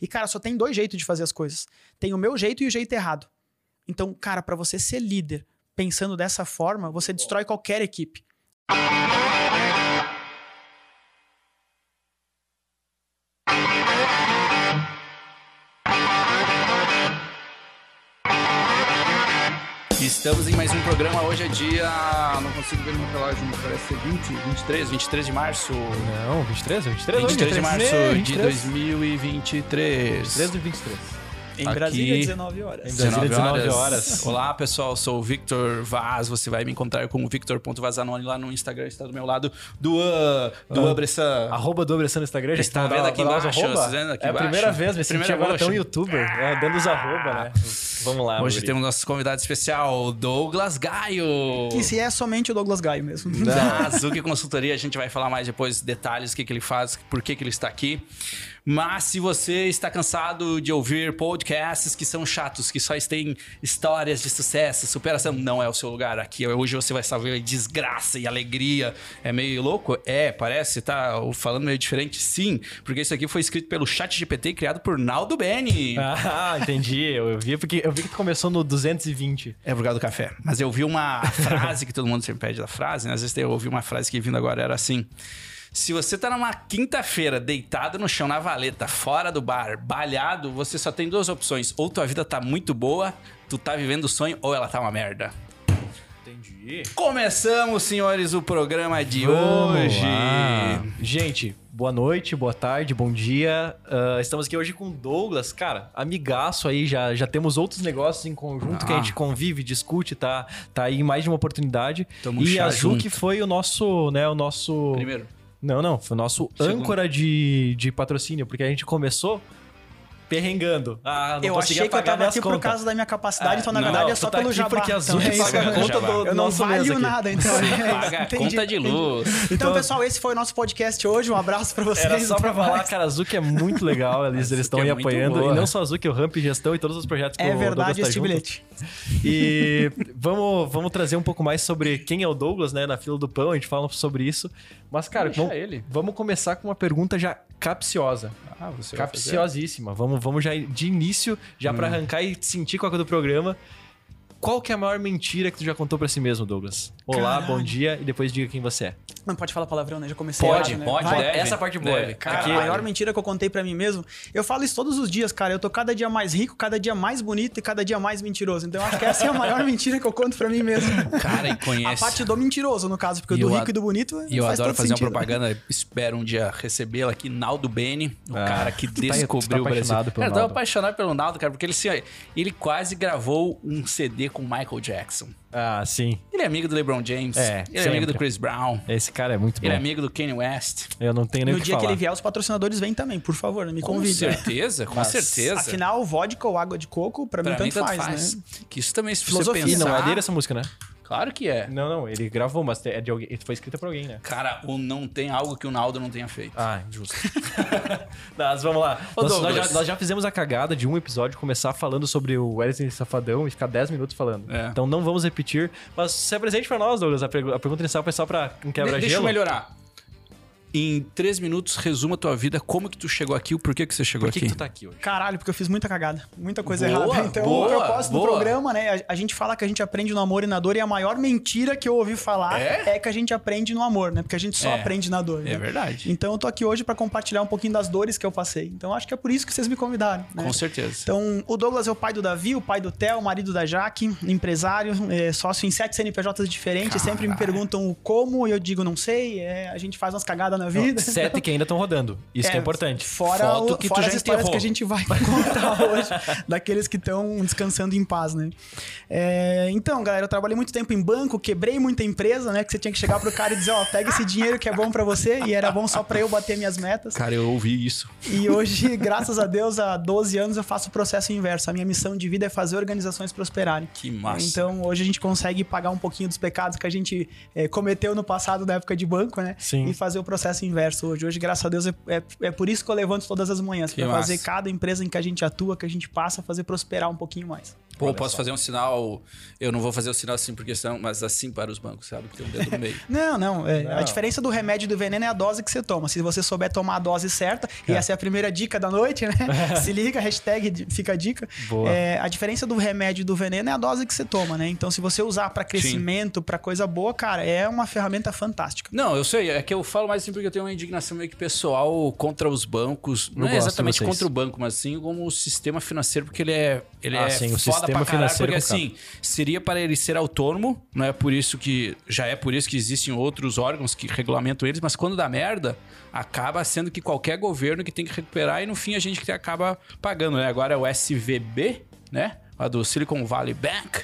E, cara, só tem dois jeitos de fazer as coisas. Tem o meu jeito e o jeito errado. Então, cara, para você ser líder pensando dessa forma, você destrói qualquer equipe. Estamos em programa. Hoje é dia. Não consigo ver no relógio, mas parece ser 20, 23, 23 de março. Não, 23, 23, 23 de março de 23. 2023. 23 de 23. Em Aqui- Brasília, 19 horas. Em Brasília, 19 horas. Olá, pessoal. Sou o Victor Vaz. Você vai me encontrar com o Victor.vazanoni lá no Instagram. Está do meu lado. Duan. Duan Bressan. Arroba do Bressan no Instagram. Está já vendo aqui embaixo, vendo aqui É a embaixo? primeira vez, me senti Primeira agora vez. tão youtuber, é, dando os arroba, né? Vamos lá, Hoje temos nosso convidado especial, Douglas Gaio. E se é somente o Douglas Gaio mesmo. da Azuki Consultoria. A gente vai falar mais depois detalhes, o que, que ele faz, por que, que ele está aqui. Mas se você está cansado de ouvir podcasts que são chatos, que só têm histórias de sucesso, superação, não é o seu lugar. Aqui hoje você vai saber desgraça e alegria. É meio louco? É, parece, tá falando meio diferente? Sim, porque isso aqui foi escrito pelo Chat GPT criado por Naldo Beni. Ah, entendi. Eu, eu vi porque eu vi que tu começou no 220. É por causa do café. Mas eu vi uma frase que todo mundo sempre pede da frase, né? Às vezes eu ouvi uma frase que vindo agora era assim. Se você tá numa quinta-feira deitado no chão na valeta, fora do bar, balhado, você só tem duas opções. Ou tua vida tá muito boa, tu tá vivendo o sonho, ou ela tá uma merda. Entendi. Começamos, senhores, o programa de Vamos hoje. lá. Gente, boa noite, boa tarde, bom dia. Ah, estamos aqui hoje com o Douglas, cara, amigaço aí, já, já temos outros negócios em conjunto que a Ah. gente convive, discute, tá, tá aí em mais de uma oportunidade. Tamo e a Zuki junto. foi o nosso, né, o nosso... Primeiro. Não, não, foi o nosso Segundo. âncora de, de patrocínio, porque a gente começou perrengando. Ah, não Eu achei que eu tava aqui por causa da minha capacidade, É, então na não, verdade é só tá pelo jabá. porque a Então, é isso. paga a conta do, Eu não valho nada, então. é, Paga a entendi, conta de entendi. luz. Então, Então- pessoal, esse foi o nosso podcast hoje. Um abraço pra vocês. Era só pra falar, mais. cara, a Zuki é muito legal, eles estão Zuki aí é apoiando. boa. E não só a Zuki, o Ramp Gestão e todos os projetos que É o verdade Douglas tá bilhete. E vamos, vamos trazer um pouco mais sobre quem é o Douglas, né? Na fila do pão, a gente fala sobre isso. Mas, cara, vamos, ele. vamos começar com uma pergunta já capciosa. Ah, você? Capciosíssima. Vamos, vamos já de início, já Hum. pra arrancar e sentir qual que é do programa. Qual que é a maior mentira que tu já contou pra si mesmo, Douglas? Olá, Caralho. bom dia e depois diga quem você é. Não pode falar palavrão, né? Já comecei Pode, errado, né? pode, Vai. deve. Essa parte boa. Deve. Cara, a maior mentira que eu contei pra mim mesmo, eu falo isso todos os dias, cara. Eu tô cada dia mais rico, cada dia mais bonito e cada dia mais mentiroso. Então eu acho que essa é a maior mentira que eu conto pra mim mesmo. Cara, e A conhece. parte do mentiroso, no caso, porque o E do rico ad- e do bonito. E eu faz adoro todo fazer sentido. uma propaganda. Espero um dia recebê-la aqui, Naldo Beni, o Ah, cara que tu tá- tu tá descobriu o Brasil. pelo Cara, eu tô apaixonado pelo Naldo, cara, porque ele, assim, ele quase gravou um CD com Michael Jackson. Ah, sim. Ele é amigo do LeBron James. É, ele é amigo sempre. do Chris Brown. Esse cara é muito bom. Ele é amigo do Kanye West. Eu não tenho nem No que dia que falar. ele vier, os patrocinadores vêm também, por favor, me Com convide. certeza, com Mas, certeza. Afinal, vodka ou água de coco, pra, pra mim, mim, tanto, tanto faz, faz. né? Que isso também, se Filosofia. você pensar... não é dele essa música, né? Claro que é. Não, não, ele gravou, mas é de alguém, foi escrita por alguém, né? Cara, o não tem algo que o Naldo não tenha feito. Ah, justo. mas vamos lá. Ô, Nós, já, nós já fizemos a cagada de um episódio começar falando sobre o Wesley Safadão e ficar 10 minutos falando. É. Então não vamos repetir. Mas se apresente pra nós, Douglas. A, pergu- a pergunta inicial foi só pra um De- Deixa eu quebra-gelo. melhorar. Em três minutos, resuma a tua vida, como que tu chegou aqui, o porquê que você chegou Por que, aqui. que tu tá aqui hoje? Caralho, porque eu fiz muita cagada. Muita coisa Boa, errada. Então, boa, o propósito boa. do programa, né? A, a gente fala que a gente aprende no amor e na dor, e a maior mentira que eu ouvi falar É? é, que a gente aprende no amor, né? Porque a gente só É. aprende na dor. É né? verdade. Então, eu tô aqui hoje pra compartilhar um pouquinho das dores que eu passei. Então, acho que é por isso que vocês me convidaram. Né? Com certeza. Então, o Douglas é o pai do Davi, o pai do Theo, o marido da Jaque, empresário, é, sócio em sete CNPJs diferentes. Sempre me perguntam o como, e eu digo, não sei. é, a gente faz umas cagadas na vida. Sete que ainda estão rodando. Isso que é importante. Fora, Foto o, que tu fora já as histórias enterrou. que a gente vai contar hoje, daqueles que estão descansando em paz, né? É, então, galera, eu trabalhei muito tempo em banco, quebrei muita empresa, né? Que você tinha que chegar pro cara e dizer, ó, pega esse dinheiro que é bom pra você, e era bom só pra eu bater minhas metas. Cara, eu ouvi isso. E hoje, graças a Deus, há 12 anos eu faço o processo inverso. A minha missão de vida é fazer organizações prosperarem. Que massa. Então, hoje a gente consegue pagar um pouquinho dos pecados que a gente eh, cometeu no passado, na época de banco, né? Sim. E fazer o processo inverso hoje. Hoje, graças a Deus, é, é, é por isso que eu levanto todas as manhãs. Pra fazer cada empresa em que a gente atua, que a gente passa, fazer prosperar um pouquinho mais. Pô, Olha posso só. fazer um sinal. Eu não vou fazer o sinal assim porque senão, mas assim para os bancos, sabe? Que tem um dedo no meio. Não, não, é, Não. A diferença do remédio e do veneno é a dose que você toma. Se você souber tomar a dose certa, e É. essa é a primeira dica da noite, né? Se liga, hashtag fica a dica. Boa. É, a diferença do remédio e do veneno é a dose que você toma, né? Então, se você usar pra crescimento, pra coisa boa, cara, é uma ferramenta fantástica. Não, eu sei, é que eu falo mais assim porque eu tenho uma indignação meio que pessoal contra os bancos. Não, Não é exatamente contra o banco, mas sim como o sistema financeiro, porque ele é, ele Ah, é sim, o foda pra caralho, financeiro porque é assim, seria para ele ser autônomo, não é por isso que já é por isso que existem outros órgãos que regulamentam eles, mas quando dá merda, acaba sendo que qualquer governo que tem que recuperar e no fim a gente que acaba pagando, né? Agora é o SVB, né? A do Silicon Valley Bank.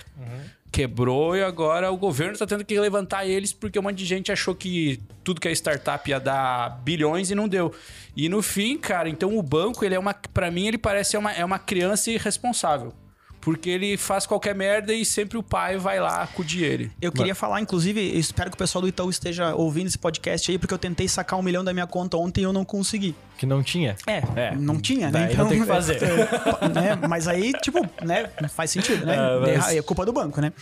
Quebrou e agora o governo tá tendo que levantar eles porque um monte de gente achou que tudo que é startup ia dar bilhões e não deu. E no fim, cara, então o banco, ele é uma. Pra mim, ele parece uma, é uma criança irresponsável. Porque ele faz qualquer merda e sempre o pai vai lá acudir ele. Eu queria falar, inclusive, espero que o pessoal do Itaú esteja ouvindo esse podcast aí, porque eu tentei sacar um milhão da minha conta ontem e eu não consegui. Que não tinha. É, É. não tinha, né? Daí não tem que fazer. é, né? Mas aí, tipo, né? Faz sentido, né? É, mas- É culpa do banco, né?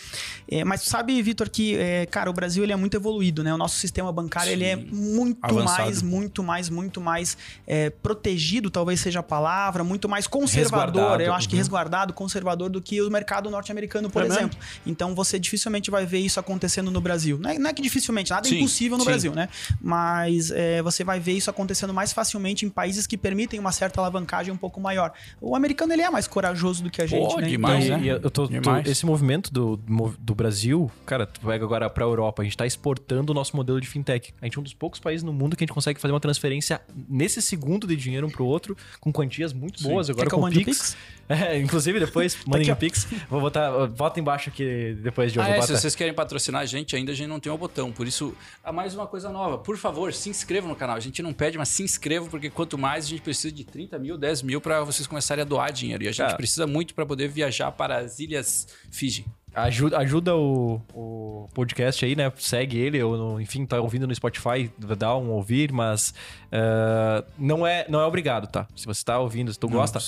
É, mas sabe, Vitor, que, é, cara, o Brasil ele é muito evoluído, né? O nosso sistema bancário ele é Sim. muito Avançado. mais, muito mais, muito mais é, protegido, talvez seja a palavra, muito mais conservador. Eu acho que uhum. resguardado, conservador do que o mercado norte-americano, por É mesmo? exemplo. Então você dificilmente vai ver isso acontecendo no Brasil. Não é, não é que dificilmente, nada é Sim, impossível no sim. Brasil, né? Mas é, você vai ver isso acontecendo mais facilmente em países que permitem uma certa alavancagem um pouco maior. O americano ele é mais corajoso do que a gente, Pô, né? demais, E- né? e eu tô- tô- esse movimento do, do Brasil, cara, tu pega agora pra Europa, a gente tá exportando o nosso modelo de fintech. A gente é um dos poucos países no mundo que a gente consegue fazer uma transferência nesse segundo de dinheiro um pro outro, com quantias muito boas. Agora Quer com o Pix. Pix? É, inclusive, depois, mandem o. Pix. Vou botar. Bota embaixo aqui depois de Ah, hoje. é, bota. se vocês querem patrocinar a gente, ainda a gente não tem o botão. Por isso, há mais uma coisa nova. Por favor, se inscrevam no canal. A gente não pede, mas se inscrevam, porque quanto mais a gente precisa de 30 mil, 10 mil para vocês começarem a doar dinheiro. E a gente precisa muito para poder viajar para as ilhas Fiji. Ajuda, ajuda o, o podcast aí, né? Segue ele, ou no- enfim, tá ouvindo no Spotify, dá um ouvir, mas ah, não, é, não é obrigado, tá? Se você tá ouvindo, se tu gosta,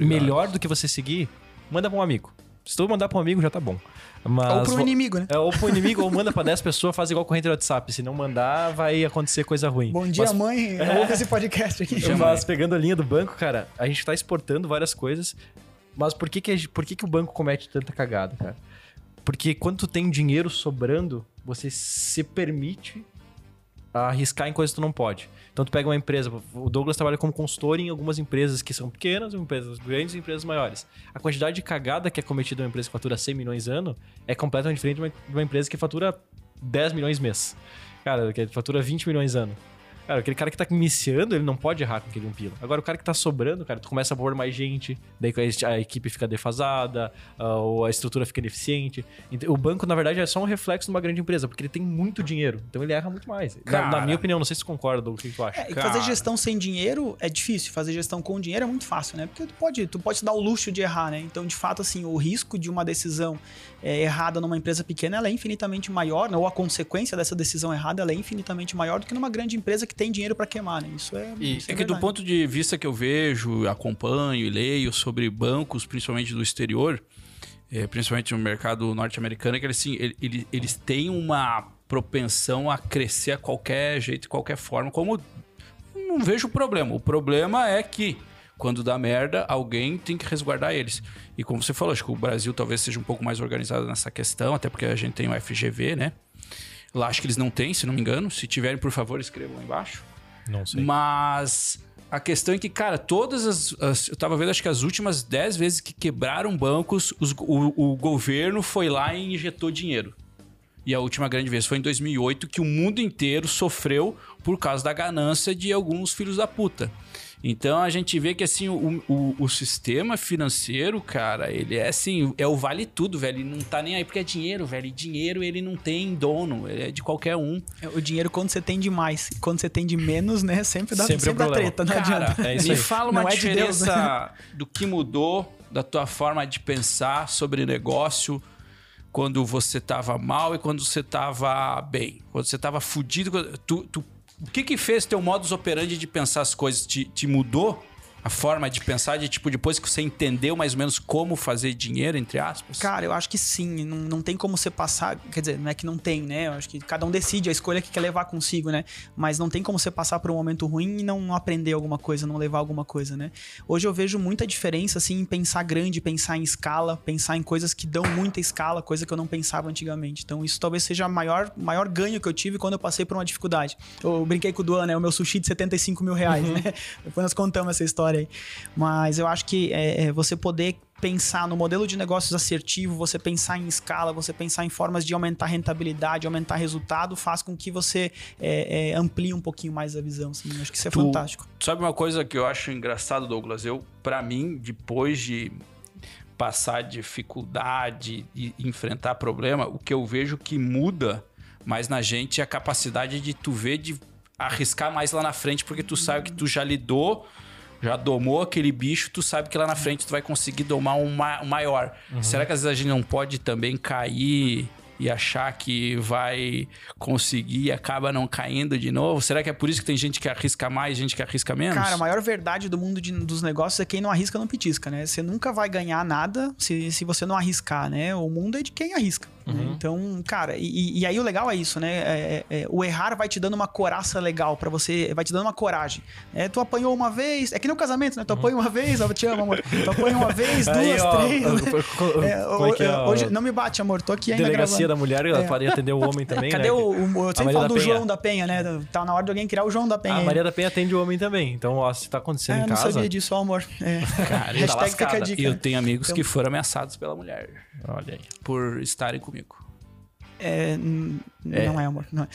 é melhor do que você seguir, manda pra um amigo. Se tu mandar pra um amigo, já tá bom. Mas, Ou pro inimigo, né? É, ou pro inimigo, ou manda pra 10 pessoas, faz igual corrente do WhatsApp. Se não mandar, vai acontecer coisa ruim. Bom dia, Mas- mãe. Ouve esse podcast aqui. mas pegando a linha do banco, cara, a gente tá exportando várias coisas, mas por que que, por que que o banco comete tanta cagada, cara? Porque quando tu tem dinheiro sobrando, você se permite arriscar em coisas que tu não pode. Então tu pega uma empresa, o Douglas trabalha como consultor em algumas empresas que são pequenas, empresas grandes e empresas maiores. A quantidade de cagada que é cometida uma empresa que fatura 100 milhões ano é completamente diferente de uma, de uma empresa que fatura 10 milhões mês. Cara, que fatura 20 milhões ano. Cara, aquele cara que tá iniciando, ele não pode errar com aquele um pila. Agora, o cara que tá sobrando, cara, tu começa a pôr mais gente, daí a equipe fica defasada, ou a estrutura fica ineficiente. O banco, na verdade, é só um reflexo de uma grande empresa, porque ele tem muito dinheiro. Então ele erra muito mais. Na- Na, minha opinião, não sei se tu concorda, o que tu acha. É, e fazer gestão sem dinheiro é difícil. Fazer gestão com dinheiro é muito fácil, né? Porque tu pode, tu pode se dar o luxo de errar, né? Então, de fato, assim, o risco de uma decisão é, errada numa empresa pequena ela é infinitamente maior, né? ou a consequência dessa decisão errada ela é infinitamente maior do que numa grande empresa que tem dinheiro para queimar, né? Isso é. E isso é que do ponto de vista que eu vejo, acompanho e leio sobre bancos, principalmente do exterior, eh, principalmente no mercado norte-americano, é que eles, assim, ele- ele- eles têm uma propensão a crescer a qualquer jeito, de qualquer forma, como não vejo problema. O problema é que quando dá merda, alguém tem que resguardar eles. E como você falou, acho que o Brasil talvez seja um pouco mais organizado nessa questão, até porque a gente tem o FGV, né? Lá acho que eles não têm, se não me engano. Se tiverem, por favor, escrevam lá embaixo. Não sei. Mas a questão é que, cara, todas as. as- eu tava vendo, acho que as últimas 10 vezes que quebraram bancos, os- o, o governo foi lá e injetou dinheiro. E a última grande vez foi em 2008, que o mundo inteiro sofreu por causa da ganância de alguns filhos da puta. Então a gente vê que assim, o, o, o sistema financeiro, cara, ele é assim, é o vale tudo, velho. Ele não tá nem aí porque é dinheiro, velho. E dinheiro ele não tem dono, ele é de qualquer um. É, O dinheiro quando você tem de mais e quando você tem de menos, né? Sempre dá, Sempre sempre é um dá treta, não Cara, adianta. É isso me aí. fala uma Não é de Deus, diferença do que mudou da tua forma de pensar sobre negócio quando você tava mal e quando você tava bem. Quando você tava fudido. quando- Tu, tu- o que que fez teu modus operandi de pensar as coisas? Te, te mudou? A forma de pensar de tipo, depois que você entendeu mais ou menos como fazer dinheiro, entre aspas? Cara, eu acho que sim. Não, não tem como você passar. Quer dizer, não é que não tem, né? Eu acho que cada um decide a escolha que quer levar consigo, né? Mas não tem como você passar por um momento ruim e não aprender alguma coisa, não levar alguma coisa, né? Hoje eu vejo muita diferença, assim, em pensar grande, pensar em escala, pensar em coisas que dão muita escala, coisa que eu não pensava antigamente. Então, isso talvez seja o maior, maior ganho que eu tive quando eu passei por uma dificuldade. Eu brinquei com o Duan, né? O meu sushi de 75 mil reais, né? Depois nós contamos essa história aí. Mas eu acho que é, é, você poder pensar no modelo de negócios assertivo, você pensar em escala, você pensar em formas de aumentar rentabilidade, aumentar resultado, faz com que você é, é, amplie um pouquinho mais a visão. Assim. Acho que isso é Tu- fantástico. Sabe uma coisa que eu acho engraçado, Douglas? Eu, para mim, depois de passar dificuldade e enfrentar problema, o que eu vejo que muda mais na gente é a capacidade de tu ver de arriscar mais lá na frente, porque tu sabe que tu já lidou, já domou aquele bicho, tu sabe que lá na frente tu vai conseguir domar um, ma- um maior. Será que às vezes a gente não pode também cair e achar que vai conseguir e acaba não caindo de novo? Será que é por isso que tem gente que arrisca mais, gente que arrisca menos? Cara, a maior verdade do mundo de- dos negócios é quem não arrisca não petisca, né? Você nunca vai ganhar nada se, se você não arriscar, né? O mundo é de quem arrisca. Né? Então, cara, e, e aí o legal é isso, né? É- é- é, o errar vai te dando uma coraça legal pra você, vai te dando uma coragem. É, tu apanhou uma vez, é que nem o casamento, né? Tu apanha uma vez, eu te amo, amor. Tu apanha uma vez, duas, Aí, ó, três. né? É, é é, ó? hoje, não me bate, amor, tô aqui ainda Delegacia gravando. da mulher, ela pode atender o homem também, Cadê né? o, o, Eu sempre falo do Penha. João da Penha, né? Tá na hora de alguém criar o João da Penha. A aí. Maria da Penha atende o homem também. Então, ó, se tá acontecendo É, em eu não casa... sabia disso, ó, amor. É. Cara, tá lascada. E eu tenho amigos Então- que foram ameaçados pela mulher Olha aí. por estarem comigo. É, n- Não é, amor. Não é.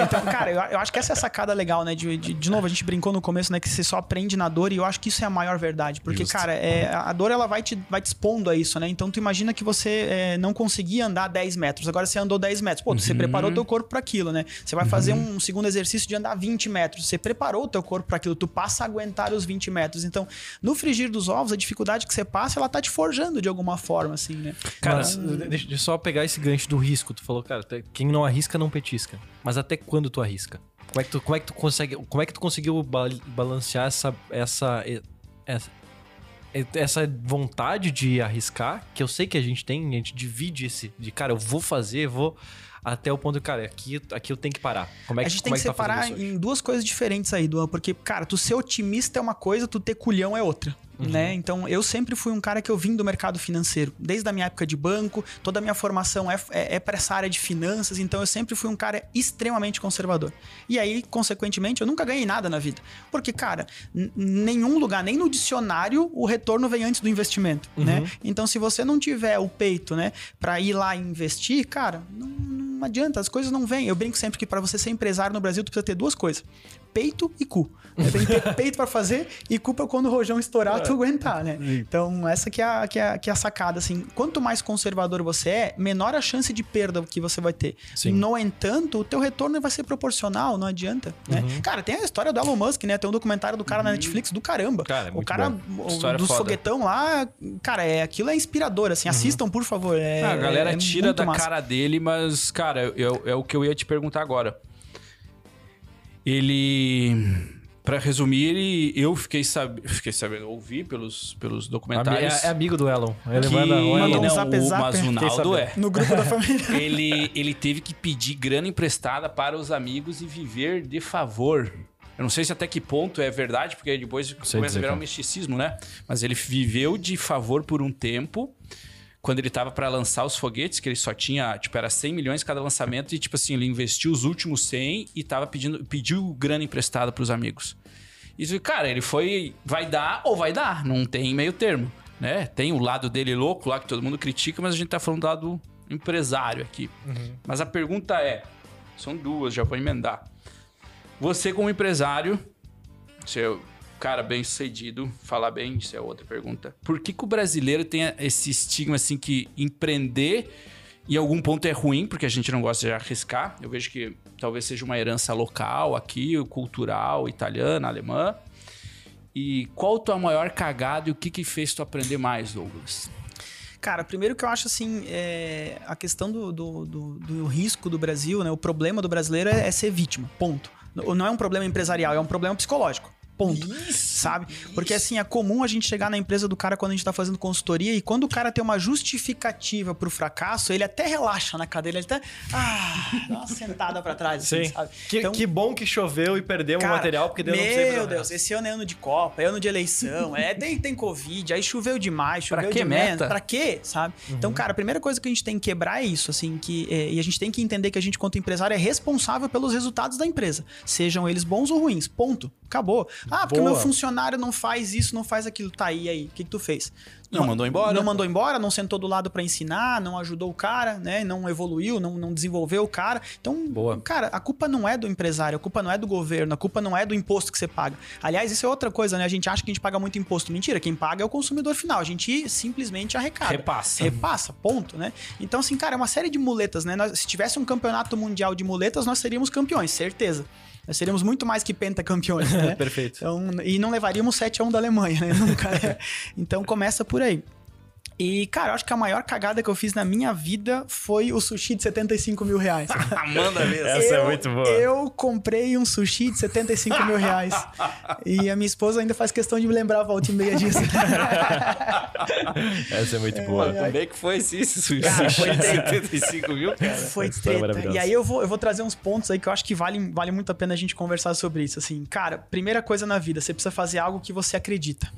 É, então, cara, eu, eu acho que essa é a sacada legal, né? De, de, de novo, a gente brincou no começo, né? Que você só aprende na dor, e eu acho que isso é a maior verdade. Porque, Justo. cara, é, a dor ela vai te, vai te expondo a isso, né? Então, tu imagina que você é, não conseguia andar 10 metros, agora você andou 10 metros. Pô, você preparou o teu corpo para aquilo, né? Você vai fazer um segundo exercício de andar 20 metros. Você preparou o teu corpo para aquilo, tu passa a aguentar os 20 metros. Então, no frigir dos ovos, a dificuldade que você passa, ela tá te forjando de alguma forma, assim, né? Cara, Mas, deixa, eu só pegar esse gancho do risco. Tu falou, cara, quem não arrisca não petisca. Mas até quando tu arrisca? Como é que tu, como é que tu consegue, como é que tu conseguiu ba- balancear essa essa essa essa vontade de arriscar, que eu sei que a gente tem, a gente divide esse de, cara, eu vou fazer, vou até o ponto de, cara, aqui, aqui eu tenho que parar. Como é que, a gente tem que é que tá separar hoje? em duas coisas diferentes aí, Duan, porque, cara, tu ser otimista é uma coisa, tu ter culhão é outra. Uhum. Né? Então, eu sempre fui um cara que eu vim do mercado financeiro. Desde a minha época de banco, toda a minha formação é, é, é para essa área de finanças, então eu sempre fui um cara extremamente conservador. E aí, consequentemente, eu nunca ganhei nada na vida. Porque, cara, nenhum lugar, nem no dicionário, o retorno vem antes do investimento, Uhum. né? Então, se você não tiver o peito, né, para ir lá e investir, cara, não, não adianta, as coisas não vêm. Eu brinco sempre que para você ser empresário no Brasil, tu precisa ter duas coisas: peito e cu. né? Tem que ter peito para fazer e cu pra quando o rojão estourar, tu aguentar, né? Então, essa que é, a, que, é, a- que é a sacada, assim. Quanto mais conservador você é, menor a chance de perda que você vai ter. Sim. No entanto, o teu retorno vai ser proporcional, não adianta, né? Cara, tem a história do Elon Musk, né? Tem um documentário do cara na Netflix do caramba. Cara, é o cara bom. o- História dos foda. foguetão lá, cara, é, aquilo é inspirador, assim. Assistam, por favor. É, Ah, a galera é tira da massa. cara dele, mas, cara, é o que eu ia te perguntar agora. Ele. Pra resumir, ele, eu fiquei, sab... fiquei sabendo, ouvi pelos, pelos documentários. É, é amigo do Elon. Ele que... manda o um não, zap, o- zap, mas o Naldo é. No grupo da família. ele, ele teve que pedir grana emprestada para os amigos e viver de favor. Eu não sei se até que ponto é verdade, porque depois começa a virar um misticismo, né? Mas ele viveu de favor por um tempo, quando ele tava para lançar os foguetes, que ele só tinha, tipo, era 100 milhões cada lançamento, e tipo assim, ele investiu os últimos 100 e tava pedindo, pediu grana emprestada para os amigos. E, cara, ele foi, vai dar ou vai dar, não tem meio termo, né? Tem o lado dele louco lá que todo mundo critica, mas a gente tá falando do lado empresário aqui. Mas a pergunta é, são duas, já vou emendar. Você como empresário, um cara bem sucedido, falar bem, isso é outra pergunta. Por que, que o brasileiro tem esse estigma assim que empreender em algum ponto é ruim, porque a gente não gosta de arriscar. Eu vejo que talvez seja uma herança local aqui, cultural, italiana, alemã. E qual a tua maior cagada e o que que fez tu aprender mais, Douglas? Cara, primeiro que eu acho assim, é, a questão do, do, do- do risco do Brasil, né? O problema do brasileiro é, é ser vítima, ponto. Não é um problema empresarial, é um problema psicológico. Ponto. sabe? Porque assim, é comum a gente chegar na empresa do cara quando a gente tá fazendo consultoria e quando o cara tem uma justificativa pro fracasso, ele até relaxa na cadeira, ele até. Ah, dá uma sentada pra trás, assim, Sim. sabe? Que, Então, que bom que choveu e perdemos o Cara, material, porque deu não Meu sei pra- Deus, esse ano é ano de Copa, é ano de eleição, é, tem, tem Covid, aí choveu demais, choveu Pra que de menos, meta? pra quê, sabe? Então, cara, a primeira coisa que a gente tem que quebrar é isso, assim, que é, e a gente tem que entender que a gente, quanto empresário, é responsável pelos resultados da empresa, sejam eles bons ou ruins, ponto, acabou. Ah, porque o Boa. meu funcionário não faz isso, não faz aquilo, tá aí, aí, o que que tu fez? Não mandou embora. Não mandou embora, não sentou do lado pra ensinar, não ajudou o cara, né? Não evoluiu, não, não desenvolveu o cara. Então, Boa. cara, a culpa não é do empresário, a culpa não é do governo, a culpa não é do imposto que você paga. Aliás, isso é outra coisa, né? A gente acha que a gente paga muito imposto. Mentira, quem paga é o consumidor final. A gente simplesmente arrecada. Repassa. Repassa, ponto, né? Então, assim, cara, é uma série de muletas, né? Nós- se tivesse um campeonato mundial de muletas, nós seríamos campeões, certeza. Nós seríamos muito mais que pentacampeões, né? Perfeito. Então, e não levaríamos 7 a 1 da Alemanha, né? Nunca. é. Então começa por aí. E, cara, eu acho que a maior cagada que eu fiz na minha vida foi o sushi de 75 mil reais. Manda mesmo. Essa é Eu- muito boa. Eu comprei um sushi de 75 mil reais. E a minha esposa ainda faz questão de me lembrar a volta e meia disso. Essa é muito boa. Como é que foi esse sushi? Cara, foi de 75 mil, cara? Foi Essa é treta. E aí eu vou, eu vou trazer uns pontos aí que eu acho que vale, vale muito a pena a gente conversar sobre isso. Assim, cara, primeira coisa na vida, você precisa fazer algo que você acredita.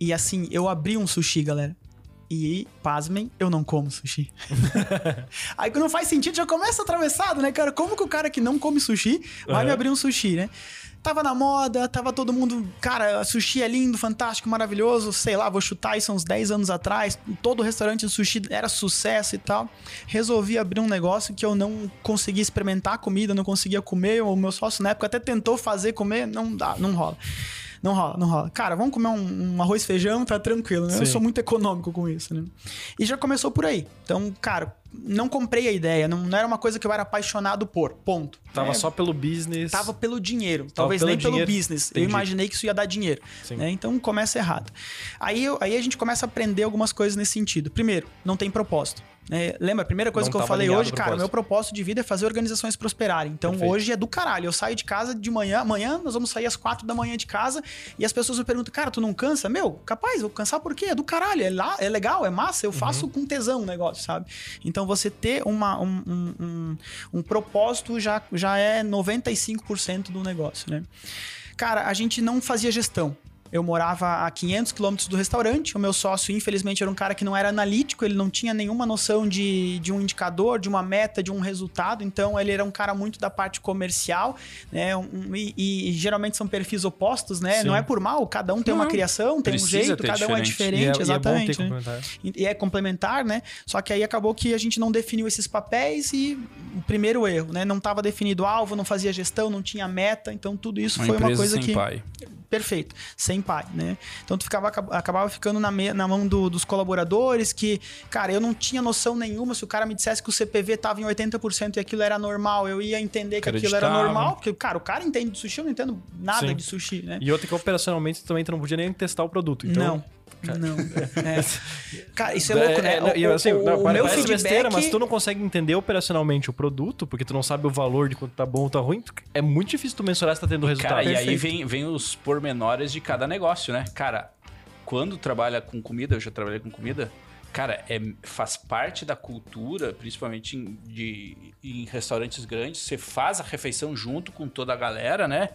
E assim, eu abri um sushi, galera. E, pasmem, eu não como sushi. aí quando não faz sentido, já começa atravessado, né, cara? Como que o cara que não come sushi vai Aham. me abrir um sushi, né? Tava na moda, tava todo mundo. Cara, sushi é lindo, fantástico, maravilhoso. Sei lá, vou chutar isso uns 10 anos atrás. Todo restaurante de sushi era sucesso e tal. Resolvi abrir um negócio que eu não conseguia experimentar a comida, não conseguia comer. O meu sócio na época até tentou fazer comer, não dá, não rola. Não rola, não rola. Cara, vamos comer um, um arroz e feijão, tá tranquilo, né? Eu Sim. sou muito econômico com isso, né? E já começou por aí. Então, cara, não comprei a ideia, não, não era uma coisa que eu era apaixonado por, ponto. Tava É, só pelo business. Tava pelo dinheiro, talvez pelo nem pelo dinheiro. business. Entendi. Eu imaginei que isso ia dar dinheiro. Né? Então começa errado. Aí, eu- aí a gente começa a aprender algumas coisas nesse sentido. Primeiro, não tem propósito. Né? lembra, a primeira coisa Não que eu falei hoje, cara, meu propósito de vida é fazer organizações prosperarem. Então Perfeito. hoje é do caralho. Eu saio de casa de manhã, amanhã nós vamos sair às quatro da manhã de casa e as pessoas me perguntam, cara, tu não cansa? Meu, capaz, eu cansar por quê? É do caralho, é, lá, é legal, é massa, eu Uhum. faço com tesão o negócio, sabe? Então você ter uma, um, um, um, um propósito já, já é 95% do negócio, né? Cara, a gente não fazia gestão. Eu morava a 500 quilômetros do restaurante. O meu sócio, infelizmente, era um cara que não era analítico, ele não tinha nenhuma noção de, de um indicador, de uma meta, de um resultado. Então, ele era um cara muito da parte comercial, né? Um- e, e geralmente são perfis opostos, né? Sim. Não é por mal, cada um tem uma Não, criação, tem um jeito, cada um é diferente. E é- diferente, e é exatamente. né? E é complementar, né? Só que aí acabou que a gente não definiu esses papéis e o primeiro erro, né? Não estava definido alvo, não fazia gestão, não tinha meta, então tudo isso Uma foi uma coisa que pai. Perfeito, sem pai, né? Então tu ficava acabava ficando na, me- na mão do- dos colaboradores que, cara, eu não tinha noção nenhuma se o cara me dissesse que o CPV tava em 80% e aquilo era normal, eu ia entender que aquilo era normal, porque cara, o cara entende de sushi, eu não entendo nada Sim. de sushi, né? E outra que operacionalmente também tu não podia nem testar o produto. Então, Não. Não. É. Cara, isso é louco, né? e O- assim, o- não, o pare- meu parece feedback... besteira, mas tu não consegue entender operacionalmente o produto, porque tu não sabe o valor de quanto tá bom ou tá ruim, é muito difícil tu mensurar se tá tendo resultado. Cara, e aí Perfeito. vem, vem os pormenores de cada negócio, né? Cara, quando trabalha com comida, eu já trabalhei com comida, cara, é, faz parte da cultura, principalmente em, de, em restaurantes grandes, você faz a refeição junto com toda a galera, né?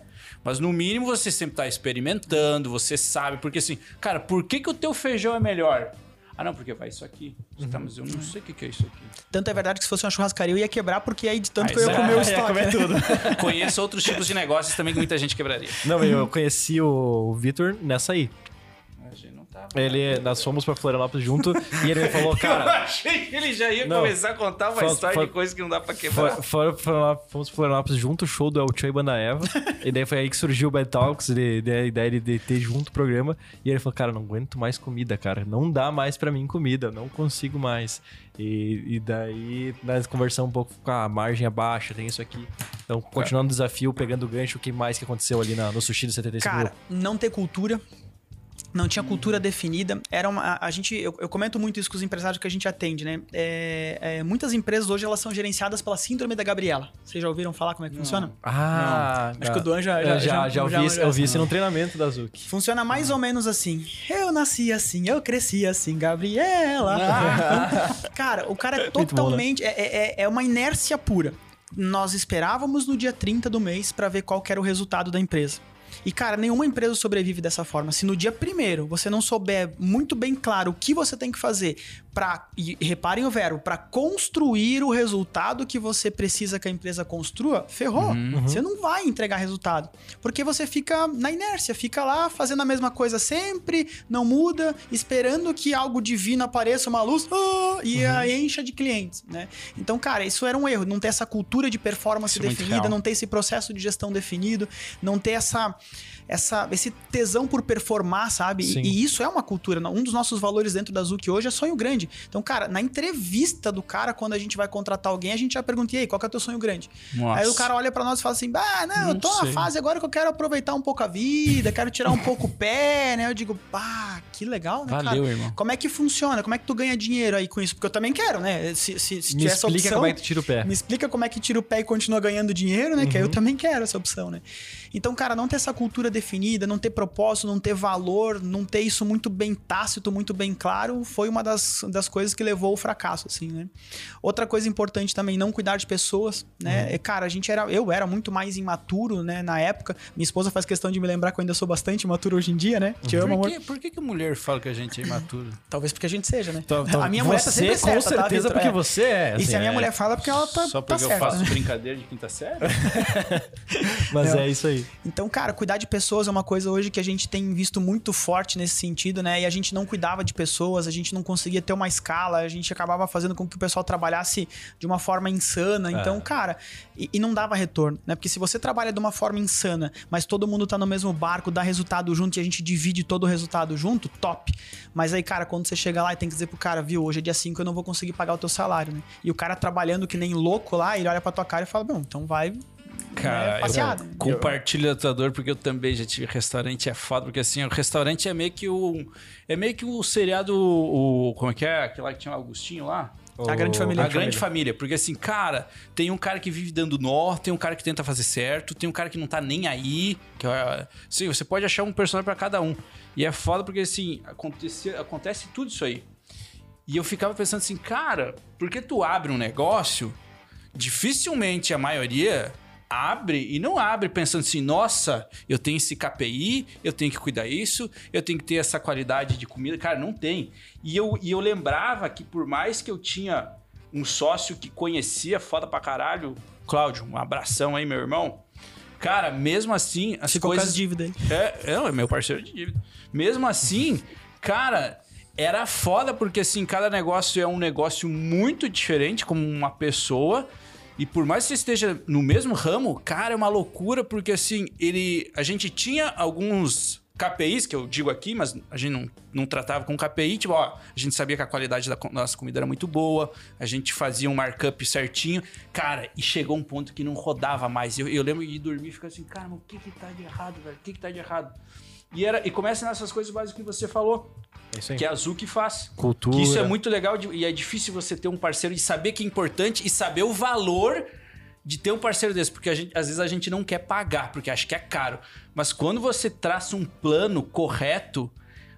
Mas no mínimo você sempre tá experimentando, você sabe, porque assim, cara, por que, que o teu feijão é melhor? Ah, não, porque vai isso aqui. Tá, mas eu não sei o que, que é isso aqui. Tanto é verdade que se fosse uma churrascaria eu ia quebrar, porque aí de tanto Ah, que eu ia é- comer o ia estoque. comer né? tudo. Conheço outros tipos de negócios também que muita gente quebraria. Não, eu conheci o Vitor nessa aí. Ele, nós fomos pra Florianópolis junto e ele me falou, Eu cara, achei que ele já ia Não. começar a contar uma Fala- história fala- de coisa que não dá pra quebrar. For- fomos pro Florianópolis junto, o show do El Chan e Banda Eva. e daí foi aí que surgiu o Bad Talks, ele, daí a ideia de, de ter junto o programa. E ele falou, cara, não aguento mais comida, cara. Não dá mais pra mim comida, eu não consigo mais. E, e daí nós conversamos um pouco com a margem abaixo, tem isso aqui. Então, continuando o desafio, pegando o gancho, o que mais que aconteceu ali na- no sushi do 75 Cara, não ter cultura. Não tinha cultura definida. Era uma, a, a gente, eu, eu, comento muito isso com os empresários que a gente atende, né? É, é, muitas empresas hoje elas são gerenciadas pela síndrome da Gabriela. Vocês já ouviram falar como é que Não. funciona? Ah, Acho que o Duan já já, já, já, ouvi, isso- eu vi isso no treinamento da Zuki. Funciona mais ou menos assim. Eu nasci assim, eu cresci assim, Gabriela. cara, o cara é Muito bom, né? totalmente. é, é, é uma inércia pura. Nós esperávamos no dia 30 do mês pra ver qual que era o resultado da empresa. E, cara, nenhuma empresa sobrevive dessa forma. Se no dia primeiro você não souber muito bem claro o que você tem que fazer para e reparem o verbo, para construir o resultado que você precisa que a empresa construa, ferrou. Você não vai entregar resultado. Porque você fica na inércia, fica lá fazendo a mesma coisa sempre, não muda, esperando que algo divino apareça, uma luz, ah, e a encha de clientes, né? Então, cara, isso era um erro, não ter essa cultura de performance Isso é definida, real. não ter esse processo de gestão definido, não ter essa, essa esse tesão por performar, sabe? E, e isso é uma cultura. Um dos nossos valores dentro da Zuki hoje é sonho grande. Então, cara, na entrevista do cara, quando a gente vai contratar alguém, a gente já pergunta, e aí, qual que é o teu sonho grande? Nossa. Aí o cara olha pra nós e fala assim: Ah, não, eu Não tô na sei. fase agora que eu quero aproveitar um pouco a vida, quero tirar um pouco o pé, né? Eu digo, pá, que legal, né, Valeu, cara? irmão. Como é que funciona? Como é que tu ganha dinheiro aí com isso? Porque eu também quero, né? Se, se, se Me tiver essa explica opção, como é que tu tira o pé. me explica como é que tira o pé e continua ganhando dinheiro, né? Que Uhum. aí eu também quero essa opção, né? Então, cara, não ter essa cultura definida, não ter propósito, não ter valor, não ter isso muito bem tácito, muito bem claro, foi uma das, das coisas que levou ao fracasso, assim, né? Outra coisa importante também, não cuidar de pessoas, né? Uhum. E, Cara, a gente era, eu era muito mais imaturo, né? Na época, minha esposa faz questão de me lembrar que eu ainda sou bastante imaturo hoje em dia, né? Te amo, Por amor. que, por que, que a mulher fala que a gente é imaturo? Talvez porque a gente seja, né? Então, então, a minha mulher tá você, sempre com certa, tá, certeza, Vitor? porque É. você é. E se assim, a minha é. mulher fala, é porque ela tá, Só tá porque eu certa, faço né? brincadeira de quinta série? Mas Não. é isso aí. Então, cara, cuidar de pessoas é uma coisa hoje que a gente tem visto muito forte nesse sentido, né? E a gente não cuidava de pessoas, a gente não conseguia ter uma escala, a gente acabava fazendo com que o pessoal trabalhasse de uma forma insana. Então, cara, e, e não dava retorno, né? Porque se você trabalha de uma forma insana, mas todo mundo tá no mesmo barco, dá resultado junto e a gente divide todo o resultado junto, top. Mas aí, cara, quando você chega lá e tem que dizer pro cara, viu, hoje é dia 5, eu não vou conseguir pagar o teu salário, né? E o cara trabalhando que nem louco lá, ele olha pra tua cara e fala, bom, então vai. Cara, né, passeada. eu compartilho a tua dor porque eu também já tive restaurante, é foda, porque assim, o restaurante é meio que o. É meio que o seriado. O, como é que é? Aquele lá que tinha o Augustinho lá? A Grande Família. A grande família. Porque assim, cara, tem um cara que vive dando nó, tem um cara que tenta fazer certo, tem um cara que não tá nem aí. Que, é- sim, você pode achar um personagem pra cada um. E é foda porque assim, acontece, acontece tudo isso aí. E eu ficava pensando assim, cara, por que tu abre um negócio? Dificilmente a maioria abre e não abre pensando assim, nossa, eu tenho esse KPI, eu tenho que cuidar isso, eu tenho que ter essa qualidade de comida. Cara, não tem. E eu, e eu lembrava que por mais que eu tinha um sócio que conhecia foda pra caralho, Cláudio, um abração aí, meu irmão. Cara, mesmo assim, as Ficou com coisas as dívidas aí. é, é, é meu parceiro de dívida. Mesmo assim, cara, era foda porque assim, cada negócio é um negócio muito diferente como uma pessoa. E por mais que você esteja no mesmo ramo, cara, é uma loucura porque assim, ele a gente tinha alguns KPIs que eu digo aqui, mas a gente não, não tratava com KPI, tipo, ó, a gente sabia que a qualidade da nossa comida era muito boa, a gente fazia um markup certinho, cara, e chegou um ponto que não rodava mais. Eu, eu lembro de dormir e ficar assim, cara, mas o que que tá de errado, velho? O que que tá de errado? E, era, e começa nessas coisas básicas que você falou, É isso aí. que a Zuki faz. Cultura. Que isso é muito legal de- e é difícil você ter um parceiro de saber que é importante e saber o valor de ter um parceiro desse, porque a gente- às vezes a gente não quer pagar, porque acha que é caro. Mas quando você traça um plano correto,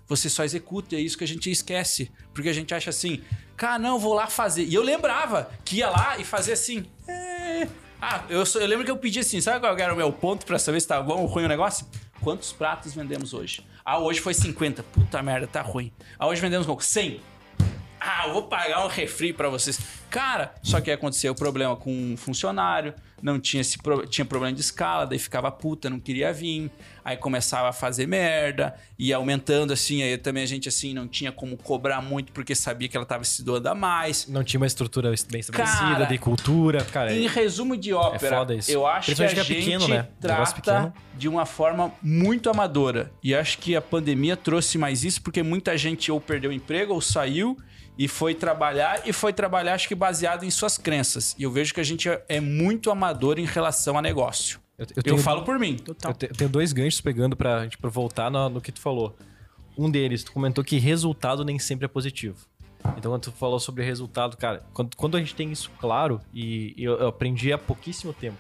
você só executa, e é isso que a gente esquece. Porque a gente acha assim, cara, não, vou lá fazer. E eu lembrava que ia lá e fazia assim. "É." Ah, eu, sou- eu lembro que eu pedi assim, sabe qual era o meu ponto pra saber se tá bom ou ruim o negócio? Quantos pratos vendemos hoje? Ah, hoje foi 50. Puta merda, tá ruim. Ah, hoje vendemos quanto? 100. Ah, eu vou pagar um refri pra vocês. Cara, só que aconteceu o problema com um funcionário, não tinha esse pro- tinha problema de escala, daí ficava puta, não queria vir, aí começava a fazer merda, ia aumentando assim, aí também a gente assim não tinha como cobrar muito porque sabia que ela tava se doando a mais. Não tinha uma estrutura bem estabelecida, Cara, de cultura. Cara, Em resumo de ópera, foda isso. eu acho que a que é gente pequeno, né? Trata de uma forma muito amadora. E acho que a pandemia trouxe mais isso porque muita gente ou perdeu o emprego ou saiu e foi trabalhar e foi trabalhar acho que baseado em suas crenças. E eu vejo que a gente é- muito amador em relação a negócio. eu, eu Eu, tenho, falo por mim. Total. eu te- eu tenho dois ganchos pegando pra gente pra voltar no, no que tu falou. Um deles, tu comentou que resultado nem sempre é positivo. Então, quando tu falou sobre resultado, cara, quando, quando a gente tem isso claro, e eu, eu aprendi há pouquíssimo tempo.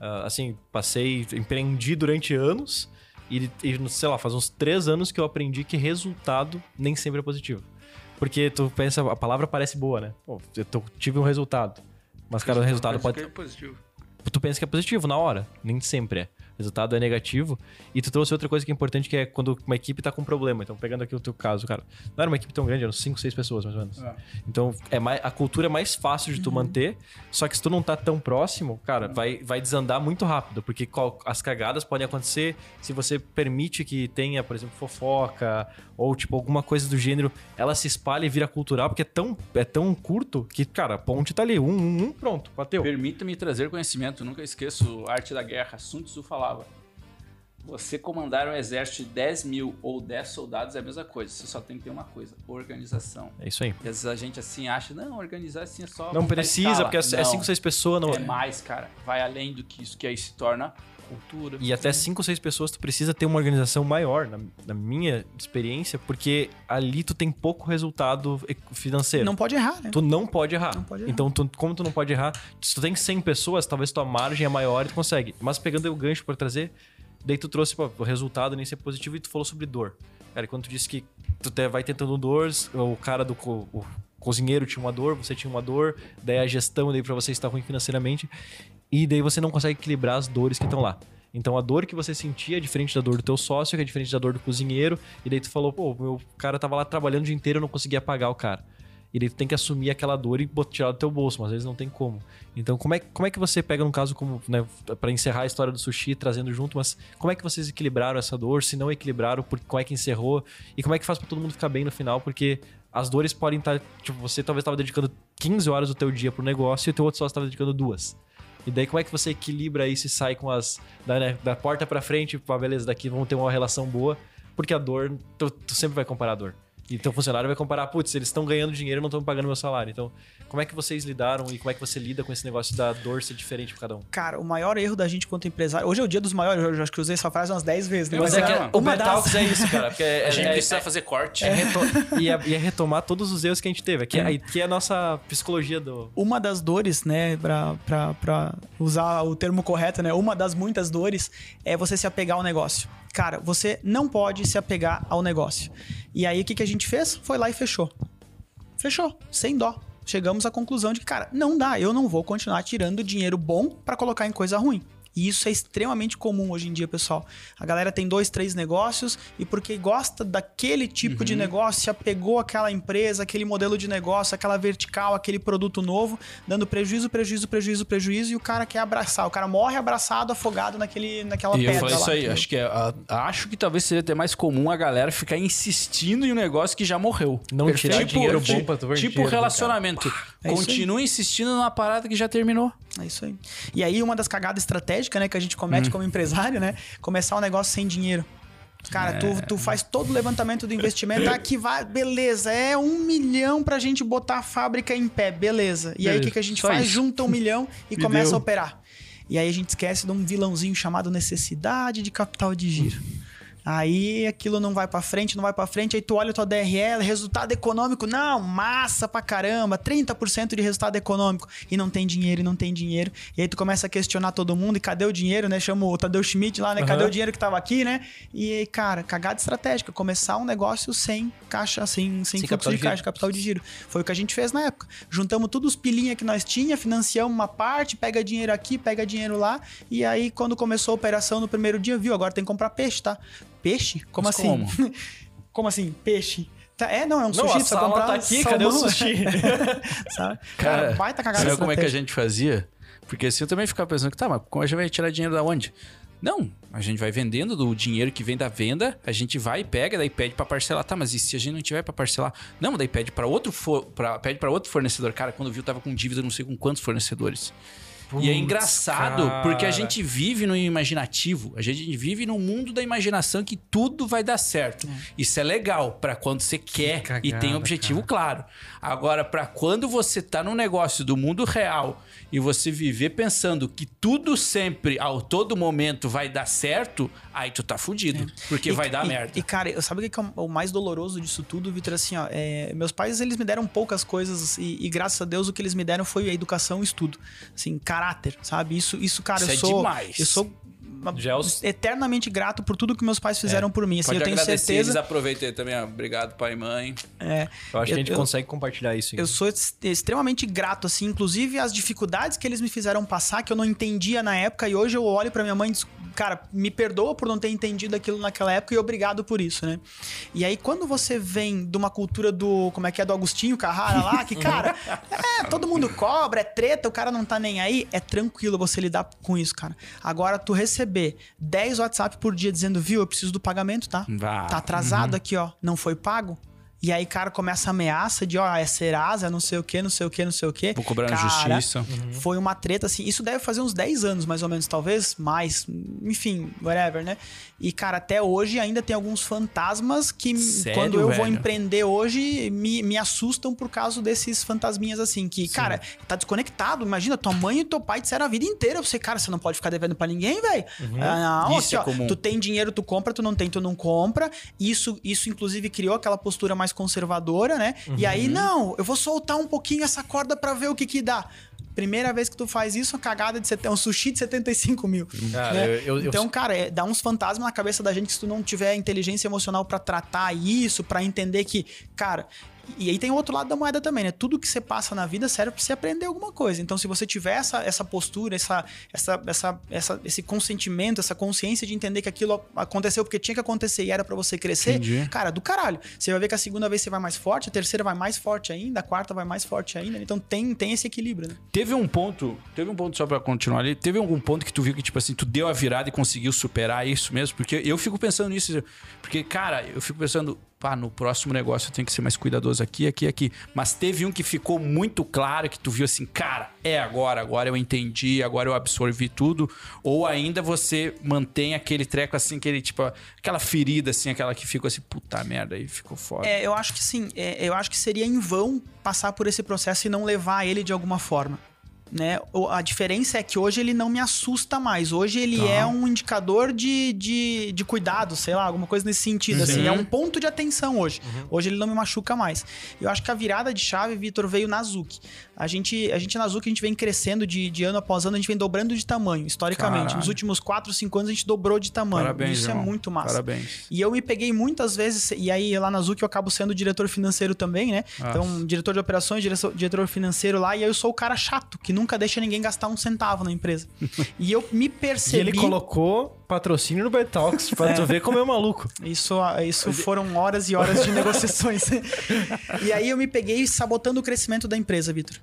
Uh, assim, passei, empreendi durante anos, e, e, sei lá, faz uns três anos que eu aprendi que resultado nem sempre é positivo. Porque tu pensa, a palavra parece boa, né? Pô, eu tive um resultado. Mas, cara, o resultado pode. É positivo. Tu pensa que é positivo na hora, nem sempre é resultado é negativo. E tu trouxe outra coisa que é importante, que é quando uma equipe tá com problema. Então, pegando aqui o teu caso, cara, não era uma equipe tão grande, eram 5, 6 pessoas, mais ou menos. É. Então, é mais, a cultura é mais fácil de tu uhum. manter, só que se tu não tá tão próximo, cara, uhum. vai, vai desandar muito rápido, porque as cagadas podem acontecer se você permite que tenha, por exemplo, fofoca ou, tipo, alguma coisa do gênero, ela se espalha e vira cultural, porque é tão, é tão curto que, cara, a ponte tá ali, um, um, um pronto, bateu. Permita-me trazer conhecimento, nunca esqueço Arte da Guerra, Sun Tzu falava. Você comandar um exército de 10 mil ou 10 soldados é a mesma coisa. Você só tem que ter uma coisa: organização. É isso aí. E às vezes a gente assim acha, não, organizar assim é só. Não precisa, porque é 5, 6 pessoas. Não... É mais, cara. Vai além do que isso, que aí se torna cultura. E até 5 ou 6 pessoas tu precisa ter uma organização maior, na, na, minha experiência, porque ali tu tem pouco resultado financeiro. Não pode errar, né? Tu não pode errar. Não pode errar. Então, tu, como tu não pode errar, se tu tem 100 pessoas, talvez tua margem é maior e tu consegue. Mas pegando o gancho para trazer, Daí tu trouxe pô, o resultado nem ser positivo e tu falou sobre dor. Cara, quando tu disse que tu vai tentando dores, o cara do o cozinheiro tinha uma dor, você tinha uma dor, daí a gestão daí para você está ruim financeiramente e daí você não consegue equilibrar as dores que estão lá. Então a dor que você sentia é diferente da dor do teu sócio, que é diferente da dor do cozinheiro, e daí tu falou, pô, meu cara tava lá trabalhando o dia inteiro, eu não conseguia pagar o cara. E daí tu tem que assumir aquela dor e tirar do teu bolso, mas às vezes não tem como. Então, como é, como é que você pega um caso como, né, para encerrar a história do sushi, trazendo junto, mas como é que vocês equilibraram essa dor? Se não equilibraram, por, como é que encerrou? E como é que faz para todo mundo ficar bem no final? Porque as dores podem estar, tá, tipo, você talvez estava dedicando 15 horas do teu dia pro negócio e o teu outro só estava dedicando duas. E daí como é que você equilibra isso e sai com as da, né, da porta para frente, pá, beleza, daqui vamos ter uma relação boa, porque a dor, tu, tu sempre vai comparar a dor. E teu funcionário vai comparar, putz, eles estão ganhando dinheiro e não estão pagando meu salário. Então, como é que vocês lidaram e como é que você lida com esse negócio da dor ser diferente para cada um? Cara, o maior erro da gente quanto empresário. Hoje é o dia dos maiores, eu acho que usei essa frase umas 10 vezes. Né? Mas, Mas é, é que o Metalks é isso, cara. Porque a gente é, precisa é, fazer corte. É reto... e, é, e, é, retomar todos os erros que a gente teve. Que é, que é a nossa psicologia do. Uma das dores, né, pra, pra, pra usar o termo correto, né? Uma das muitas dores é você se apegar ao negócio. Cara, você não pode se apegar ao negócio. E aí o que, que a gente fez? Foi lá e fechou. Fechou, sem dó. Chegamos à conclusão de que, cara, não dá, eu não vou continuar tirando dinheiro bom para colocar em coisa ruim. E isso é extremamente comum hoje em dia, pessoal. A galera tem dois, três negócios e porque gosta daquele tipo uhum. de negócio, se apegou àquela empresa, aquele modelo de negócio, aquela vertical, aquele produto novo, dando prejuízo, prejuízo, prejuízo, prejuízo, e o cara quer abraçar. O cara morre abraçado, afogado naquele, naquela e pedra. Eu falei lá, isso aí, acho que, é, acho que talvez seria até mais comum a galera ficar insistindo em um negócio que já morreu. Não Perfeito. tirar tipo, dinheiro bom pra tu Tipo relacionamento. É Continua insistindo numa parada que já terminou. É isso aí. E aí, uma das cagadas estratégicas, né, que a gente comete hum. como empresário, né? Começar um negócio sem dinheiro. Cara, é. tu, tu faz todo o levantamento do investimento, aqui vai, beleza, é um milhão pra gente botar a fábrica em pé, beleza. E beleza. aí o que, que a gente Só faz? Isso. Junta um milhão e Me começa deu. a operar. E aí a gente esquece de um vilãozinho chamado necessidade de capital de giro. Aí aquilo não vai para frente, não vai para frente, aí tu olha o tua DRL, resultado econômico, não, massa pra caramba, 30% de resultado econômico, e não tem dinheiro, e não tem dinheiro. E aí tu começa a questionar todo mundo, e cadê o dinheiro, né? Chama o Tadeu Schmidt lá, né? Uhum. Cadê o dinheiro que tava aqui, né? E aí, cara, cagada estratégica, começar um negócio sem caixa, sem, sem, sem fluxo de, de caixa, capital de giro. Foi o que a gente fez na época. Juntamos todos os pilinha que nós tinha, financiamos uma parte, pega dinheiro aqui, pega dinheiro lá, e aí quando começou a operação no primeiro dia, viu, agora tem que comprar peixe, tá? Peixe? Como Mas assim? Como? como assim? Peixe? Tá, é, não, é um não, sushi. Não, a sala comprar tá aqui, salmão. cadê o sushi? sabe? Cara, Cara vai tá cagado Sabe como é que a gente fazia? Porque assim eu também ficava pensando que tá, mas como a gente vai tirar dinheiro da onde? Não, a gente vai vendendo do dinheiro que vem da venda, a gente vai e pega, daí pede para parcelar. Tá, mas e se a gente não tiver para parcelar? Não, daí pede para outro, for, pra, pede para outro fornecedor. Cara, quando viu, tava com dívida não sei com quantos fornecedores. E é Putz, engraçado, cara. porque a gente vive no imaginativo, a gente vive no mundo da imaginação que tudo vai dar certo. Isso é legal pra quando você quer e tem cagada, objetivo claro. Agora, pra quando você tá no negócio do mundo real e você viver pensando que tudo sempre, ao todo momento, vai dar certo, aí tu tá fudido. Porque E- vai dar e- merda. E, cara, sabe o que é o mais doloroso disso tudo, Vitor? Assim, ó, é, meus pais, eles me deram poucas coisas e, e graças a Deus o que eles me deram foi a educação e estudo. Assim, caráter, sabe? Isso, isso cara, Isso eu é sou... demais. Eu sou Já é os- eternamente grato por tudo que meus pais fizeram por mim. Assim, Pode eu tenho agradecer eles, certeza... aproveita aí também. Obrigado, pai e mãe. É, Eu acho que a gente eu- consegue compartilhar isso. Eu sou ex- extremamente grato, assim, inclusive as dificuldades que eles me fizeram passar, que eu não entendia na época, e hoje eu olho pra minha mãe e digo, cara, me perdoa por não ter entendido aquilo naquela época e obrigado por isso, né? E aí, quando você vem de uma cultura do, como é que é, do Agostinho Carrara lá, que, cara, é, todo mundo cobra, é treta, o cara não tá nem aí, é tranquilo você lidar com isso, cara. Agora, tu receber 10 WhatsApp por dia dizendo, viu, eu preciso do pagamento, tá? Vá. Tá atrasado aqui, ó, não foi pago? E aí, cara, começa a ameaça de, ó, é Serasa, não sei o que, não sei o que, não sei o que. Vou cobrar na Cara, justiça. Foi uma treta, assim. Isso deve fazer uns 10 anos, mais ou menos, talvez mais. Enfim, whatever, né? E, cara, até hoje ainda tem alguns fantasmas que, Sério, quando eu vou velho? empreender hoje, me, me assustam por causa desses fantasminhas, assim. Que, cara, tá desconectado. Imagina, tua mãe e teu pai disseram a vida inteira você, cara, você não pode ficar devendo pra ninguém, velho. Ah, não, Isso assim, é ó, tu tem dinheiro, tu compra, tu não tem, tu não compra. Isso, isso inclusive, criou aquela postura mais conservadora, né? E aí, Uhum. não, eu vou soltar um pouquinho essa corda pra ver o que que dá. Primeira vez que tu faz isso, a cagada de set- um sushi de 75 mil. Cara, né? eu- eu- então, cara, é, dá uns fantasmas na cabeça da gente que se tu não tiver inteligência emocional pra tratar isso, pra entender que, cara. E aí tem o outro lado da moeda também, né? Tudo que você passa na vida serve pra você aprender alguma coisa. Então, se você tiver essa, essa postura, essa, essa, essa, essa- esse consentimento, essa consciência de entender que aquilo aconteceu porque tinha que acontecer e era pra você crescer, Entendi. cara, do caralho. Você vai ver que a segunda vez você vai mais forte, a terceira vai mais forte ainda, a quarta vai mais forte ainda. Então tem, tem esse equilíbrio, né? Teve um ponto, teve um ponto só pra continuar ali, teve algum ponto que tu viu que, tipo assim, tu deu a virada e conseguiu superar isso mesmo? Porque eu fico pensando nisso, porque, cara, eu fico pensando, no próximo negócio eu tenho que ser mais cuidadoso aqui, aqui, aqui. Mas teve um que ficou muito claro, que tu viu assim, cara, é agora, agora eu entendi, agora eu absorvi tudo. Ou ainda você mantém aquele treco assim, aquele, tipo, aquela ferida assim, aquela que ficou assim, puta merda, aí ficou foda. É, eu acho que sim. É, eu acho que seria em vão passar por esse processo e não levar ele de alguma forma. Né? A diferença é que hoje ele não me assusta mais. Hoje ele Tá. é um indicador de, de, de cuidado, sei lá, alguma coisa nesse sentido. Assim, Uhum. é um ponto de atenção hoje. Hoje ele não me machuca mais. Eu acho que a virada de chave, Vitor, veio na Zuki. A gente, a gente na Zuki, a gente vem crescendo de, de ano após ano, a gente vem dobrando de tamanho, historicamente. Caralho. Nos últimos 4, 5 anos a gente dobrou de tamanho. Parabéns, Isso irmão. é muito massa. Parabéns. E eu me peguei muitas vezes, e aí lá na Zuki eu acabo sendo diretor financeiro também, né? Então, diretor de operações, diretor, diretor financeiro lá, e aí eu sou o cara chato, que nunca deixa ninguém gastar um centavo na empresa. e eu me E percebi. ele colocou patrocínio no Betalks pra tu ver como é maluco. Isso, isso foram horas e horas de negociações. e aí eu me peguei sabotando o crescimento da empresa, Vitor.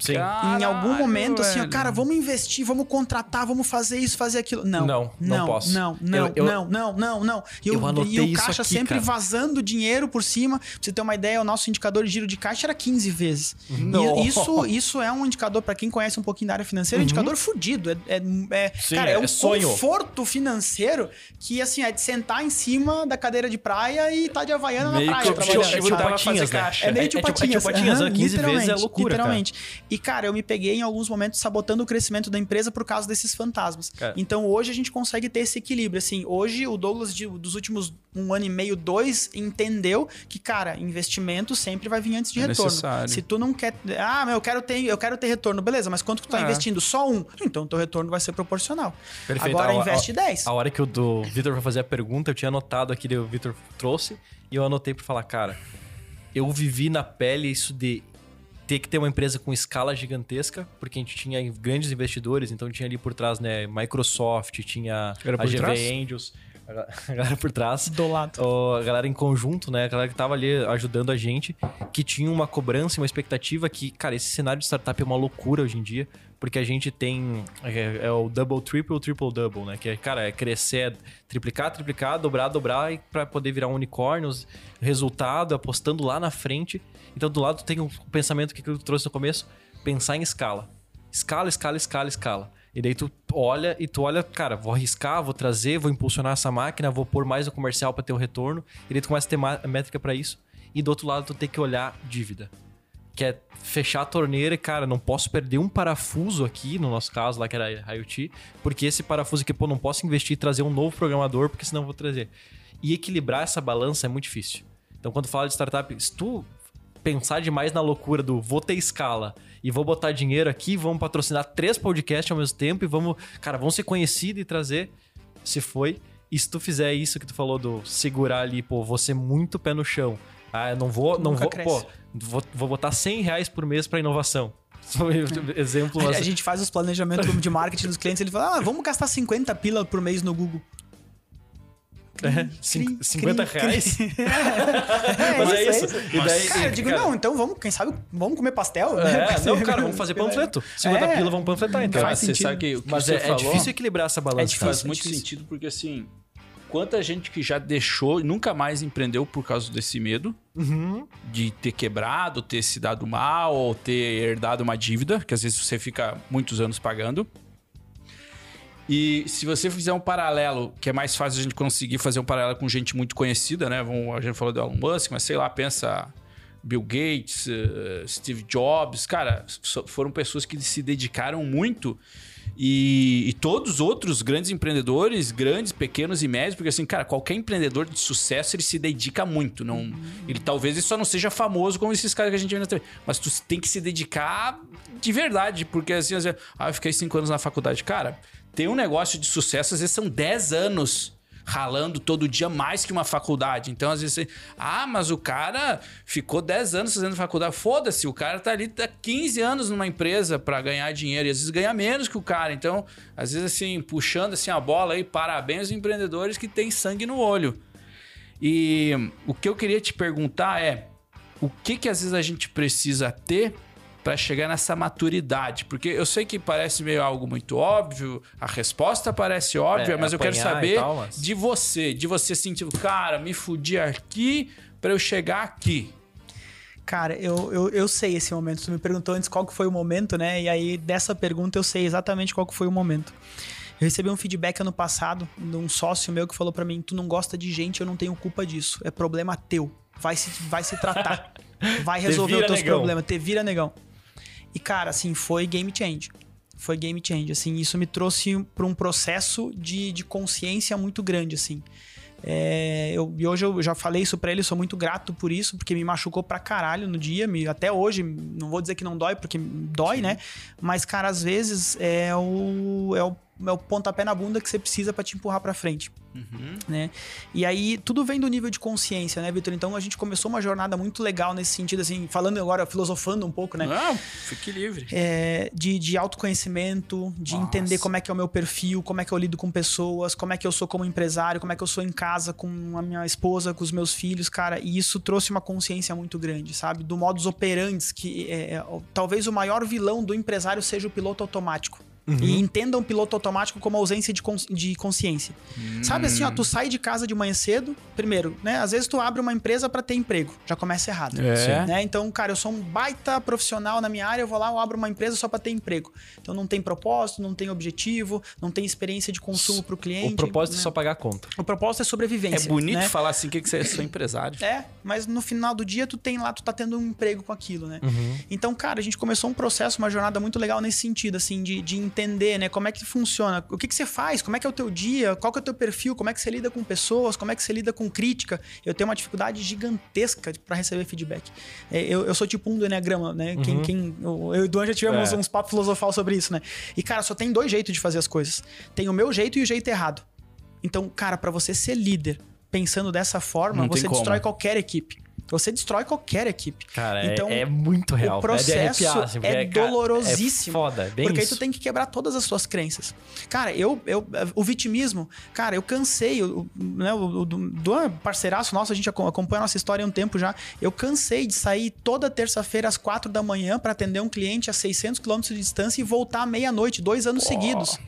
Sim. em algum Caralho, momento, assim, ó, velho. cara, vamos investir, vamos contratar, não fazer isso, fazer aquilo. Não, Não, não posso. Não, não, Eu- eu- não, não, não, não. E, Eu o- anotei e o caixa aqui, sempre cara. vazando dinheiro por cima. Pra você ter uma ideia, o nosso indicador de giro de caixa era 15 vezes. Não. E isso, isso é um indicador, pra quem conhece um pouquinho da área financeira, um indicador fudido. É, é, é- Sim, cara, é, é um sonho. conforto financeiro que, assim, é de sentar em cima da cadeira de praia e tá de havaiana Meio na que praia. o trabalhando, sabe? tava Patinhas, fazer né? caixa. É meio É- tipo é tipo- é patinhas. tipo patinhas, Aham, né? 15 vezes é literalmente, loucura, cara. E, cara, eu me peguei em alguns momentos sabotando o crescimento da empresa por causa desses fantasmas. Cara. Então, hoje a gente consegue ter esse equilíbrio. Assim, hoje o Douglas, de- dos últimos um ano e meio, dois, entendeu que, cara, investimento sempre vai vir antes de É retorno. necessário. Se tu não quer... Ah, meu, eu quero ter, eu quero ter retorno. Beleza, mas quanto que tu tá É. investindo? Só um. Então, teu retorno vai ser proporcional. Perfeito. Agora, A- a- investe 10. A hora que o do Vitor vai fazer a pergunta, eu tinha anotado aqui, o Vitor trouxe, e eu anotei pra falar, cara, eu vivi na pele isso de ter que ter uma empresa com escala gigantesca, porque a gente tinha grandes investidores, então tinha ali por trás, né, Microsoft, tinha a GV trás? Angels, a ga- a galera por trás. Do lado. A galera em conjunto, né? A galera que tava ali ajudando a gente, que tinha uma cobrança e uma expectativa que, cara, esse cenário de startup é uma loucura hoje em dia, porque a gente tem é, é o double, triple, triple, double, né? Que é, cara, é crescer, triplicar, triplicar, dobrar, dobrar e para poder virar um unicórnio, resultado, apostando lá na frente. Então, do lado tem um pensamento que eu trouxe no começo, pensar em escala. Escala, escala, escala, escala. E daí tu olha e tu olha, cara, vou arriscar, vou trazer, vou impulsionar essa máquina, vou pôr mais no comercial para ter o retorno. E daí tu começa a ter métrica para isso. E do outro lado tu tem que olhar dívida. Que é fechar a torneira e, cara, não posso perder um parafuso aqui, no nosso caso lá que era IoT, porque esse parafuso aqui, pô, não posso investir e trazer um novo programador, porque senão eu vou trazer. E equilibrar essa balança é muito difícil. Então, quando fala de startup, se tu pensar demais na loucura do vou ter escala e vou botar dinheiro aqui, vamos patrocinar três podcasts ao mesmo tempo e vamos, cara, vamos ser conhecidos e trazer. Se foi. E se tu fizer isso que tu falou do segurar ali, pô, vou ser muito pé no chão. Ah, eu não vou, não vou, pô, vou, vou botar 100 reais por mês para inovação. exemplo. A, a gente faz os planejamentos de marketing dos clientes, ele fala: ah, vamos gastar 50 pila por mês no Google. É, 50 reais? é, Mas é isso. É E daí, cara, eu digo, cara, não, então vamos, quem sabe, vamos comer pastel? É, né? não, cara, vamos fazer panfleto. 50 é, pila, vamos panfletar, então. Faz você sabe que o que Mas você é, falou, é difícil equilibrar essa balança. É difícil, faz muito difícil. sentido, porque assim, quanta gente que já deixou e nunca mais empreendeu por causa desse medo uhum. de ter quebrado, ter se dado mal, ou ter herdado uma dívida, que às vezes você fica muitos anos pagando. E se você fizer um paralelo, que é mais fácil a gente conseguir fazer um paralelo com gente muito conhecida, né? Vamos, a gente falou do Elon Musk, mas sei lá, pensa Bill Gates, uh, Steve Jobs, cara, foram pessoas que se dedicaram muito. E, e, todos os outros grandes empreendedores, grandes, pequenos e médios, porque assim, cara, qualquer empreendedor de sucesso ele se dedica muito. Não, uhum. Ele talvez ele só não seja famoso como esses caras que a gente vê na TV, mas tu tem que se dedicar de verdade, porque assim, assim ah, eu fiquei cinco anos na faculdade, cara ter um negócio de sucesso, às vezes são 10 anos ralando todo dia mais que uma faculdade. Então, às vezes, você, ah, mas o cara ficou 10 anos fazendo faculdade. Foda-se, o cara tá ali tá 15 anos numa empresa para ganhar dinheiro e às vezes ganha menos que o cara. Então, às vezes assim, puxando assim a bola aí, parabéns aos empreendedores que têm sangue no olho. E o que eu queria te perguntar é, o que que às vezes a gente precisa ter para chegar nessa maturidade? Porque eu sei que parece meio algo muito óbvio, a resposta parece óbvia, é, mas eu quero saber tal, mas... de você, de você sentir, cara, me fudi aqui para eu chegar aqui. Cara, eu, eu, eu sei esse momento. Tu me perguntou antes qual que foi o momento, né? E aí, dessa pergunta, eu sei exatamente qual que foi o momento. Eu recebi um feedback ano passado de um sócio meu que falou para mim: Tu não gosta de gente, eu não tenho culpa disso. É problema teu. Vai se, vai se tratar. Vai resolver os teus negão. problemas. Te vira, negão. E, cara, assim, foi game change. Foi game change, assim. Isso me trouxe para um processo de, de consciência muito grande, assim. É, eu, e hoje eu já falei isso pra ele, sou muito grato por isso, porque me machucou pra caralho no dia. Me, até hoje, não vou dizer que não dói, porque dói, Sim. né? Mas, cara, às vezes é o, é o é o pontapé na bunda que você precisa para te empurrar para frente. Uhum. Né? E aí, tudo vem do nível de consciência, né, Vitor? Então, a gente começou uma jornada muito legal nesse sentido, assim, falando agora, filosofando um pouco, né? Não, fique livre. É, de, de autoconhecimento, de Nossa. entender como é que é o meu perfil, como é que eu lido com pessoas, como é que eu sou como empresário, como é que eu sou em casa com a minha esposa, com os meus filhos, cara. E isso trouxe uma consciência muito grande, sabe? Do modus operandi, que é, é, talvez o maior vilão do empresário seja o piloto automático. Uhum. E entendam piloto automático como ausência de, cons de consciência. Hum. Sabe assim, ó, tu sai de casa de manhã cedo, primeiro, né? Às vezes tu abre uma empresa para ter emprego, já começa errado. É. Né? Então, cara, eu sou um baita profissional na minha área, eu vou lá, eu abro uma empresa só para ter emprego. Então não tem propósito, não tem objetivo, não tem experiência de consumo para o cliente. O propósito né? é só pagar a conta. O propósito é sobrevivência. É bonito né? falar assim que, que você é só empresário. É, mas no final do dia tu tem lá, tu tá tendo um emprego com aquilo, né? Uhum. Então, cara, a gente começou um processo, uma jornada muito legal nesse sentido, assim, de, de entender, né, como é que funciona? O que, que você faz? Como é que é o teu dia? Qual que é o teu perfil? Como é que você lida com pessoas? Como é que você lida com crítica? Eu tenho uma dificuldade gigantesca para receber feedback. É, eu, eu, sou tipo um do Enneagrama, né? Uhum. Quem, quem, eu, eu e o Duan já tivemos é. uns papos filosofal sobre isso, né? E, cara, só tem dois jeitos de fazer as coisas. Tem o meu jeito e o jeito errado. Então, cara, para você ser líder pensando dessa forma, Não você destrói qualquer equipe. Você destrói qualquer equipe. Cara, é, então, é, é muito real. O processo é, arrepiar, assim, é, é dolorosíssimo. É foda, bem Porque isso. aí tu tem que quebrar todas as suas crenças. Cara, eu, eu o vitimismo, cara, eu cansei, o, né, o, do, do parceiraço nosso, a gente acompanha a nossa história há um tempo já. Eu cansei de sair toda terça-feira às quatro da manhã para atender um cliente a 600 quilômetros de distância e voltar à meia-noite, dois anos oh. seguidos.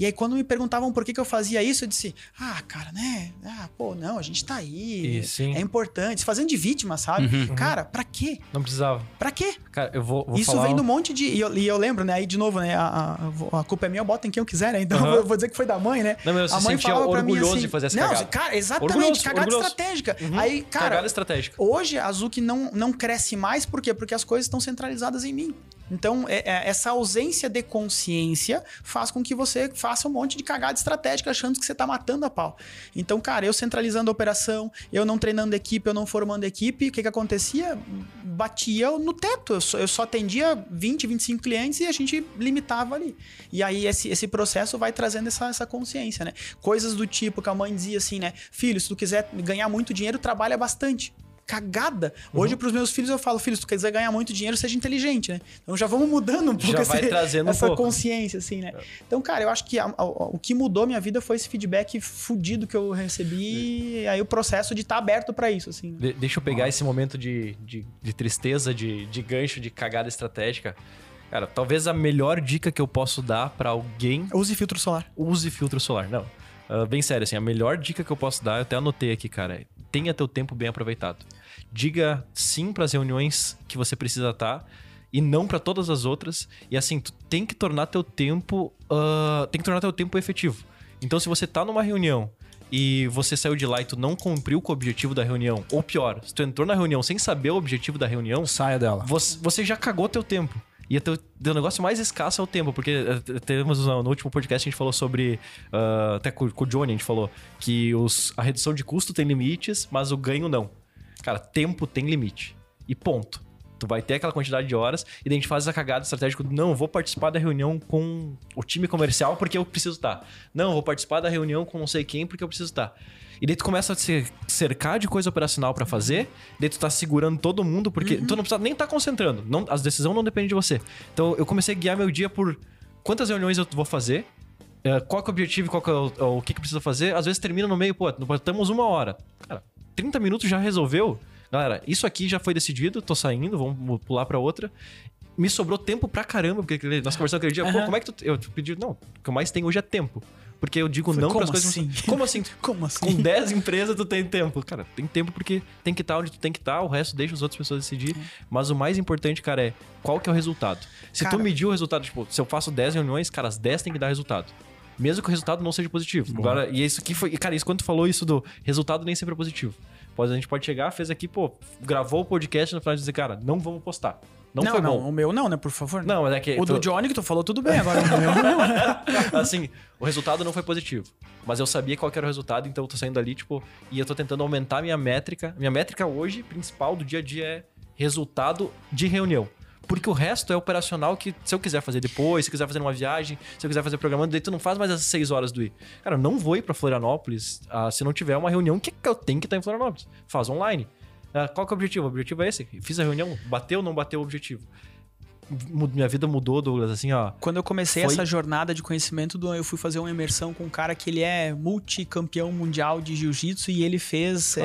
E aí, quando me perguntavam por que, que eu fazia isso, eu disse: Ah, cara, né? Ah, pô, não, a gente tá aí. E, sim. É importante. Se fazendo de vítima, sabe? Uhum. Cara, pra quê? Não precisava. Pra quê? Cara, eu vou, vou Isso falar... vem do monte de. E eu, e eu lembro, né? Aí, de novo, né? A, a, a culpa é minha, eu boto em quem eu quiser, né? Então Aham. eu vou dizer que foi da mãe, né? Não, mas você a mãe sentia falava pra mim orgulhoso assim, de fazer essa não, cagada. cara, exatamente, Orgulhoso, cagada orgulhoso. estratégica. Uhum. Aí, cara, Cagada estratégica. Hoje a Zuki não, não cresce mais, por quê? Porque as coisas estão centralizadas em mim. Então, é- é- essa ausência de consciência faz com que você faça um monte de cagada estratégica achando que você tá matando a pau. Então, cara, eu centralizando a operação, eu não treinando equipe, eu não formando equipe, o que que acontecia? Batia no teto. Eu só, eu só atendia 20, 25 clientes e a gente limitava ali. E aí, esse, esse processo vai trazendo essa, essa consciência, né? Coisas do tipo que a mãe dizia assim, né? Filho, se tu quiser ganhar muito dinheiro, trabalha bastante. Cagada. Uhum. Hoje, pros meus filhos, eu falo, filho, se tu quiser ganhar muito dinheiro, seja inteligente, né? Então já vamos mudando um pouco Já vai esse- trazendo um essa pouco. consciência, assim, né? Então, cara, eu acho que a- a- o que mudou minha vida foi esse feedback fudido que eu recebi. E aí o processo de estar aberto pra isso, assim. né? De- deixa eu pegar esse momento de, de, de tristeza, de, de gancho, de cagada estratégica. Cara, talvez a melhor dica que eu posso dar pra alguém Use filtro solar. use filtro solar. Não. Ah, bem sério, assim, a melhor dica que eu posso dar, eu até anotei aqui, cara, é tenha teu tempo bem aproveitado. Diga sim pras reuniões que você precisa estar e não pra todas as outras. E assim, tu tem que tornar teu tempo, ah, tem que tornar teu tempo efetivo. Então, se você tá numa reunião e você saiu de lá e tu não cumpriu com o objetivo da reunião, ou pior, se tu entrou na reunião sem saber o objetivo da reunião, Saia dela. você, você já cagou teu tempo. E o teu, teu negócio mais escasso é o tempo, porque eh, temos no último podcast a gente falou sobre. ah, até com, com o Johnny a gente falou que os, a redução de custo tem limites, mas o ganho não. Cara, tempo tem limite. E ponto. Tu vai ter aquela quantidade de horas e daí a gente faz essa cagada estratégica. do, Não, vou participar da reunião com o time comercial porque eu preciso estar. Não, eu vou participar da reunião com não sei quem porque eu preciso estar. E daí tu começa a se cercar de coisa operacional pra fazer, daí tu tá segurando todo mundo, porque tu não precisa nem estar concentrando. Não, as decisões não dependem de você. Então eu comecei a guiar meu dia por quantas reuniões eu vou fazer, eh, qual que é o objetivo, qual é o, o que, que precisa fazer. Às vezes termina no meio, pô, estamos uma hora. Cara, 30 minutos já resolveu. Galera, isso aqui já foi decidido, tô saindo, vamos pular pra outra. Me sobrou tempo pra caramba, porque nós conversamos aquele dia, pô, Aham. como é que tu. Eu pedi, não, o que eu mais tenho hoje é tempo. Porque eu digo Foi, não como pras coisas. assim? Como assim? Como assim? Com 10 empresas tu tem tempo. Cara, tem tempo porque tem que estar onde tu tem que estar, o resto deixa as outras pessoas decidir. Mas o mais importante, cara, é qual que é o resultado. Se Cara- tu medir o resultado, tipo, se eu faço 10 reuniões, cara, as 10 tem que dar resultado. Mesmo que o resultado não seja positivo. Agora, e isso aqui foi. Cara, isso quando tu falou isso do resultado nem sempre é positivo. Pode, a gente pode chegar, fez aqui, pô, gravou o podcast no final de dizer, cara, não vamos postar. Não, Não, foi não, bom. o meu não, né? Por favor. Não, mas é que. O tu- do Johnny que tu falou, tudo bem. Agora o meu não. assim, o resultado não foi positivo. Mas eu sabia qual era o resultado, então eu tô saindo ali, tipo, e eu tô tentando aumentar a minha métrica. Minha métrica hoje, principal do dia a dia, é resultado de reunião. Porque o resto é operacional que, se eu quiser fazer depois, se eu quiser fazer uma viagem, se eu quiser fazer programando, daí tu não faz mais essas seis horas do ir. Cara, eu não vou ir pra Florianópolis ah, se não tiver uma reunião que eu tenho que estar em Florianópolis. Faz online. Ah, qual que é o objetivo? O objetivo é esse. Fiz a reunião, bateu ou não bateu o objetivo? Minha vida mudou, Douglas, assim, ó. Quando eu comecei Foi- essa jornada de conhecimento, do- eu fui fazer uma imersão com um cara que ele é multicampeão mundial de jiu-jitsu e ele fez. é,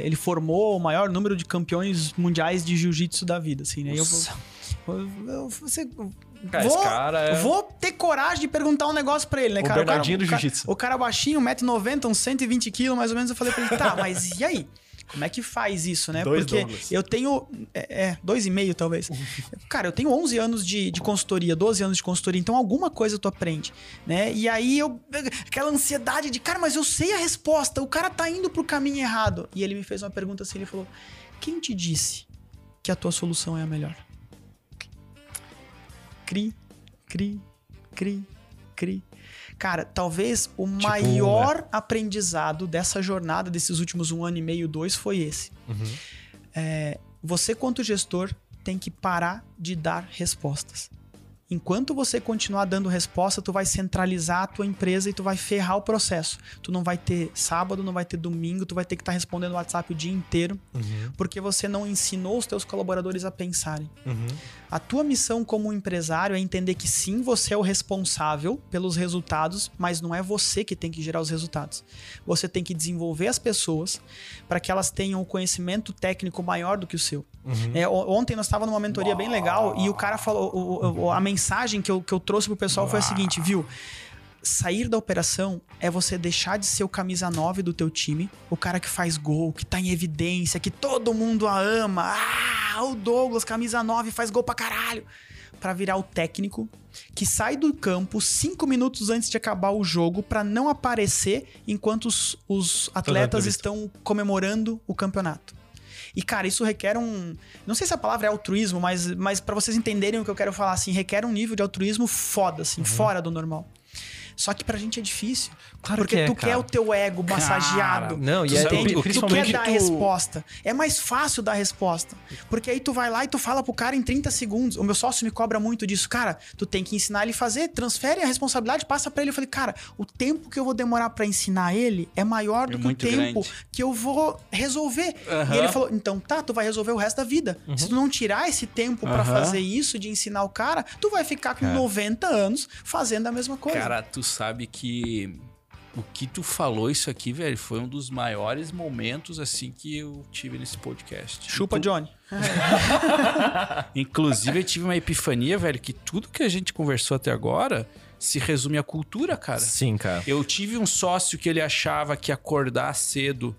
é, ele formou o maior número de campeões mundiais de jiu-jitsu da vida, assim, né? Eu, Nossa. eu, eu, você, Cara, vou, cara é- vou ter coragem de perguntar um negócio pra ele, né, O cara? Do o cara- jiu-jitsu. O cara baixinho, 1,90m, uns 120 quilos, mais ou menos. Eu falei pra ele, tá, mas e aí? Como é que faz isso, né? Dois Porque eu tenho. É, é, dois e meio, talvez. Cara, eu tenho 11 anos de, de consultoria, 12 anos de consultoria, então alguma coisa tu aprende, né? E aí eu. Aquela ansiedade de, cara, mas eu sei a resposta, o cara tá indo pro caminho errado. E ele me fez uma pergunta assim: ele falou: Quem te disse que a tua solução é a melhor? Cri, cri, cri, cri. Cara, talvez o Tipo, maior aprendizado dessa jornada, desses últimos um ano e meio, dois, foi esse. É, você, quanto gestor, tem que parar de dar respostas. Enquanto você continuar dando resposta, tu vai centralizar a tua empresa e tu vai ferrar o processo. Tu não vai ter sábado, não vai ter domingo, tu vai ter que estar respondendo WhatsApp o dia inteiro, porque você não ensinou os teus colaboradores a pensarem. A tua missão como empresário é entender que sim, você é o responsável pelos resultados, mas não é você que tem que gerar os resultados. Você tem que desenvolver as pessoas para que elas tenham um conhecimento técnico maior do que o seu. É, o- ontem nós estávamos numa mentoria bem legal e o cara falou, o- o- a mensagem que eu, que eu trouxe pro pessoal foi a seguinte, viu? sair da operação é você deixar de ser o camisa 9 do teu time, o cara que faz gol, que tá em evidência, que todo mundo a ama. Ah, o Douglas, camisa 9, faz gol pra caralho. Pra virar o técnico que sai do campo cinco minutos antes de acabar o jogo pra não aparecer enquanto os, os atletas estão comemorando o campeonato. E, cara, isso requer um. Não sei se a palavra é altruísmo, mas, mas para vocês entenderem o que eu quero falar, assim, requer um nível de altruísmo foda, assim, fora do normal. Só que pra gente é difícil. Claro porque que é, tu cara. quer o teu ego massageado. não, e tu é- entende? tu principalmente quer dar a tu- resposta. É mais fácil dar a resposta. Porque aí tu vai lá e tu fala pro cara em 30 segundos. O meu sócio me cobra muito disso. Cara, tu tem que ensinar ele a fazer, transfere a responsabilidade, passa pra ele. Eu falei, cara, o tempo que eu vou demorar pra ensinar ele é maior do É que o tempo grande. que eu vou resolver. Aham. E ele falou: então tá, tu vai resolver o resto da vida. Se tu não tirar esse tempo pra Aham. fazer isso, de ensinar o cara, tu vai ficar com 90 anos fazendo a mesma coisa. Cara, tu sabe que o que tu falou isso aqui, velho, foi um dos maiores momentos assim que eu tive nesse podcast. Chupa, Inclu- Johnny. Inclusive, eu tive uma epifania, velho, que tudo que a gente conversou até agora se resume à cultura, cara. Sim, cara. Eu tive um sócio que ele achava que acordar cedo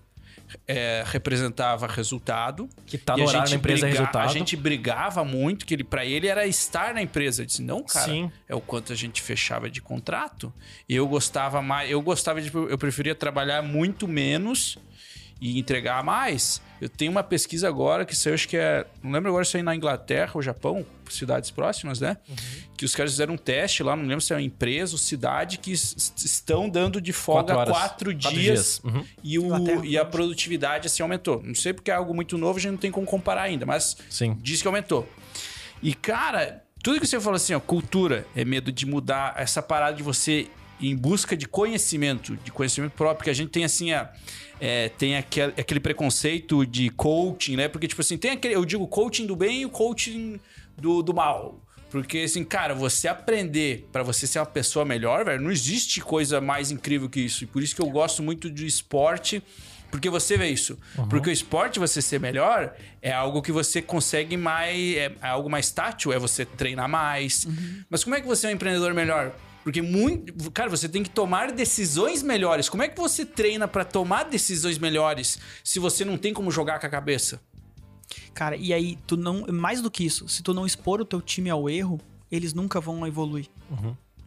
é, representava resultado. Que tá E no a horário da empresa é briga- resultado. A gente brigava muito, que ele para ele era estar na empresa. Eu disse, não, cara, Sim. é o quanto a gente fechava de contrato. Eu gostava mais, eu gostava de, eu preferia trabalhar muito menos e entregar mais. Eu tenho uma pesquisa agora que saiu, acho que é, não lembro agora se é na Inglaterra ou Japão, cidades próximas, né? Uhum. Que os caras fizeram um teste lá, não lembro se é uma empresa ou cidade que es- estão dando de folga Quatro quatro, horas. Quatro dias, dias. Uhum. e, o, Inglaterra, e a produtividade assim aumentou. Não sei porque é algo muito novo, a gente não tem como comparar ainda, mas Sim. diz que aumentou. E, cara, tudo que você falou assim, ó, cultura é medo de mudar essa parada de você em busca de conhecimento, de conhecimento próprio, que a gente tem assim, a, é, tem aquele, aquele preconceito de coaching, né? Porque, tipo assim, tem aquele, eu digo coaching do bem e o coaching do, do mal. Porque, assim, cara, você aprender pra você ser uma pessoa melhor, velho, não existe coisa mais incrível que isso. E por isso que eu gosto muito de esporte, porque você vê isso. Porque o esporte, você ser melhor, é algo que você consegue mais. É, é algo mais tátil, é você treinar mais. Mas como é que você é um empreendedor melhor? Porque muito. Cara, você tem que tomar decisões melhores. Como é que você treina pra tomar decisões melhores se você não tem como jogar com a cabeça? Cara, e aí, tu não. Mais do que isso, se tu não expor o teu time ao erro, eles nunca vão evoluir.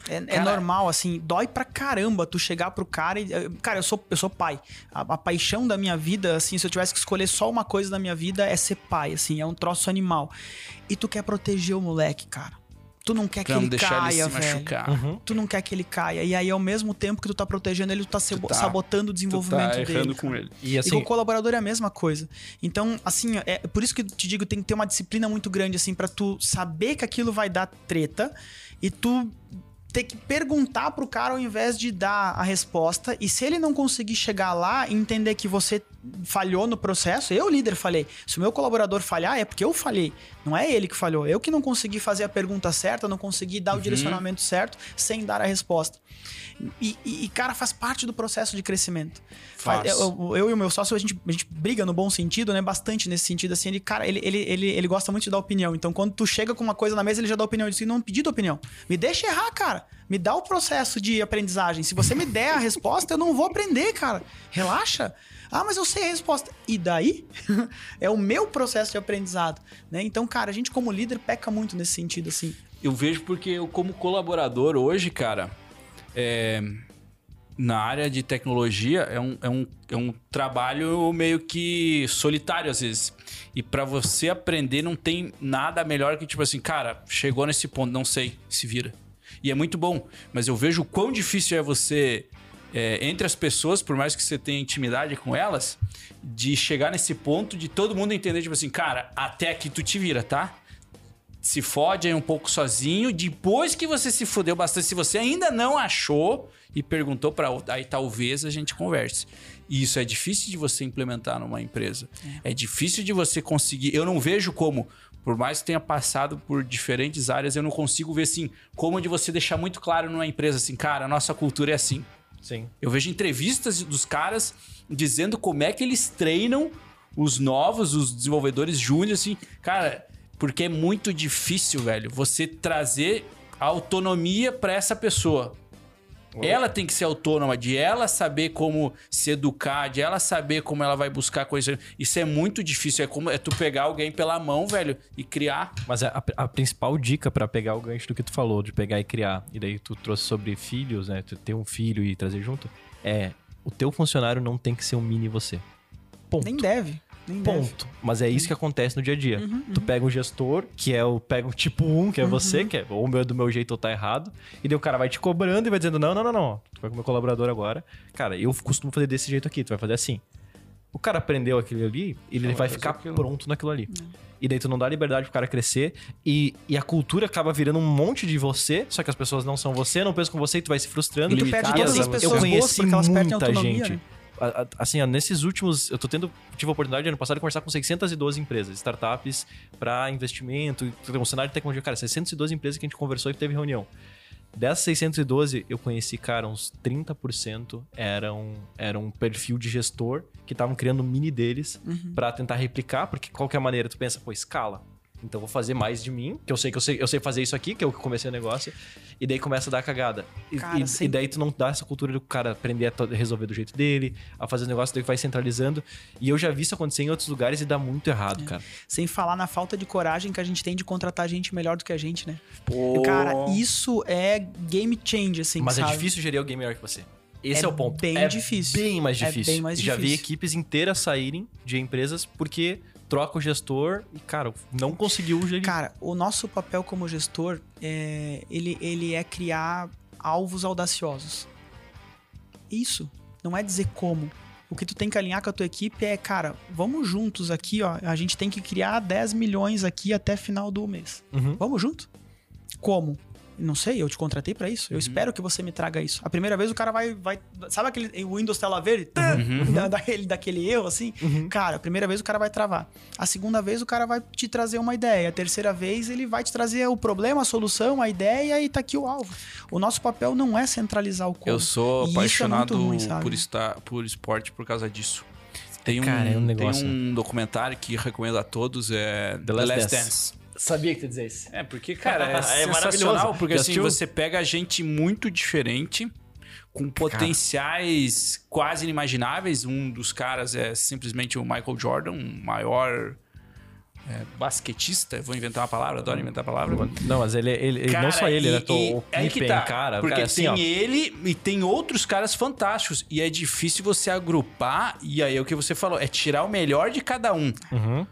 É, é Cara- normal, assim, dói pra caramba tu chegar pro cara e. eh, Cara, eu sou, eu sou pai. A, a paixão da minha vida, assim, se eu tivesse que escolher só uma coisa da minha vida, é ser pai, assim, é um troço animal. E tu quer proteger o moleque, cara. Tu não quer que ele deixar caia, ele se velho. machucar. Uhum. Tu não quer que ele caia. E aí, ao mesmo tempo que tu tá protegendo ele, tu tá, sebo- tá- sabotando o Tu desenvolvimento tá dele. errando cara. com ele. E E assim, com o colaborador é a mesma coisa. Então, assim, é por isso que eu te digo, tem que ter uma disciplina muito grande, assim, pra tu saber que aquilo vai dar treta e tu ter que perguntar pro cara ao invés de dar a resposta. E se ele não conseguir chegar lá e entender que você falhou no processo, eu, líder, falhei. Se o meu colaborador falhar, é porque eu falhei. Não é ele que falhou. Eu que não consegui fazer a pergunta certa, não consegui dar o direcionamento certo sem dar a resposta. E, e, cara, faz parte do processo de crescimento. Faz. Eu, eu e o meu sócio, a gente, a gente briga no bom sentido, né? Bastante nesse sentido, assim. Ele, cara, ele, ele, ele, ele gosta muito de dar opinião. Então, quando tu chega com uma coisa na mesa, ele já dá opinião. Ele diz, não pedi tua opinião. Me deixa errar, cara. Me dá o processo de aprendizagem. Se você me der a resposta, eu não vou aprender, cara. Relaxa. Ah, mas eu sei a resposta. E daí? é o meu processo de aprendizado, né? Então, cara, a gente como líder peca muito nesse sentido, assim. Eu vejo porque eu, como colaborador hoje, cara, é, na área de tecnologia é um, é, um, é um trabalho meio que solitário às vezes. E pra você aprender não tem nada melhor que tipo assim, cara, chegou nesse ponto, não sei, se vira. E é muito bom, mas eu vejo o quão difícil é você é, entre as pessoas, por mais que você tenha intimidade com elas, de chegar nesse ponto de todo mundo entender tipo assim, cara, até aqui tu te vira, tá? se fode aí um pouco sozinho. Depois que você se fodeu bastante, se você ainda não achou e perguntou para aí talvez a gente converse. E isso é difícil de você implementar numa empresa. É. difícil de você conseguir. Eu não vejo como, por mais que tenha passado por diferentes áreas, eu não consigo ver assim como de você deixar muito claro numa empresa assim, cara, a nossa cultura é assim. Sim. Eu vejo entrevistas dos caras dizendo como é que eles treinam os novos, os desenvolvedores júnior, assim, cara, porque é muito difícil, velho, você trazer autonomia pra essa pessoa. Ela tem que ser autônoma, de ela saber como se educar, de ela saber como ela vai buscar coisas. Isso é muito difícil. É como é tu pegar alguém pela mão, velho, e criar. Mas a, a principal dica pra pegar o gancho do que tu falou, de pegar e criar, e daí tu trouxe sobre filhos, né? Tu ter um filho e trazer junto, é o teu funcionário não tem que ser um mini você. Ponto. Nem deve. Nem deve. Ponto. Mas é isso que acontece no dia a dia. Tu pega um gestor, que é o. Pega o tipo 1, que é você, que é ou o meu do meu jeito ou tá errado. E daí o cara vai te cobrando e vai dizendo: não, não, não, não. Tu vai com o meu colaborador agora. Cara, eu costumo fazer desse jeito aqui, tu vai fazer assim. O cara aprendeu aquilo ali, ele vai ficar pronto naquilo ali. E daí tu não dá liberdade pro cara crescer. E, e a cultura acaba virando um monte de você, só que as pessoas não são você, não pensam com você e tu vai se frustrando. E tu perde todas as pessoas eu boas conheci porque elas perdem muita autonomia, gente. né? Assim, ó, nesses últimos. Eu tô tendo. Tive a oportunidade ano passado de conversar com 612 empresas, startups, para investimento, um cenário de tecnologia. Cara, 612 empresas que a gente conversou e teve reunião. Dessas 612, eu conheci, cara, uns 30% eram, eram um perfil de gestor que estavam criando mini deles Uhum. pra tentar replicar, porque qualquer maneira tu pensa, pô, escala. Então vou fazer mais de mim, que eu sei que eu sei, eu sei fazer isso aqui, que é o que eu comecei o negócio, e daí começa a dar cagada. E, Cara, e- e daí tu não dá essa cultura do cara aprender a resolver do jeito dele, a fazer o negócio, daí vai centralizando. E eu já vi isso acontecer em outros lugares e dá muito errado, É. cara. Sem falar na falta de coragem que a gente tem de contratar gente melhor do que a gente, né? Pô. Cara, isso é game change, assim, Mas sabe? é difícil gerir alguém melhor que você. Esse é, É o ponto. bem é difícil. Bem mais É difícil. bem mais Já vi difícil. equipes inteiras saírem de empresas porque troca o gestor e, cara, não conseguiu gerir. Cara, o nosso papel como gestor, é, ele, ele é criar alvos audaciosos. Isso. Não é dizer como. O que tu tem que alinhar com a tua equipe é, cara, vamos juntos aqui, ó. A gente tem que criar 10 milhões aqui até final do mês. Uhum. Vamos junto? Como? Não sei, eu te contratei pra isso. Uhum. Eu espero que você me traga isso. A primeira vez o cara vai. vai sabe aquele o Windows tela verde? Uhum. Da- daquele, daquele erro, assim? Cara, a primeira vez o cara vai travar. A segunda vez o cara vai te trazer uma ideia. A terceira vez ele vai te trazer o problema, a solução, a ideia e tá aqui o alvo. O nosso papel não é centralizar o como. Eu sou E é apaixonado muito ruim, por, estar, por esporte por causa disso. Tem um, Cara, é um negócio, tem um documentário que recomendo a todos, é The Last Dance. Sabia que tu ia dizer isso. É, porque, cara, é, É sensacional, maravilhoso. porque Já assim, assistiu? você pega gente muito diferente, com potenciais quase inimagináveis. Um dos caras é simplesmente o Michael Jordan, um maior é, basquetista. Vou inventar uma palavra, adoro inventar palavra. Não, mas ele, ele, ele- Cara, não só ele, e- né? Tô- O que Pippen, tá, cara. Porque cara, assim, tem ó, ele e tem outros caras fantásticos. E é difícil você agrupar. E aí é o que você falou, é tirar o melhor de cada um. Uhum.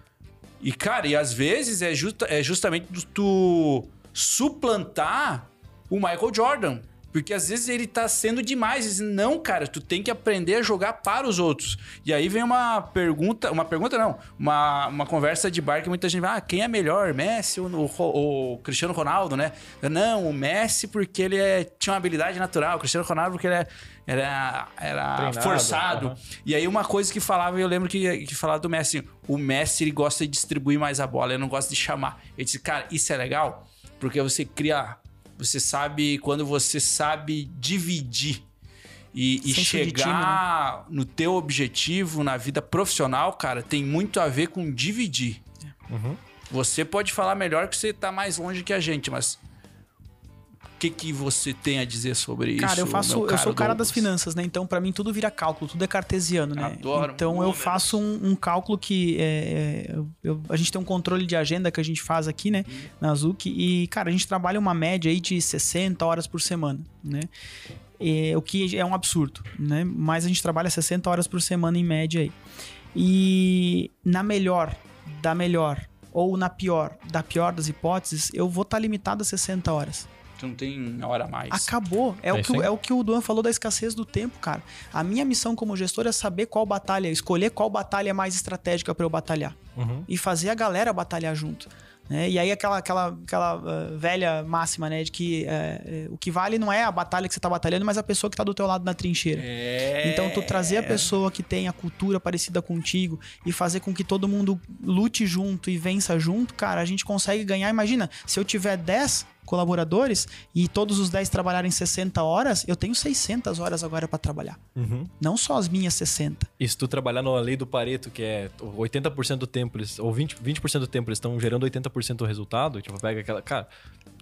E, cara, e às vezes é, justa, é justamente tu- suplantar o Michael Jordan. Porque às vezes ele tá sendo demais. Diz, não, cara, tu tem que aprender a jogar para os outros. E aí vem uma pergunta, uma pergunta não, uma, uma conversa de bar que muita gente vai, ah, quem é melhor, Messi ou o, Ro- o Cristiano Ronaldo, né? Não, o Messi porque ele é- tinha uma habilidade natural, o Cristiano Ronaldo porque ele é- era, era Treinado, forçado. aham. E aí uma coisa que falava, eu lembro que, que falava do Messi, o Messi ele gosta de distribuir mais a bola, ele não gosta de chamar. Ele disse, cara, isso é legal, porque você cria, você sabe, quando você sabe dividir e, e Senso de chegar no teu objetivo na vida profissional, cara, tem muito a ver com dividir. Uhum. Você pode falar melhor que você tá mais longe que a gente, mas que, que você tem a dizer sobre isso? Cara, eu faço, eu sou o cara Douglas? das finanças, né? Então, pra mim, tudo vira cálculo, tudo é cartesiano, né? Adoro então, eu faço um, um cálculo que é, é, eu- a gente tem um controle de agenda que a gente faz aqui, né? Na Zuc. E, cara, a gente trabalha uma média aí de 60 horas por semana, né? É, o que é um absurdo, né? Mas a gente trabalha 60 horas por semana em média aí. E na melhor, da melhor, ou na pior, da pior das hipóteses, eu vou estar limitado a 60 horas. Tu não tem hora a mais. Acabou. É, É o que, é o que o Duan falou da escassez do tempo, cara. A minha missão como gestor é saber qual batalha, escolher qual batalha é mais estratégica para eu batalhar. Uhum. E fazer a galera batalhar junto. né? E aí aquela, aquela, aquela ah, velha máxima, né? De que é, o que vale não é a batalha que você tá batalhando, mas a pessoa que tá do teu lado na trincheira. É... Então, tu trazer a pessoa que tem a cultura parecida contigo e fazer com que todo mundo lute junto e vença junto, cara, a gente consegue ganhar. Imagina, se eu tiver 10 colaboradores e todos os 10 trabalharem 60 horas, eu tenho 600 horas agora para trabalhar. Uhum. Não só as minhas 60. E se tu trabalhar na lei do Pareto, que é 80% do tempo, eles, ou 20%, 20 do tempo eles estão gerando 80% do resultado, tipo, pega aquela. Cara,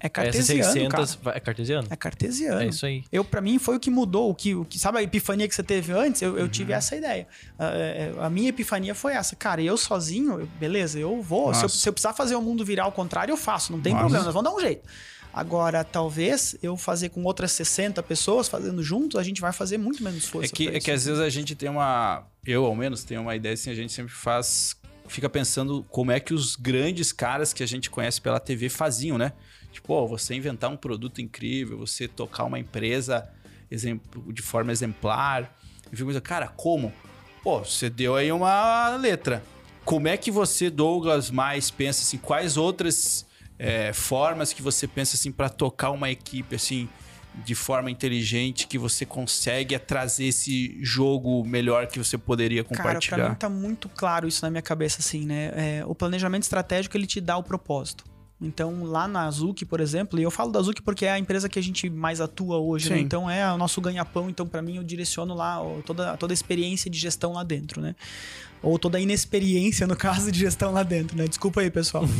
É cartesiano, essas 600 cara. é cartesiano? É cartesiano. É isso aí. Eu, para mim, foi o que mudou. O que, o que, sabe a epifania que você teve antes? Eu, eu Uhum. tive essa ideia. A, é, a minha epifania foi essa. Cara, eu sozinho, eu- beleza, eu vou. Se eu, se eu precisar fazer o mundo virar ao contrário, eu faço. Não tem Nossa. problema, nós vamos dar um jeito. Agora, talvez eu fazer com outras 60 pessoas fazendo juntos, a gente vai fazer muito menos É força. que, pra é que às vezes a gente tem uma. Eu, ao menos, tenho uma ideia assim, a gente sempre faz. Fica pensando como é que os grandes caras que a gente conhece pela TV faziam, né? Tipo, ó, você inventar um produto incrível, você tocar uma empresa exemplo, de forma exemplar. Eu fico pensando, cara, como? Pô, você deu aí uma letra. Como é que você, Douglas, mais pensa assim? Quais outras é, formas que você pensa assim para tocar uma equipe assim de forma inteligente que você consegue trazer esse jogo melhor que você poderia Cara, compartilhar? pra mim tá muito claro isso na minha cabeça, assim, né? É, o planejamento estratégico, ele te dá o propósito. Então, lá na Azuki, por exemplo, e eu falo da Azuki porque é a empresa que a gente mais atua hoje, né? Então, é o nosso ganha-pão. Então, pra mim, eu direciono lá ó, toda, toda a experiência de gestão lá dentro, né? Ou toda a inexperiência, no caso, de gestão lá dentro, né? Desculpa aí, pessoal.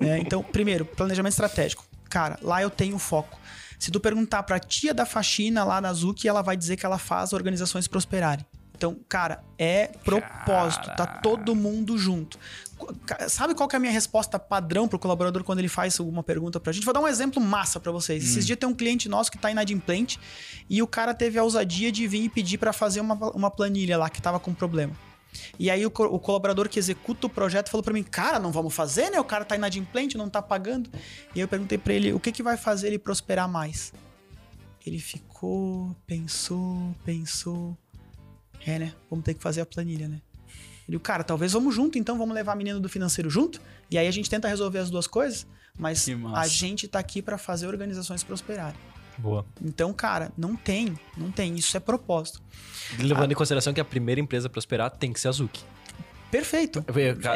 É, então, primeiro, planejamento estratégico. Cara, lá eu tenho foco. Se tu perguntar pra tia da faxina lá na Azuki, ela vai dizer que ela faz organizações prosperarem. Então, cara, é propósito, tá Caraca. todo mundo junto. Sabe qual que é a minha resposta padrão pro colaborador quando ele faz alguma pergunta pra gente? Vou dar um exemplo massa pra vocês. Esses dias tem um cliente nosso que tá inadimplente e o cara teve a ousadia de vir e pedir pra fazer uma, uma planilha lá que tava com problema. E aí o, co- o colaborador que executa o projeto falou pra mim, cara, não vamos fazer, né? O cara tá inadimplente, não tá pagando. E aí eu perguntei pra ele, o que que vai fazer ele prosperar mais? Ele ficou, pensou, pensou. É, né? Vamos ter que fazer a planilha, né? Ele, cara, talvez vamos junto, então vamos levar a menina do financeiro junto. E aí a gente tenta resolver as duas coisas, mas a gente tá aqui pra fazer organizações prosperarem. Boa. Então, cara, não tem, não tem. Isso é propósito. Levando em consideração que a primeira empresa a prosperar tem que ser a Zuki. Perfeito.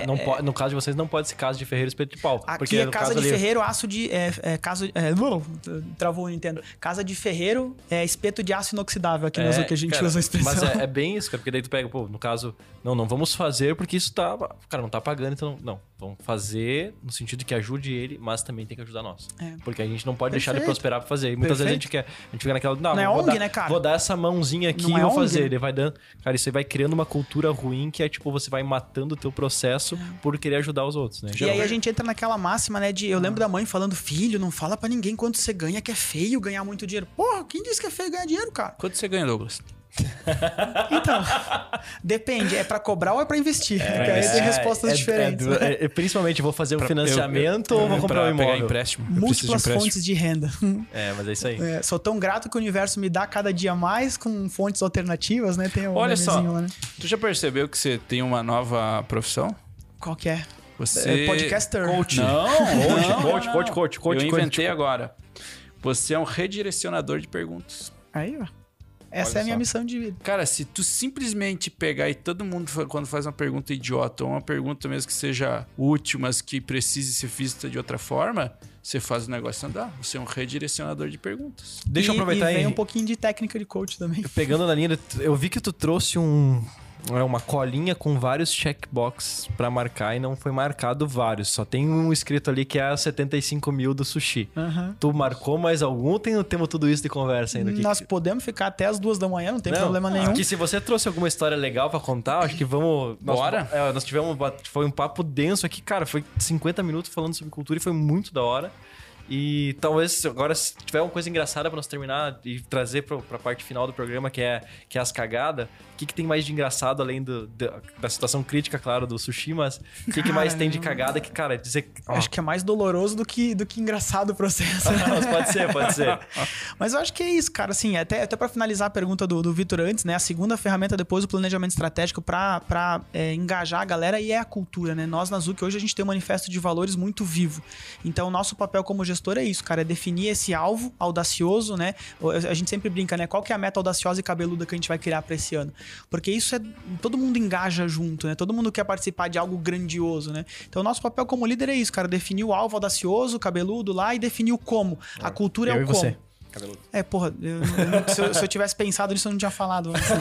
Não po- no caso de vocês, não pode ser casa de ferreiro espeto de pau. Aqui porque é no casa caso de ali- ferreiro, aço de. É, é, caso, é, travou o Nintendo. Casa de ferreiro é espeto de aço inoxidável aqui Azul que a gente cara, usa a expressão. Mas é, é bem isso, cara, porque daí tu pega, pô, no caso, não, não vamos fazer porque isso tá. Cara, não tá pagando, então não. Vamos fazer no sentido de que ajude ele, mas também tem que ajudar nós. É. Porque a gente não pode deixar ele Perfeito. prosperar pra fazer. E muitas vezes a gente quer. A gente fica naquela. Não, Não é vou ONG, dar, né, cara? Vou dar essa mãozinha aqui Não e é vou ONG, fazer. Ele vai dando. Cara, isso aí vai criando uma cultura ruim que é tipo, você vai matando o teu processo por querer ajudar os outros, né? E aí a gente entra naquela máxima, né, de... Eu lembro da mãe falando, filho, não fala pra ninguém quanto você ganha, que é feio ganhar muito dinheiro. Porra, quem disse que é feio ganhar dinheiro, cara? Quanto você ganha, Douglas? Então, depende, é pra cobrar ou é pra investir? Porque aí tem respostas é- diferentes. é- né? é- é- principalmente, vou fazer um Pra- financiamento eu- eu- ou vou comprar pra um pegar imóvel? empréstimo. Preciso de Múltiplas empréstimo. fontes de renda. É, mas é isso aí. É, sou tão grato que o universo me dá cada dia mais com fontes alternativas, né? Tem o Olha só, lá, né? tu já percebeu que você tem uma nova profissão? Qual que é? Você... É podcaster. Coach. Não, Coach, não, coach, não, coach, coach, coach, coach, Eu coach. inventei agora. Você é um redirecionador de perguntas. Aí, ó. Essa Olha é a minha só. missão de vida. Cara, se tu simplesmente pegar e todo mundo quando faz uma pergunta idiota ou uma pergunta mesmo que seja útil, mas que precise ser vista de outra forma, você faz o negócio andar. Você é um redirecionador de perguntas. Deixa eu E- aproveitar e vem aí. um pouquinho de técnica de coach também. Pegando na linha, eu vi que tu trouxe um é, uma colinha com vários checkbox pra marcar e não foi marcado vários. Só tem um escrito ali que é a 75 mil do sushi. Aham. Tu marcou mais algum ou tem, temos tudo isso de conversa ainda? Que- Nós podemos ficar até as duas da manhã, não tem Não, problema nenhum. Que se você trouxe alguma história legal pra contar, acho que vamos. nós- Bora. é, nós tivemos. Foi um papo denso aqui, cara. Foi 50 minutos falando sobre cultura e foi muito da hora. E talvez agora, se tiver uma coisa engraçada pra nós terminar e trazer pro, pra parte final do programa, que é, que é as cagadas, o que, que tem mais de engraçado além do, da, da situação crítica, claro, do sushi, mas o que, que mais tem de cagada que, cara, dizer. ó, Acho que é mais doloroso do que, do que engraçado o processo. mas pode ser, pode ser. Mas eu acho que é isso, cara. Assim, até, até para finalizar a pergunta do, do Vitor antes, né? A segunda ferramenta depois do planejamento estratégico para é, engajar a galera e é a cultura, né? Nós na Zuc hoje a gente tem um manifesto de valores muito vivo. Então, o nosso papel como gestor é isso, cara, é definir esse alvo audacioso, né? A gente sempre brinca, né? Qual que é a meta audaciosa e cabeluda que a gente vai criar para esse ano? Porque isso é todo mundo engaja junto, né? Todo mundo quer participar de algo grandioso, né? Então, o nosso papel como líder é isso, cara, definir o alvo audacioso, cabeludo lá e definir o como. A cultura Eu é o como. você. Cabeludo. É, porra, eu- eu- se, eu, se eu tivesse pensado nisso, eu não tinha falado. assim,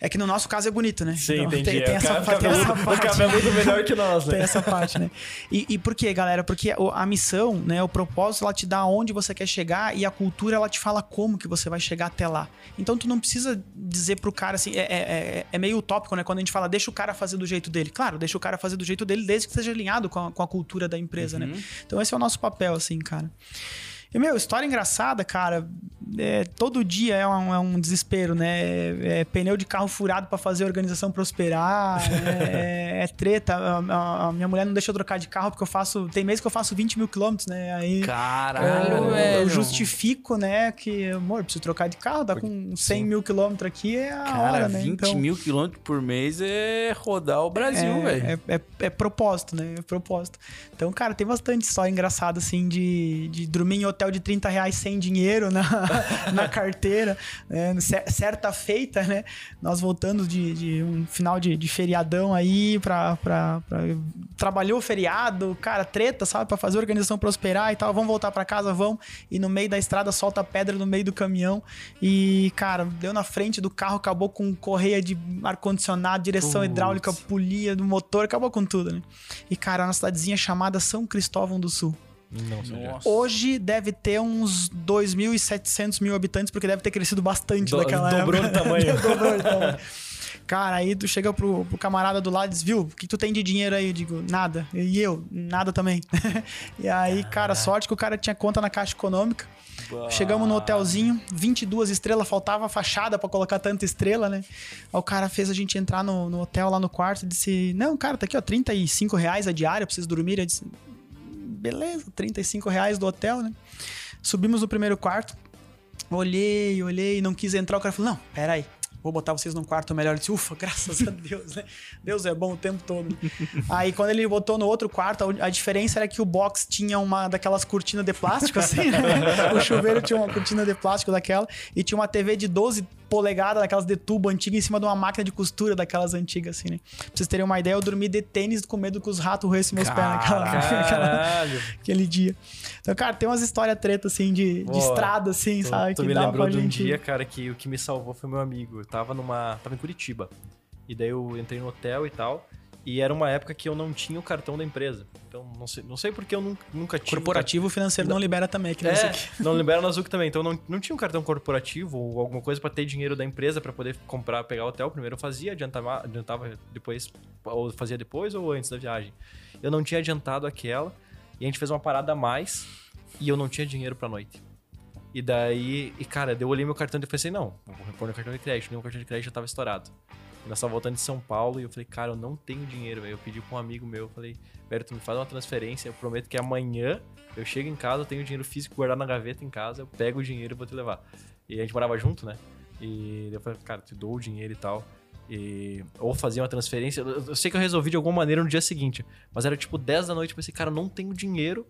é que no nosso caso é bonito, né? Sim, Então, entendi. Tem, tem É, essa, o pa- tem essa cabeludo- parte. O cabeludo melhor que nós, Tem né? essa parte, né? E, e por quê, galera? Porque a missão, né, o propósito, ela te dá onde você quer chegar e a cultura, ela te fala como que você vai chegar até lá. Então, tu não precisa dizer pro cara, assim, é, é, é- é meio utópico, né? Quando a gente fala, deixa o cara fazer do jeito dele. Claro, deixa o cara fazer do jeito dele, desde que seja alinhado com a, com a cultura da empresa, né? Então, esse é o nosso papel, assim, cara. E, meu, história engraçada, cara. é, todo dia é um, é um desespero, né? É, é pneu de carro furado pra fazer a organização prosperar. é, é treta. A, a- a minha mulher não deixa eu trocar de carro porque eu faço. Tem mês que eu faço 20 mil quilômetros, né? Aí. Caralho, eu, eu justifico, né, que, amor, preciso trocar de carro, tá com 100 mil quilômetros aqui, é a Cara, hora, né? 20 mil quilômetros por mês é rodar o Brasil, é, velho. É, é, é propósito, né? É propósito. Então, cara, tem bastante história engraçada, assim, de, de dormir em hotel de 30 reais sem dinheiro na, na carteira. né? Cer- Certa feita, né? Nós voltando de, de um final de, de feriadão aí pra, pra, pra- Trabalhou o feriado, cara, treta, sabe? Pra fazer a organização prosperar e tal. Vamos voltar pra casa, vamos. E no meio da estrada solta pedra no meio do caminhão. E, cara, deu na frente do carro, acabou com correia de ar-condicionado, direção Putz. hidráulica, polia do motor, acabou com tudo, né? E, cara, é uma cidadezinha chamada São Cristóvão do Sul. Não sei. Nossa. Hoje deve ter uns 2.700 mil habitantes, porque deve ter crescido bastante Do- daquela dobrou época. o tamanho. dobrou o tamanho. Cara, aí tu chega pro, pro camarada do lado e diz, viu, o que tu tem de dinheiro aí? Eu digo, nada. E eu, nada também. e aí, cara, sorte que o cara tinha conta na Caixa Econômica. Chegamos no hotelzinho, 22 estrelas, faltava fachada pra colocar tanta estrela, né? Aí o cara fez a gente entrar no, no hotel lá no quarto e disse: Não, cara, tá aqui, ó, 35 reais a diária, preciso dormir. Eu disse: Beleza, 35 reais do hotel, né? Subimos no primeiro quarto, olhei, olhei, não quis entrar. O cara falou: Não, peraí. Vou botar vocês num quarto melhor. Eu disse, ufa, graças a Deus, né? Deus é bom o tempo todo. Aí, quando ele botou no outro quarto, a a diferença era que o box tinha uma daquelas cortinas de plástico, assim, né? O chuveiro tinha uma cortina de plástico daquela e tinha uma TV de 12 polegadas, daquelas de tubo antiga, em cima de uma máquina de costura daquelas antigas, assim, né? Pra vocês terem uma ideia, eu dormi de tênis com medo que os ratos roessem meus pés naquela, naquela, Caralho. aquele dia. Então, cara, tem umas histórias treta, assim, de, de Boa. estrada, assim, Tu, sabe? tu que me lembrou de um gente... dia, cara, que o que me salvou foi meu amigo. Eu tava numa. tava em Curitiba. E daí eu entrei no hotel e tal. E era uma época que eu não tinha o cartão da empresa. Então, não sei, não sei porque eu nunca, nunca tive. Corporativo financeiro não libera também no É, não libera no Azuc também. Então não, não tinha um cartão corporativo ou alguma coisa pra ter dinheiro da empresa pra poder comprar, pegar o hotel. Primeiro eu fazia, adiantava, adiantava depois, ou fazia depois ou antes da viagem. Eu não tinha adiantado aquela e a gente fez uma parada a mais e eu não tinha dinheiro pra noite. E daí, e cara, eu olhei meu cartão e pensei, não, vou repor no cartão de crédito. Meu cartão de crédito já tava estourado. Nós tava voltando de São Paulo e eu falei, cara, eu não tenho dinheiro, velho. Eu pedi pra um amigo meu, eu falei, velho, tu me faz uma transferência, eu prometo que amanhã eu chego em casa, eu tenho dinheiro físico guardado na gaveta em casa, eu pego o dinheiro e vou te levar. E a gente morava junto, né? E eu falei, cara, te dou o dinheiro e tal. E, ou fazia uma transferência. Eu, eu sei que eu resolvi de alguma maneira no dia seguinte, mas era tipo 10 da noite. Eu pensei, cara, não tenho dinheiro.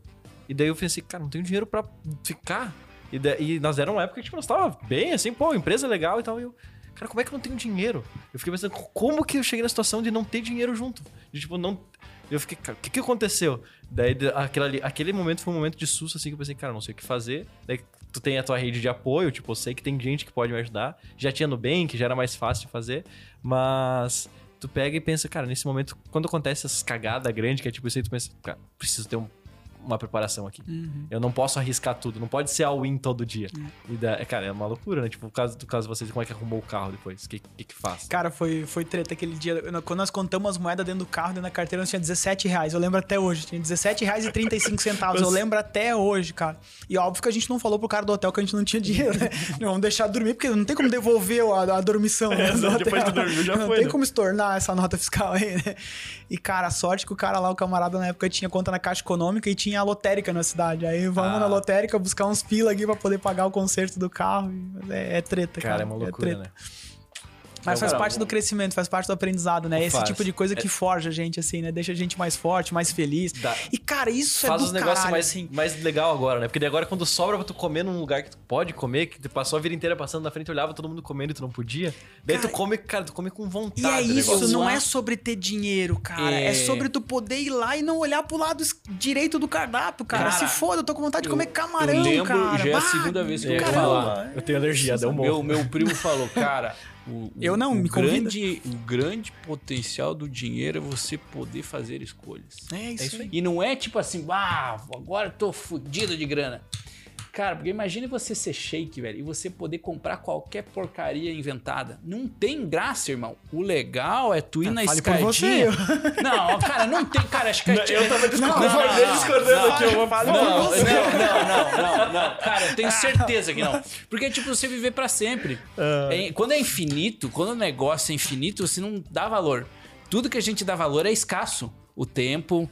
E daí eu pensei, cara, não tenho dinheiro pra ficar. E, da- e nós era uma época que tipo, nós tava bem, assim, pô, empresa legal e tal. E eu, cara, como é que eu não tenho dinheiro? Eu fiquei pensando, como que eu cheguei na situação de não ter dinheiro junto? De tipo, não. Eu fiquei, cara, o que que aconteceu? Daí, aquele, aquele momento foi um momento de susto, assim, que eu pensei, cara, não sei o que fazer. Daí tu tem a tua rede de apoio, tipo, eu sei que tem gente que pode me ajudar. Já tinha Nubank, já era mais fácil de fazer. Mas tu pega e pensa, cara, nesse momento, quando acontece essas cagadas grandes, que é tipo isso aí, tu pensa, cara, preciso ter um- uma preparação aqui. Eu não posso arriscar tudo, não pode ser all-in todo dia. E da- é, cara, é uma loucura, né? Tipo, o caso do caso de vocês, como é que arrumou o carro depois? O que, que, que faz? Cara, foi, foi treta aquele dia. Quando nós contamos as moedas dentro do carro, dentro da carteira, nós tinha 17 reais. Eu lembro até hoje. Tinha 17 reais e 35 centavos. Eu lembro até hoje, cara. E óbvio que a gente não falou pro cara do hotel que a gente não tinha dinheiro, né? Não, vamos deixar dormir, porque não tem como devolver a, a dormição. né, do exato, depois que dormiu, já Não foi, tem né? como estornar essa nota fiscal aí, né? E, cara, a sorte que o cara lá, o camarada na época, tinha conta na Caixa Econômica e tinha a lotérica na cidade. Aí vamos Ah. na lotérica buscar uns pila aqui pra poder pagar o conserto do carro. É, é treta, cara. Cara, é uma loucura, treta. né? Mas faz Cara, parte do crescimento, faz parte do aprendizado, né? Esse Faz. tipo de coisa que forja a gente, assim, né? Deixa a gente mais forte, mais feliz. Dá- E, cara, isso Faz é os do negócios caralho, mais, assim. mais legal agora, né? Porque daí agora quando sobra pra tu comer num lugar que tu pode comer, que tu passou a vida inteira passando na frente, olhava todo mundo comendo e tu não podia. Daí Cara, tu come, cara, tu come com vontade. E é o isso, não é sobre ter dinheiro, cara. É... É. sobre tu poder ir lá e não olhar pro lado direito do cardápio, cara. Cara, Se foda, eu tô com vontade de comer camarão, eu lembro, cara. já é a Bah, segunda vez que eu É, vou caramba. falar. Eu tenho alergia, deu um Meu, meu primo falou, cara. O, Eu não, me convida. grande, O grande potencial do dinheiro é você poder fazer escolhas. É isso, isso aí. E não é tipo assim, ah, agora eu tô fudido de grana. Cara, porque imagine você ser shake, velho, e você poder comprar qualquer porcaria inventada. Não tem graça, irmão. O legal é tu ir na Ah, fale por escadinha. Não, cara, não tem. Cara, acho que Eu tava discordando, Não, não, não, discordando não, aqui. Eu vou fale Não, não, não, não, não, não. Cara, eu tenho certeza que não. Porque, tipo, você viver pra sempre. É, quando é infinito, quando o negócio é infinito, você não dá valor. Tudo que a gente dá valor é escasso. O tempo,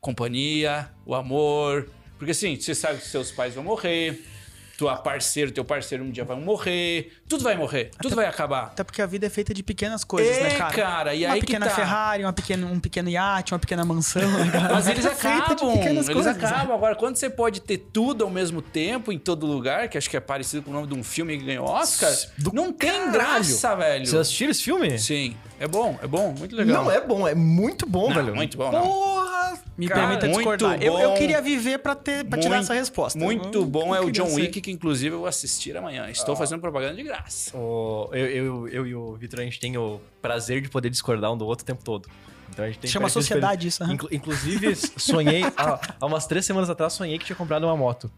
companhia, o amor. Porque assim, você sabe que seus pais vão morrer. Tua parceiro, teu parceiro um dia vai morrer. Tudo vai morrer. Tudo vai acabar. Até porque a vida é feita de pequenas coisas, É, né, cara? cara, e uma aí que pequena tá. Ferrari, uma pequena, um pequeno iate, uma pequena mansão, né, cara? Mas eles É acabam, pequenas eles coisas. acabam. Agora, quando você pode ter tudo ao mesmo tempo, em todo lugar, que acho que é parecido com o nome de um filme que ganhou Oscar, Do não tem caralho. graça, velho. Vocês assistiram esse filme? Sim, é bom, é bom, muito legal. Não, é bom, é muito bom, Não, velho. muito bom, não. Porra! Me Cara, permita discordar. Eu, eu bom. queria viver pra, ter, pra tirar Muito- essa resposta. Muito Eu- bom eu é o John ser. Wick, que inclusive eu vou assistir amanhã. Estou fazendo propaganda de graça. O- eu, eu, eu e o Vitor, a gente tem o prazer de poder discordar um do outro o tempo todo. Então a gente tem Chama sociedade isso. Inclu- inclusive, sonhei, há, há umas três semanas atrás, sonhei que tinha comprado uma moto.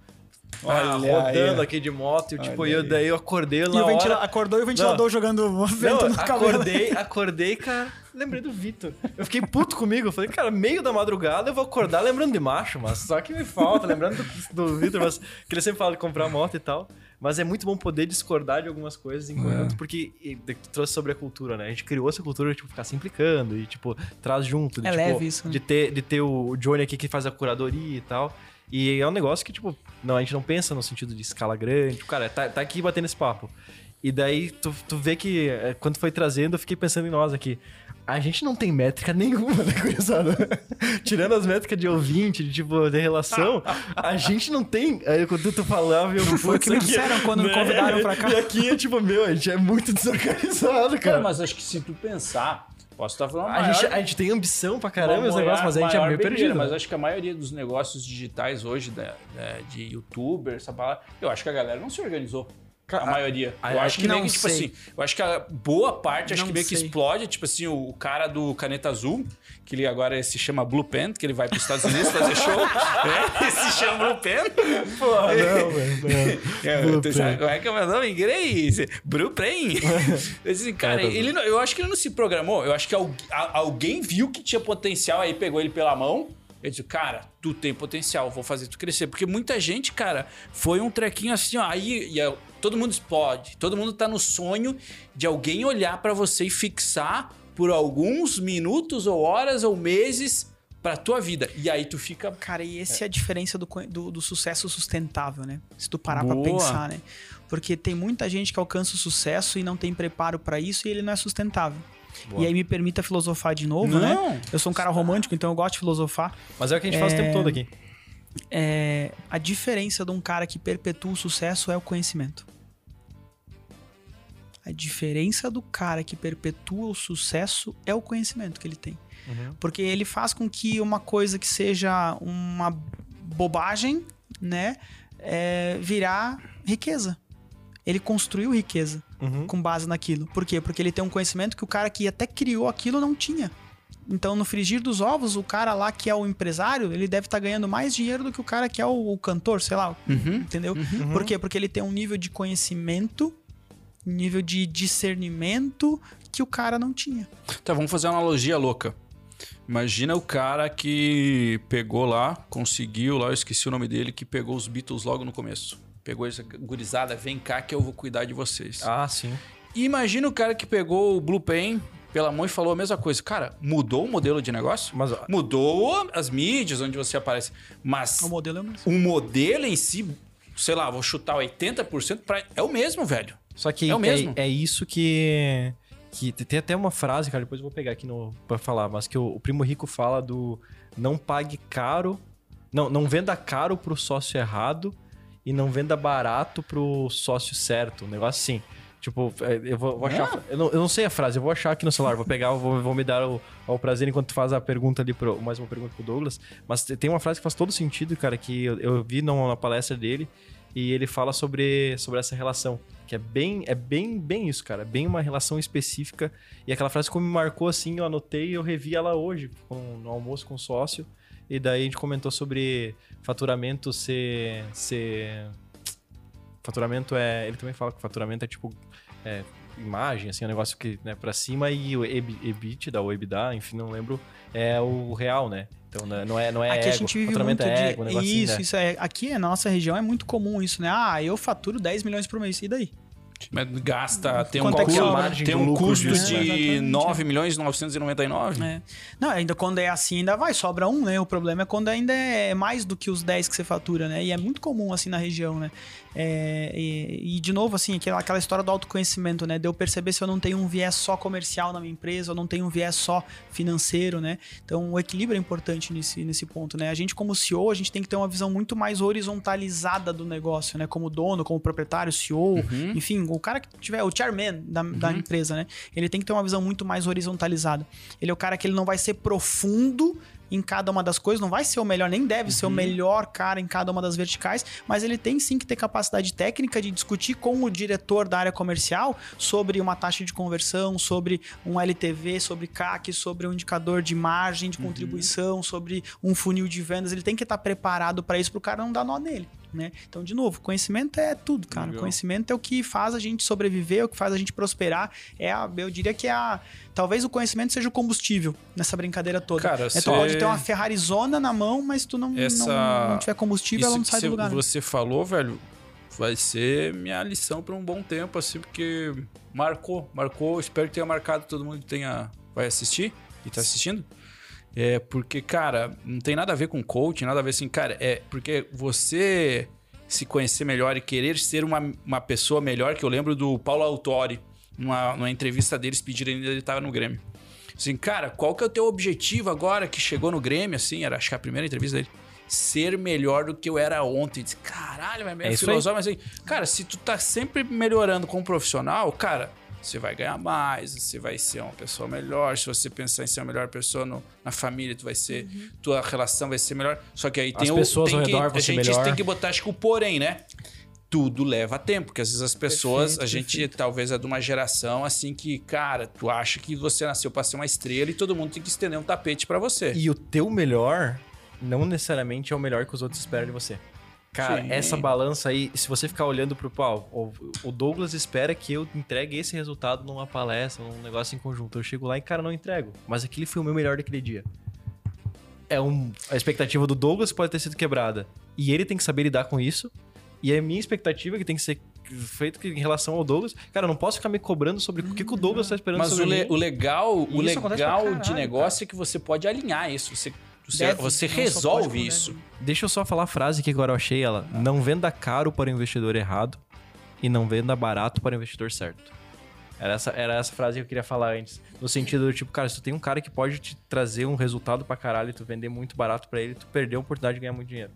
Olha Ah, rodando aí. aqui de moto, e, tipo, Olha e eu, aí. daí eu acordei E ventila... hora... acordou e o ventilador jogando vento Não, no cabelo. acordei, acordei, cara, lembrei do Vitor. Eu fiquei puto comigo. Eu falei, cara, meio da madrugada eu vou acordar lembrando de macho, mas só que me falta, lembrando do, do Vitor, mas que ele sempre fala de comprar moto e tal. Mas é muito bom poder discordar de algumas coisas enquanto, porque e, tu trouxe sobre a cultura, né? A gente criou essa cultura de tipo, ficar se implicando e, tipo, traz junto. De, É tipo, leve isso, né? De ter, de ter o Johnny aqui que faz a curadoria e tal. E é um negócio que, tipo, não, a gente não pensa no sentido de escala grande. Cara, tá, tá aqui batendo esse papo. E daí tu, tu vê que é, quando foi trazendo, eu fiquei pensando em nós aqui. A gente não tem métrica nenhuma, né, gurizada? Tirando as métricas de ouvinte, de tipo, de relação, a gente não tem. Aí quando tu falava, eu foi o que me "Putz, disseram quando me convidaram pra cá." E aqui é tipo, meu, a gente é muito desorganizado, Cara, cara. mas acho que se tu pensar, posso estar falando A gente, a gente tem ambição pra caramba os negócios, mas a gente é meio perdido. Mas né? acho que a maioria dos negócios digitais hoje, da- de youtuber, essa palavra, eu acho que a galera não se organizou. A maioria. a- Eu acho que meio que, tipo sei. assim, eu acho que a boa parte, acho Não que meio que sei. explode, tipo assim, o, o cara do Caneta Azul, que ele agora se chama Blue Pen, que ele vai para os Estados Unidos fazer show. é, ele se chama Blue Pen. Porra, não, velho. É, Blue tu Pen. sabe como é que é meu nome em inglês? Blue Pen. Assim, cara, Caneta ele, não- eu acho que ele não se programou. Eu acho que al- a- alguém viu que tinha potencial, aí pegou ele pela mão. Eu disse, cara, tu tem potencial, vou fazer tu crescer. Porque muita gente, cara, foi um trequinho assim, ó. Aí e, ó, todo mundo explode. Todo mundo tá no sonho de alguém olhar pra você e fixar por alguns minutos ou horas ou meses pra tua vida. E aí tu fica. Cara, e essa é a diferença do, do, do sucesso sustentável, né? Se tu parar Boa. pra pensar, né? Porque tem muita gente que alcança o sucesso e não tem preparo pra isso e ele não é sustentável. Boa. E aí me permita filosofar de novo, né? Não. Eu sou um cara romântico, então eu gosto de filosofar. Mas é o que a gente faz o tempo todo aqui. É, a diferença de um cara que perpetua o sucesso é o conhecimento. A diferença do cara que perpetua o sucesso é o conhecimento que ele tem. Uhum. Porque ele faz com que uma coisa que seja uma bobagem, né, é, virar riqueza. Ele construiu riqueza Uhum. com base naquilo. Por quê? Porque ele tem um conhecimento que o cara que até criou aquilo não tinha. Então, no frigir dos ovos, o cara lá que é o empresário, ele deve estar ganhando mais dinheiro do que o cara que é o, o cantor, sei lá, Uhum. entendeu? Por quê? Porque ele tem um nível de conhecimento, nível de discernimento que o cara não tinha. Tá, vamos fazer uma analogia louca. Imagina o cara que pegou lá, conseguiu lá, eu esqueci o nome dele, que pegou os Beatles logo no começo. Pegou essa gurizada, vem cá que eu vou cuidar de vocês. Ah, sim. E imagina o cara que pegou o Blue Pen pela mão e falou a mesma coisa. Cara, mudou o modelo de negócio? Mas, Mudou as mídias onde você aparece. Mas O modelo é o mesmo. o modelo em si, sei lá, vou chutar 80%, pra... é o mesmo, velho. Só que É o mesmo. É, isso que, que tem até uma frase, cara, depois eu vou pegar aqui no, pra falar, mas que o, o Primo Rico fala do não pague caro, não, não venda caro pro sócio errado e não venda barato pro sócio certo, um negócio assim. Tipo, é, eu vou, vou achar. Eu não, eu não sei a frase, eu vou achar aqui no celular, vou pegar, vou, vou me dar o, ao prazer enquanto tu faz a pergunta ali, pro, mais uma pergunta pro Douglas. Mas tem uma frase que faz todo sentido, cara, que eu, eu vi numa palestra dele e ele fala sobre, sobre essa relação. Que é bem, é bem, bem isso, cara. Bem uma relação específica. E aquela frase como me marcou assim, eu anotei e eu revi ela hoje, com- no almoço com o sócio. E daí a gente comentou sobre faturamento ser. ser... Faturamento é. Ele também fala que faturamento é tipo. é, imagem, assim, é um negócio que, né, pra cima e o EB- EBITDA, ou EBITDA, enfim, não lembro, é o real, né? Então né, não é, não é aqui ego, a gente vive muito é de... ego, um negócio isso, assim, né? isso é. Aqui na nossa região é muito comum isso, né? Ah, eu faturo 10 milhões por mês. E daí? Mas gasta, tem um, Quanto é que custo, sobra? margem tem de um lucro custo disso, de né? Exatamente, 9 é. milhões e 999. É. Não, ainda quando é assim, ainda vai, sobra um, né? O problema é quando ainda é mais do que os 10 que você fatura, né? E é muito comum assim na região, né? É, e, e, de novo, assim, aquela, aquela história do autoconhecimento, né? De eu perceber se eu não tenho um viés só comercial na minha empresa, eu não tenho um viés só financeiro, né? Então o equilíbrio é importante nesse, nesse ponto, né? A gente, como CEO, a gente tem que ter uma visão muito mais horizontalizada do negócio, né? Como dono, como proprietário, CEO, enfim, o cara que tiver, o chairman da, da empresa, né? Ele tem que ter uma visão muito mais horizontalizada. Ele é o cara que ele não vai ser profundo em cada uma das coisas, não vai ser o melhor, nem deve ser o melhor cara em cada uma das verticais, mas ele tem sim que ter capacidade técnica de discutir com o diretor da área comercial sobre uma taxa de conversão, sobre um LTV, sobre CAC, sobre um indicador de margem de contribuição, sobre um funil de vendas. Ele tem que estar preparado para isso, para o cara não dar nó nele. Né? Então, de novo, conhecimento é tudo, cara. Legal. Conhecimento é o que faz a gente sobreviver, é o que faz a gente prosperar. É a, eu diria que é a. Talvez o conhecimento seja o combustível nessa brincadeira toda. Cara, é, cê- Tu pode ter uma Ferrarizona na mão, mas tu não, Essa- não, não tiver combustível, ela não sai do lugar. né? você falou, velho, vai ser minha lição por um bom tempo, assim, porque marcou, marcou. Espero que tenha marcado todo mundo que tenha, vai assistir e tá assistindo. É porque, cara, não tem nada a ver com coaching, nada a ver assim, cara, é porque você se conhecer melhor e querer ser uma, uma pessoa melhor, que eu lembro do Paulo Autori, numa, numa entrevista deles, pediram ainda ele tava no Grêmio. Assim, cara, qual que é o teu objetivo agora que chegou no Grêmio, assim, era acho que a primeira entrevista dele. Ser melhor do que eu era ontem. Disse, caralho, mas É isso filosófico, mas assim, cara, se tu tá sempre melhorando como profissional, cara, você vai ganhar mais, você vai ser uma pessoa melhor. Se você pensar em ser a melhor pessoa no- na família, tu vai ser. Uhum. Tua relação vai ser melhor. Só que aí tem As o. pessoas tem ao que, redor vão a ser gente melhor. tem que botar, acho que o porém, né? Tudo leva tempo, porque às vezes as pessoas, Perfeito, a gente perfeito. talvez é de uma geração assim que, cara, tu acha que você nasceu pra ser uma estrela e todo mundo tem que estender um tapete pra você. E o teu melhor não necessariamente é o melhor que os outros esperam de você. Cara, Sim. essa balança aí, se você ficar olhando pro pau, o, o Douglas espera que eu entregue esse resultado numa palestra, num negócio em conjunto. Eu chego lá e, cara, não entrego. Mas aquele foi o meu melhor daquele dia. É um, a expectativa do Douglas pode ter sido quebrada. E ele tem que saber lidar com isso. E a minha expectativa que tem que ser feito que- em relação ao Douglas. Cara, eu não posso ficar me cobrando sobre o que, que o Douglas tá esperando Mas o, sobre le- mim. o legal, o E legal de negócio é que você pode alinhar isso. Você, você, Deve, você pode, resolve isso. deve. Deixa eu só falar a frase que agora eu achei ela. Não venda caro para o investidor errado e não venda barato para o investidor certo. Era essa, era essa frase que eu queria falar antes. No sentido do tipo, cara, se tu tem um cara que pode te trazer um resultado pra caralho e tu vender muito barato pra ele, tu perdeu a oportunidade de ganhar muito dinheiro.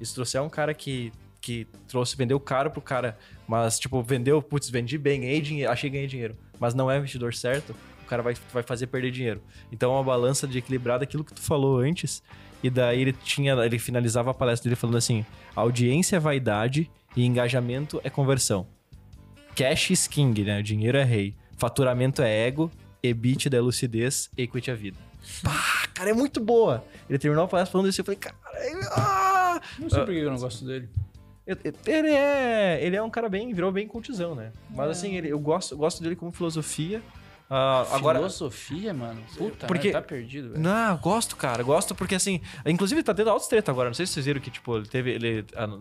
E se tu trouxer um cara que, que trouxe, vendeu caro pro cara, mas tipo, vendeu, putz, vendi bem, ganhei dinheiro, achei que ganhei dinheiro, mas não é investidor certo, o cara vai, vai fazer perder dinheiro. Então é uma balança de equilibrar daquilo que tu falou antes. E daí ele tinha, ele finalizava a palestra dele falando assim: audiência é vaidade e engajamento é conversão. Cash is king, né? Dinheiro é rei. Faturamento é ego, EBITDA é lucidez, equity é vida. Pá, cara, é muito boa. Ele terminou a palestra falando isso e eu falei, cara, ah! Não sei por que eu não gosto dele. Eu- eu- Ele é, ele é um cara bem, virou bem cultizão, né? Mas assim, ele, eu gosto, gosto dele como filosofia. Ah, agora, Filosofia, mano. Puta, Porque- merda, tá perdido, velho. Não, gosto, cara. Gosto porque, assim... Inclusive, tá tendo altos treta agora. Não sei se vocês viram que, tipo, ele teve... Ele ah,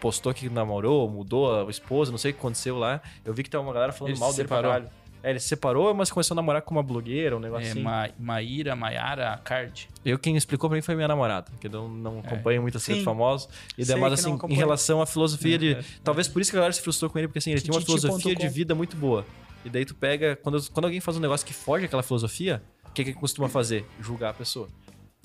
postou que namorou, mudou a esposa, não sei o que aconteceu lá. Eu vi que tem uma galera falando Ele mal dele pra separou. caralho. É, ele se separou, mas começou a namorar com uma blogueira, um negócio É assim. Ma Maíra, Maiara, Card. Eu, quem explicou pra mim foi minha namorada, que eu não, não acompanho muito assim Sim. famosos. E daí, mas assim, em relação à filosofia de... É, é. Talvez por isso que a galera se frustrou com ele, porque assim, ele tinha uma filosofia de vida muito boa. E daí tu pega. Quando, quando alguém faz um negócio que foge daquela filosofia, o que, que costuma fazer? Julgar a pessoa.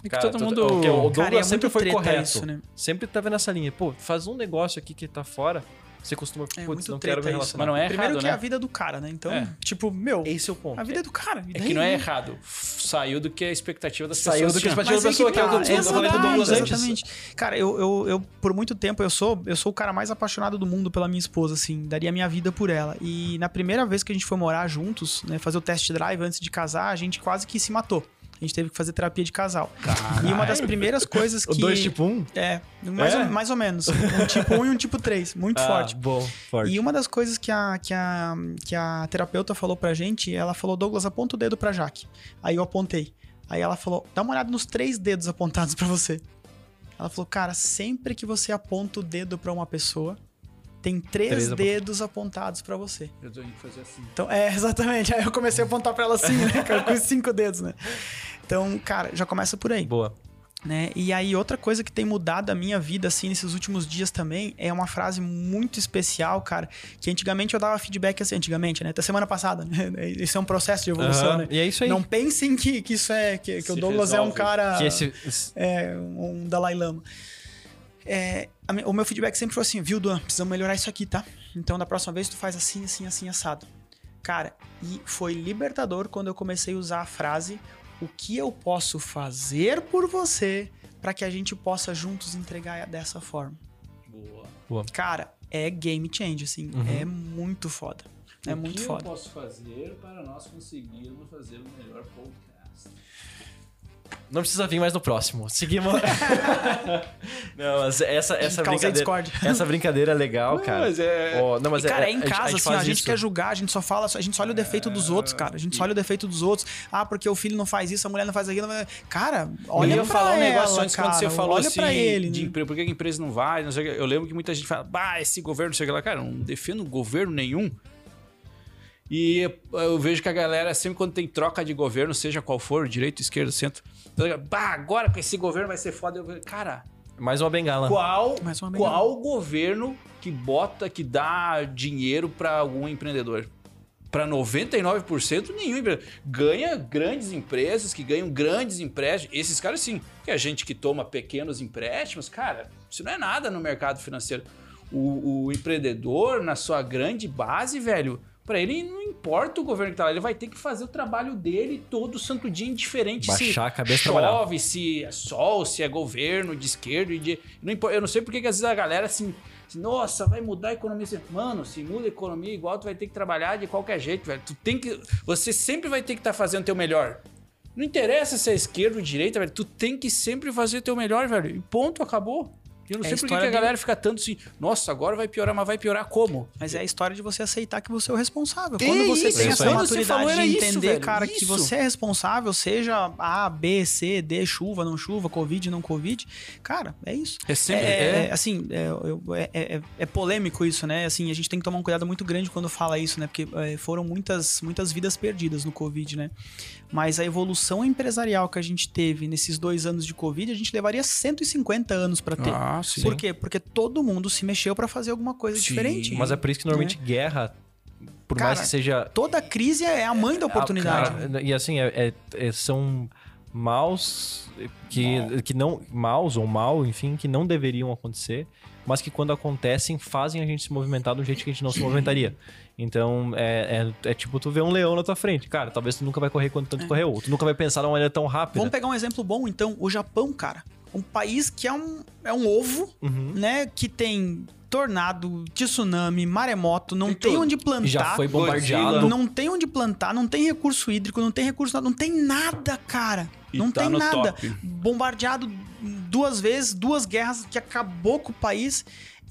É que todo tu- mundo- o, o Douglas Cara, é sempre foi correto. isso, né? Sempre tava nessa linha. Pô, faz um negócio aqui que tá fora, você costuma. É Putz, não quero me relacionar. Mas não é Primeiro errado, que né? é a vida do cara, né? Então, É. tipo, meu, Esse é o ponto. a vida é do cara. e É que não é errado. Saiu do que a expectativa das Saiu pessoas. do que a expectativa da pessoa, que é o que eu- tá, falei do exatamente, Douglas antes. Exatamente. Cara, eu, eu, eu, por muito tempo, eu sou, eu sou o cara mais apaixonado do mundo pela minha esposa, assim. Daria minha vida por ela. E na primeira vez que a gente foi morar juntos, né, fazer o test drive antes de casar, a gente quase que se matou. A gente teve que fazer terapia de casal. E uma das primeiras coisas O que... 2 tipo 1? É, mais, É? Ou, mais ou menos. Um tipo 1 e um tipo 3. Muito forte. Ah, Bom, forte. E uma das coisas que a, que, a, que a terapeuta falou pra gente, ela falou, Douglas, aponta o dedo pra Jaque. Aí eu apontei. Aí ela falou, dá uma olhada nos três dedos apontados pra você. Ela falou, cara, sempre que você aponta o dedo pra uma pessoa, tem três, Três apont- dedos apontados pra você. Eu tô indo fazer assim. Então, é, exatamente. Aí eu comecei a apontar pra ela assim, né? cara, Com os cinco dedos, né? Então, cara, já começa por aí Boa. né? E aí outra coisa que tem mudado a minha vida assim nesses últimos dias também é uma frase muito especial, cara, que antigamente eu dava feedback assim, antigamente, né? Até semana passada, né? Isso é um processo de evolução, Aham, né? E é isso aí. Não pensem que, que isso é que, que o Douglas é um resolve. cara Que esse, é um Dalai Lama. É, o meu feedback sempre foi assim, viu, Duan, precisamos melhorar isso aqui, tá? Então da próxima vez tu faz assim, assim, assim, assado. Cara, e foi libertador quando eu comecei a usar a frase o que eu posso fazer por você para que a gente possa juntos entregar dessa forma. Boa. Cara, é game change, assim, é muito foda. É o muito que foda. eu posso fazer para nós conseguirmos fazer o melhor podcast? Não precisa vir mais no próximo. Seguimos. não, mas essa, essa brincadeira. Essa brincadeira é legal, cara. mas é- Ó, não, mas e, cara, é, em a gente- casa, a gente assim, a gente isso. quer julgar, a gente só fala, a gente só olha o defeito dos outros, cara. A gente só olha o defeito dos outros. Ah, porque o filho não faz isso, a mulher não faz aquilo. não faz- Cara, olha eu ia pra falar um ela, negócio antes cara, quando você falou olha assim pra ele, de né? emprego, por que a empresa não vai? Não sei eu lembro que muita gente fala, bah, esse governo, não sei o que lá. Cara, eu não defendo governo nenhum. E eu vejo que a galera, sempre quando tem troca de governo, seja qual for, direito, esquerda, centro, bah, agora com esse governo vai ser foda. Eu, cara, Mais uma bengala. qual, Mais uma bengala. qual governo que bota, que dá dinheiro para algum empreendedor? Para 99% nenhum empreendedor. Ganha grandes empresas que ganham grandes empréstimos. Esses caras sim, que a gente que toma pequenos empréstimos, cara, isso não é nada no mercado financeiro. O, o empreendedor, na sua grande base, velho, para ele não importa o governo que tá lá, ele vai ter que fazer o trabalho dele todo santo dia indiferente se Baixar a cabeça chove, se é sol, se é governo de esquerda e de. Não importa, eu não sei porque que às vezes a galera assim. assim, Nossa, vai mudar a economia. Mano, se muda a economia igual, tu vai ter que trabalhar de qualquer jeito, velho. Tu tem que. Você sempre vai ter que estar fazendo o teu melhor. Não interessa se é esquerda ou direita, velho. Tu tem que sempre fazer o teu melhor, velho. E ponto, acabou. E eu não É sei por que que a galera fica tanto assim, nossa, agora vai piorar, mas vai piorar como? Mas é a história de você aceitar que você é o responsável. É Quando você isso, tem essa isso maturidade falou, de isso, entender, velho, cara, que isso. você é responsável, seja A, B, C, D, chuva, não chuva, Covid, não Covid. Cara, é isso. É sempre. É, é- é, assim, é, é- é- é polêmico isso, né? Assim, a gente tem que tomar um cuidado muito grande quando fala isso, né? Porque foram muitas, muitas vidas perdidas no Covid, né? Mas a evolução empresarial que a gente teve nesses dois anos de Covid, a gente levaria 150 anos pra ter. Ah, sim. Por quê? Porque todo mundo se mexeu pra fazer alguma coisa Sim. diferente. Mas é por isso que normalmente guerra, por Cara, mais que seja. Toda crise é a mãe da oportunidade. Ah, cara, e assim, é- é- é- são maus que, que não. Maus ou mal, enfim, que não deveriam acontecer, mas que quando acontecem fazem a gente se movimentar do jeito que a gente não se movimentaria. Então, é, é, é tipo tu ver um leão na tua frente. Cara, talvez tu nunca vai correr quanto tanto correu. ou Tu nunca vai pensar de uma maneira tão rápida. Vamos pegar um exemplo bom, então. O Japão, cara. Um país que é um, é um ovo, Uhum. né? Que tem tornado, tsunami, maremoto, não Tem tem onde plantar. Já foi bombardeado. Não tem onde plantar, não tem recurso hídrico, não tem recurso, não tem nada, cara. E não tá tem nada. top. Bombardeado duas vezes, duas guerras que acabou com o país.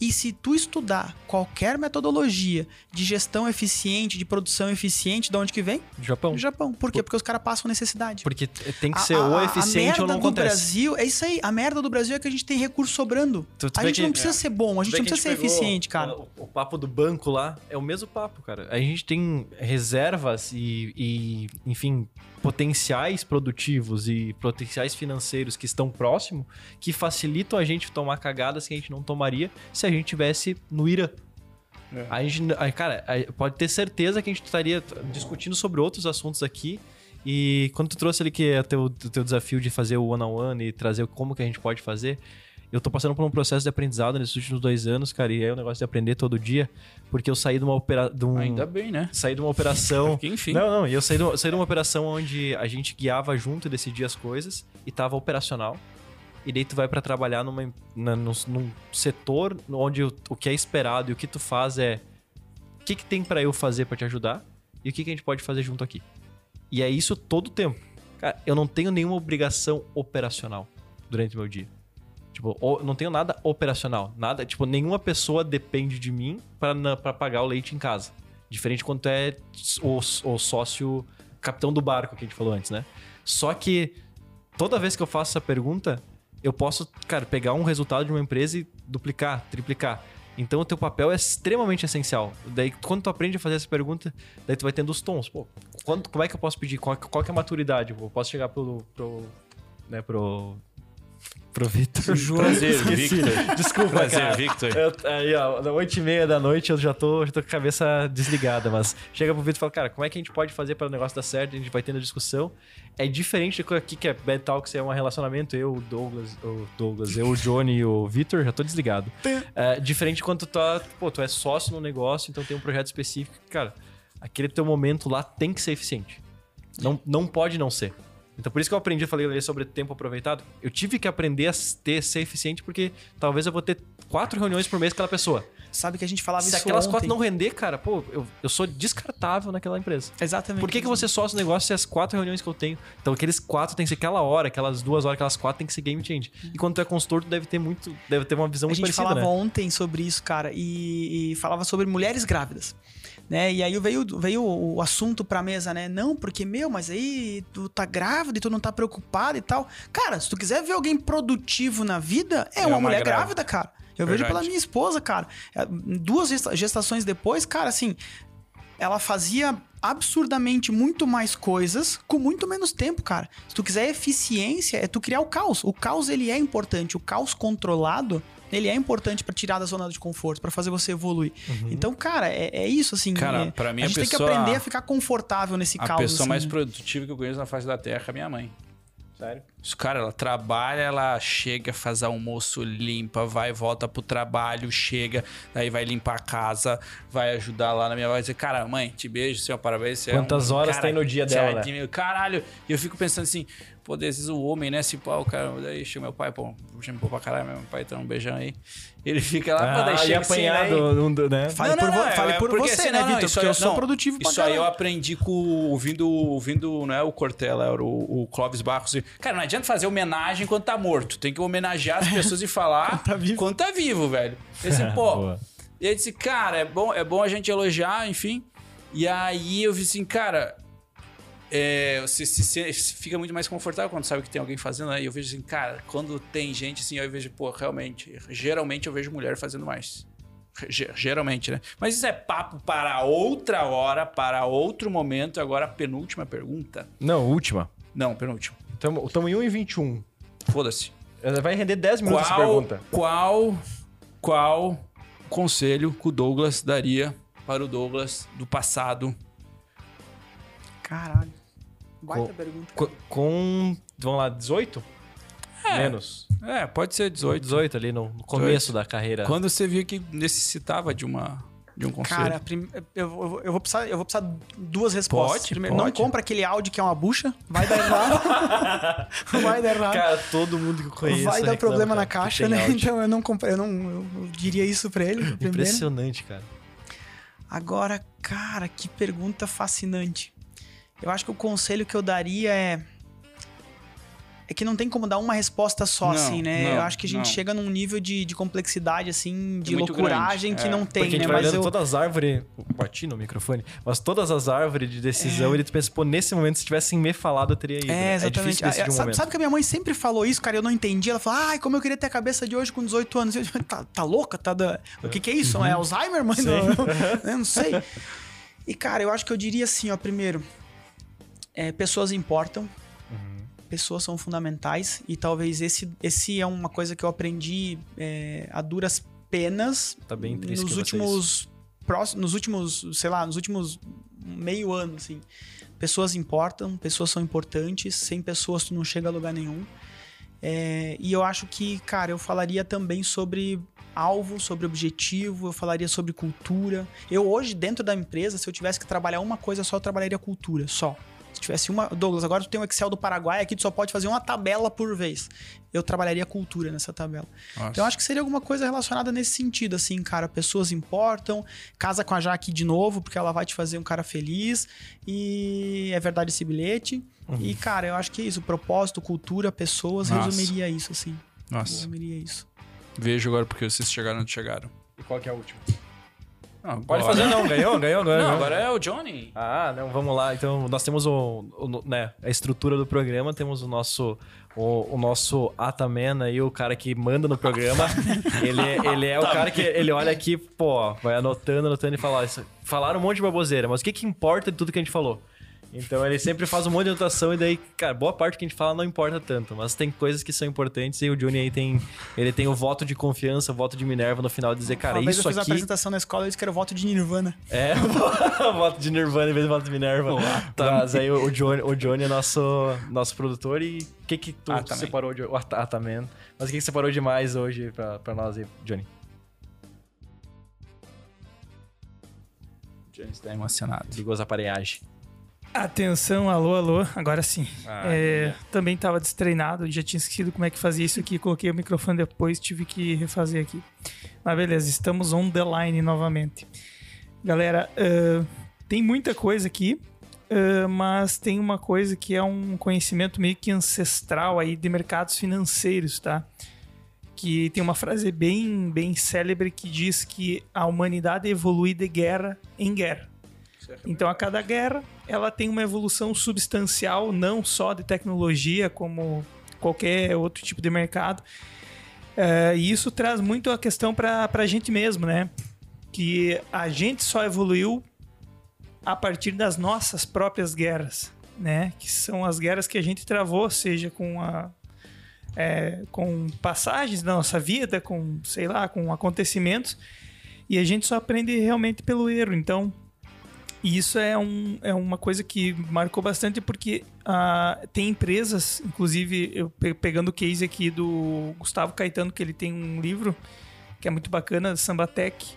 E se tu estudar qualquer metodologia de gestão eficiente, de produção eficiente, de onde que vem? Japão. Japão. Por quê? Porque os caras passam necessidade. Porque tem que ser a- ou a- eficiente a ou não acontece. Brasil, é isso aí. A merda do Brasil é que a gente tem recurso sobrando. Tu- tu a gente que- não precisa é. ser bom, a gente não precisa ser pegou eficiente, cara. O, o papo do banco lá é o mesmo papo, cara. A gente tem reservas e, e, enfim, potenciais produtivos e potenciais financeiros que estão próximo que facilitam a gente tomar cagadas que a gente não tomaria se a gente tivesse no Irã. É. A gente, cara, pode ter certeza que a gente estaria discutindo sobre outros assuntos aqui. E quando tu trouxe ali que é teu, teu desafio de fazer o one-on-one e trazer como que a gente pode fazer, eu tô passando por um processo de aprendizado nesses últimos dois anos, cara, e é o um negócio de aprender todo dia, porque eu saí de uma operação. Um, Ainda bem, né? Saí de uma operação. Porque, enfim. Não, não, e eu saí de, uma- saí de uma operação onde a gente guiava junto e decidia as coisas e tava operacional. E daí tu vai pra trabalhar numa, na- num, num setor onde o, o que é esperado e o que tu faz é o que, que tem pra eu fazer pra te ajudar e o que, que a gente pode fazer junto aqui. E é isso todo o tempo. Cara, eu não tenho nenhuma obrigação operacional durante o meu dia. Tipo, não tenho nada operacional. Nada, tipo, nenhuma pessoa depende de mim pra pagar o leite em casa. Diferente quando tu é o, o sócio capitão do barco que a gente falou antes, né? Só que toda vez que eu faço essa pergunta, eu posso, cara, pegar um resultado de uma empresa e duplicar, triplicar. Então o teu papel é extremamente essencial. Daí quando tu aprende a fazer essa pergunta, daí tu vai tendo os tons. Pô, quando- como é que eu posso pedir? Qual, qual é a maturidade? Eu posso chegar pro, pro né, pro pro Vitor. Prazer, Esqueci. Victor. Desculpa, Prazer, cara. Victor. Eu, aí, ó, 8 e meia da noite eu já tô, já tô com a cabeça desligada, mas chega pro Vitor e fala, cara, como é que a gente pode fazer para o negócio dar certo? A gente vai tendo discussão. É diferente do aqui que é Bad Talks, é um relacionamento, eu, o Douglas, o Douglas, eu, o Johnny e o Vitor, já tô desligado. É, diferente quando tu tá, pô, tu é sócio no negócio, então tem um projeto específico. Cara, aquele teu momento lá tem que ser eficiente. Não, não pode não ser. Então por isso que eu aprendi, eu falei sobre tempo aproveitado. Eu tive que aprender a ter, ser eficiente, porque talvez eu vou ter quatro reuniões por mês com aquela pessoa. Sabe que a gente falava Se isso aquelas ontem. quatro não render, cara, pô, eu, eu sou descartável naquela empresa. Exatamente. Por que, que você sócio negócio se as quatro reuniões que eu tenho? Então, aqueles quatro tem que ser aquela hora, aquelas duas horas, aquelas quatro tem que ser game change. E quando tu é consultor, tu deve ter muito. Deve ter uma visão A muito gente parecida, falava né? ontem sobre isso, cara, e, e falava sobre mulheres grávidas. Né? E aí veio, veio o assunto pra mesa, né? Não, porque, meu, mas aí tu tá grávida e tu não tá preocupado e tal. Cara, se tu quiser ver alguém produtivo na vida, é, É uma, uma mulher grávida. grávida, cara. Eu vejo Verdade. pela minha esposa, cara. É, Duas gesta- gestações depois, cara, assim, ela fazia absurdamente muito mais coisas com muito menos tempo, cara. Se tu quiser eficiência, é tu criar o caos. O caos, ele é importante. O caos controlado, ele é importante pra tirar da zona de conforto, pra fazer você evoluir. Então, cara, é, é isso, assim. Cara, é- pra mim, a a gente tem que pessoa- aprender a ficar confortável nesse A caos. pessoa assim, mais né? produtiva que eu conheço na face da Terra é a minha mãe. Sério? Isso, Cara, ela trabalha, ela chega, faz almoço, limpa, vai, volta pro trabalho, chega, daí vai limpar a casa, vai ajudar lá na minha voz. Cara, mãe, te beijo, seu parabéns. Você é Quantas um horas cara tem no dia dela, né? Caralho, e eu fico pensando assim, pô, às vezes o homem, né, se o cara, daí chega meu pai, pô, chama pô pra caralho, meu pai, então um beijão aí. Ele fica lá, pô, daí Ah, e chega assim, apanhado, daí- um do- né? Fale por, vo- fale é por porque você, assim, né, não, não, Vitor? isso Porque aí- eu sou não, produtivo pra Isso aí eu caralho. aprendi com ouvindo, ouvindo, não é o Cortella, era o, o Clóvis Barros. Cara, não adianta fazer homenagem quando tá morto. Tem que homenagear as pessoas e falar Quando tá vivo. quando tá vivo, velho. Eu disse, pô. E ele disse, cara, é bom, é bom a gente elogiar, enfim. E aí eu vi assim, cara. É, você se fica muito mais confortável quando sabe que tem alguém fazendo, né? E eu vejo assim, cara, quando tem gente assim, eu vejo, pô, realmente, geralmente eu vejo mulher fazendo mais. Ge- Geralmente, né? Mas isso é papo para outra hora, para outro momento. Agora, a penúltima pergunta. Não, última. Não, penúltima. Estamos em 1 e 21. Foda-se. Vai render 10 minutos essa Qual, pergunta. qual, qual conselho que o Douglas daria para o Douglas do passado? Caralho. Baita pergunta. Co- Com, vamos lá, 18? Menos. É, pode ser 18. 18 ali no no começo da carreira. Quando você viu que necessitava de uma de um conselho. Cara, prim- eu, eu- eu vou precisar, eu vou precisar duas respostas. Pode, Primeiro, pode. não compra aquele áudio que é uma bucha, vai dar errado. vai dar errado. Cara, todo mundo que eu conheço vai dar problema na caixa, né? Então eu não comprei, eu não eu, diria isso pra ele. primeiro. Impressionante, cara. Agora, cara, que pergunta fascinante. Eu acho que o conselho que eu daria é. É que não tem como dar uma resposta só, Não, assim, né? não, eu acho que a gente não. chega num nível de, de complexidade, assim, de muito loucuragem grande, que é. não tem, Porque a gente né? vai Mas eu. todas as árvores. Bati no microfone. Mas todas as árvores de decisão, ele pensa, pô, nesse momento, se tivessem me falado, eu teria ido. É, né? exatamente. difícil decidir Ah, um sabe, sabe que a minha mãe sempre falou isso, cara? Eu não entendi. Ela falou, ai, como eu queria ter a cabeça de hoje com 18 anos. Eu, tá, tá louca? Tá da... O que, que é isso? É Alzheimer, mãe? Não, eu, eu não sei. E, cara, eu acho que eu diria assim, ó, primeiro, é, pessoas importam. Pessoas são fundamentais e talvez esse, esse é uma coisa que eu aprendi é, a duras penas Tá bem intrínseco nos últimos próximos, nos últimos, sei lá, nos últimos meio ano, assim. Pessoas importam, pessoas são importantes, sem pessoas tu não chega a lugar nenhum. É, e eu acho que, cara, eu falaria também sobre alvo, sobre objetivo, eu falaria sobre cultura. Eu hoje, dentro da empresa, se eu tivesse que trabalhar uma coisa só, eu trabalharia cultura, só. Se tivesse uma. Douglas, agora tu tem o Excel do Paraguai, aqui tu só pode fazer uma tabela por vez. Eu trabalharia cultura nessa tabela. Nossa. Então, eu acho que seria alguma coisa relacionada nesse sentido, assim, cara. Pessoas importam, casa com a Jaque de novo, porque ela vai te fazer um cara feliz. E é verdade esse bilhete. E, cara, eu acho que é isso. Propósito, cultura, pessoas, Nossa. resumiria isso, assim. Nossa, Resumiria isso. vejo agora porque vocês chegaram onde chegaram. E qual que é a última? Não, Pode fazer não, ganhou, ganhou agora. Não, ganhou. agora é o Johnny. Ah, não, vamos lá. Então, nós temos o, o- né, a estrutura do programa, temos o nosso o, o nosso Ataman aí, o cara que manda no programa. ele, ele é o cara que ele olha aqui, pô, vai anotando, anotando e fala, ó, isso- falaram um monte de baboseira, mas o que que importa de tudo que a gente falou? Então ele sempre faz um monte de anotação e daí, cara, boa parte que a gente fala não importa tanto, mas tem coisas que são importantes e o Johnny aí tem, ele tem o voto de confiança, o voto de Minerva no final de dizer, cara, uma vez isso eu fiz uma aqui apresentação na escola e disse que era o voto de Nirvana. é, voto de Nirvana em vez de voto de Minerva. tá. Mas aí o Johnny, o Johnny é nosso, nosso produtor e o que que tu Ah, também. separou de... Ah, tá, também. Mas o que que separou demais hoje pra, pra nós aí, Johnny? Johnny está emocionado. Ligou as aparelhagens. Atenção, alô, alô, agora sim. Ah, É, também estava destreinado, já tinha esquecido como é que fazia isso aqui, coloquei o microfone depois, tive que refazer aqui. Mas beleza, estamos on the line novamente. Galera, ah, tem muita coisa aqui, ah, mas tem uma coisa que é um conhecimento meio que ancestral aí de mercados financeiros, tá? Que tem uma frase bem, bem célebre que diz que a humanidade evolui de guerra em guerra. Então, a cada guerra, ela tem uma evolução substancial, não só de tecnologia, como qualquer outro tipo de mercado. É, e isso traz muito a questão para a gente mesmo, né? Que a gente só evoluiu a partir das nossas próprias guerras, né? Que são as guerras que a gente travou, seja com a é, com passagens da nossa vida, com sei lá, com acontecimentos, e a gente só aprende realmente pelo erro. Então, e isso é, um, é uma coisa que marcou bastante porque ah, tem empresas, inclusive eu pe- pegando o case aqui do Gustavo Caetano, que ele tem um livro que é muito bacana, Sambatec.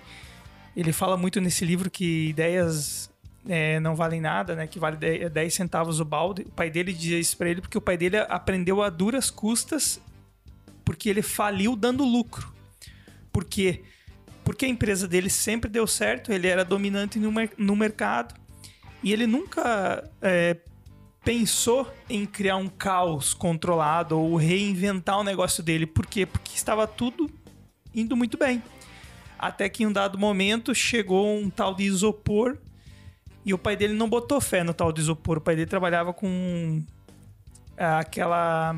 Ele fala muito nesse livro que ideias é, não valem nada, né? Que vale 10 10 centavos o balde. O pai dele dizia isso pra ele porque o pai dele aprendeu a duras custas porque ele faliu dando lucro. Por quê? Porque a empresa dele sempre deu certo, ele era dominante no, mer- no mercado e ele nunca é, pensou em criar um caos controlado ou reinventar o negócio dele. Por quê? Porque estava tudo indo muito bem. Até que em um dado momento chegou um tal de isopor e o pai dele não botou fé no tal de isopor. O pai dele trabalhava com ah, aquela.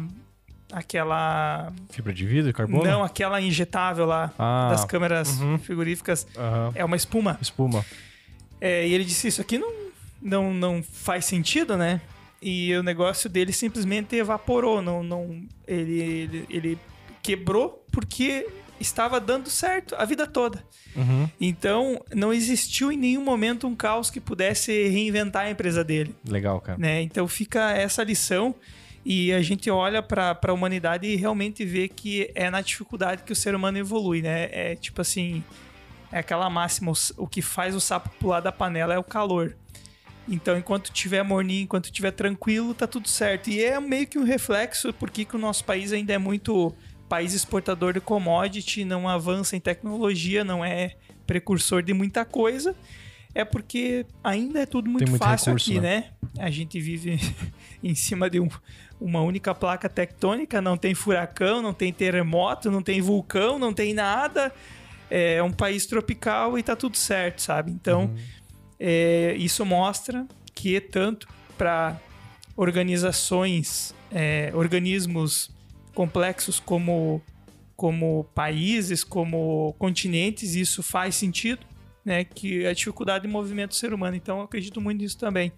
Aquela. Fibra de vidro, carbono? Não, aquela injetável lá Ah, das câmeras uhum. frigoríficas. Aham. É uma espuma. Espuma. É, e ele disse: Isso aqui não, não, não faz sentido, né? E o negócio dele simplesmente evaporou. Não, não, ele, ele, ele quebrou porque estava dando certo a vida toda. Uhum. Então, não existiu em nenhum momento um caos que pudesse reinventar a empresa dele Legal, cara. né? Então fica essa lição e a gente olha para a humanidade e realmente vê que é na dificuldade que o ser humano evolui, né? É tipo assim, é aquela máxima, o que faz o sapo pular da panela é o calor. Então, enquanto tiver morninho, enquanto tiver tranquilo, tá tudo certo. E é meio que um reflexo porque que o nosso país ainda é muito país exportador de commodity, não avança em tecnologia, não é precursor de muita coisa. É porque ainda é tudo muito fácil recurso, aqui, né? né? A gente vive em cima de um- uma única placa tectônica, não tem furacão, não tem terremoto, não tem vulcão, não tem nada. É um país tropical e tá tudo certo, sabe? Então, é, isso mostra que tanto para organizações, é, organismos complexos como, como países, como continentes, isso faz sentido, né? Que a dificuldade de movimento do ser humano. Então, eu acredito muito nisso também.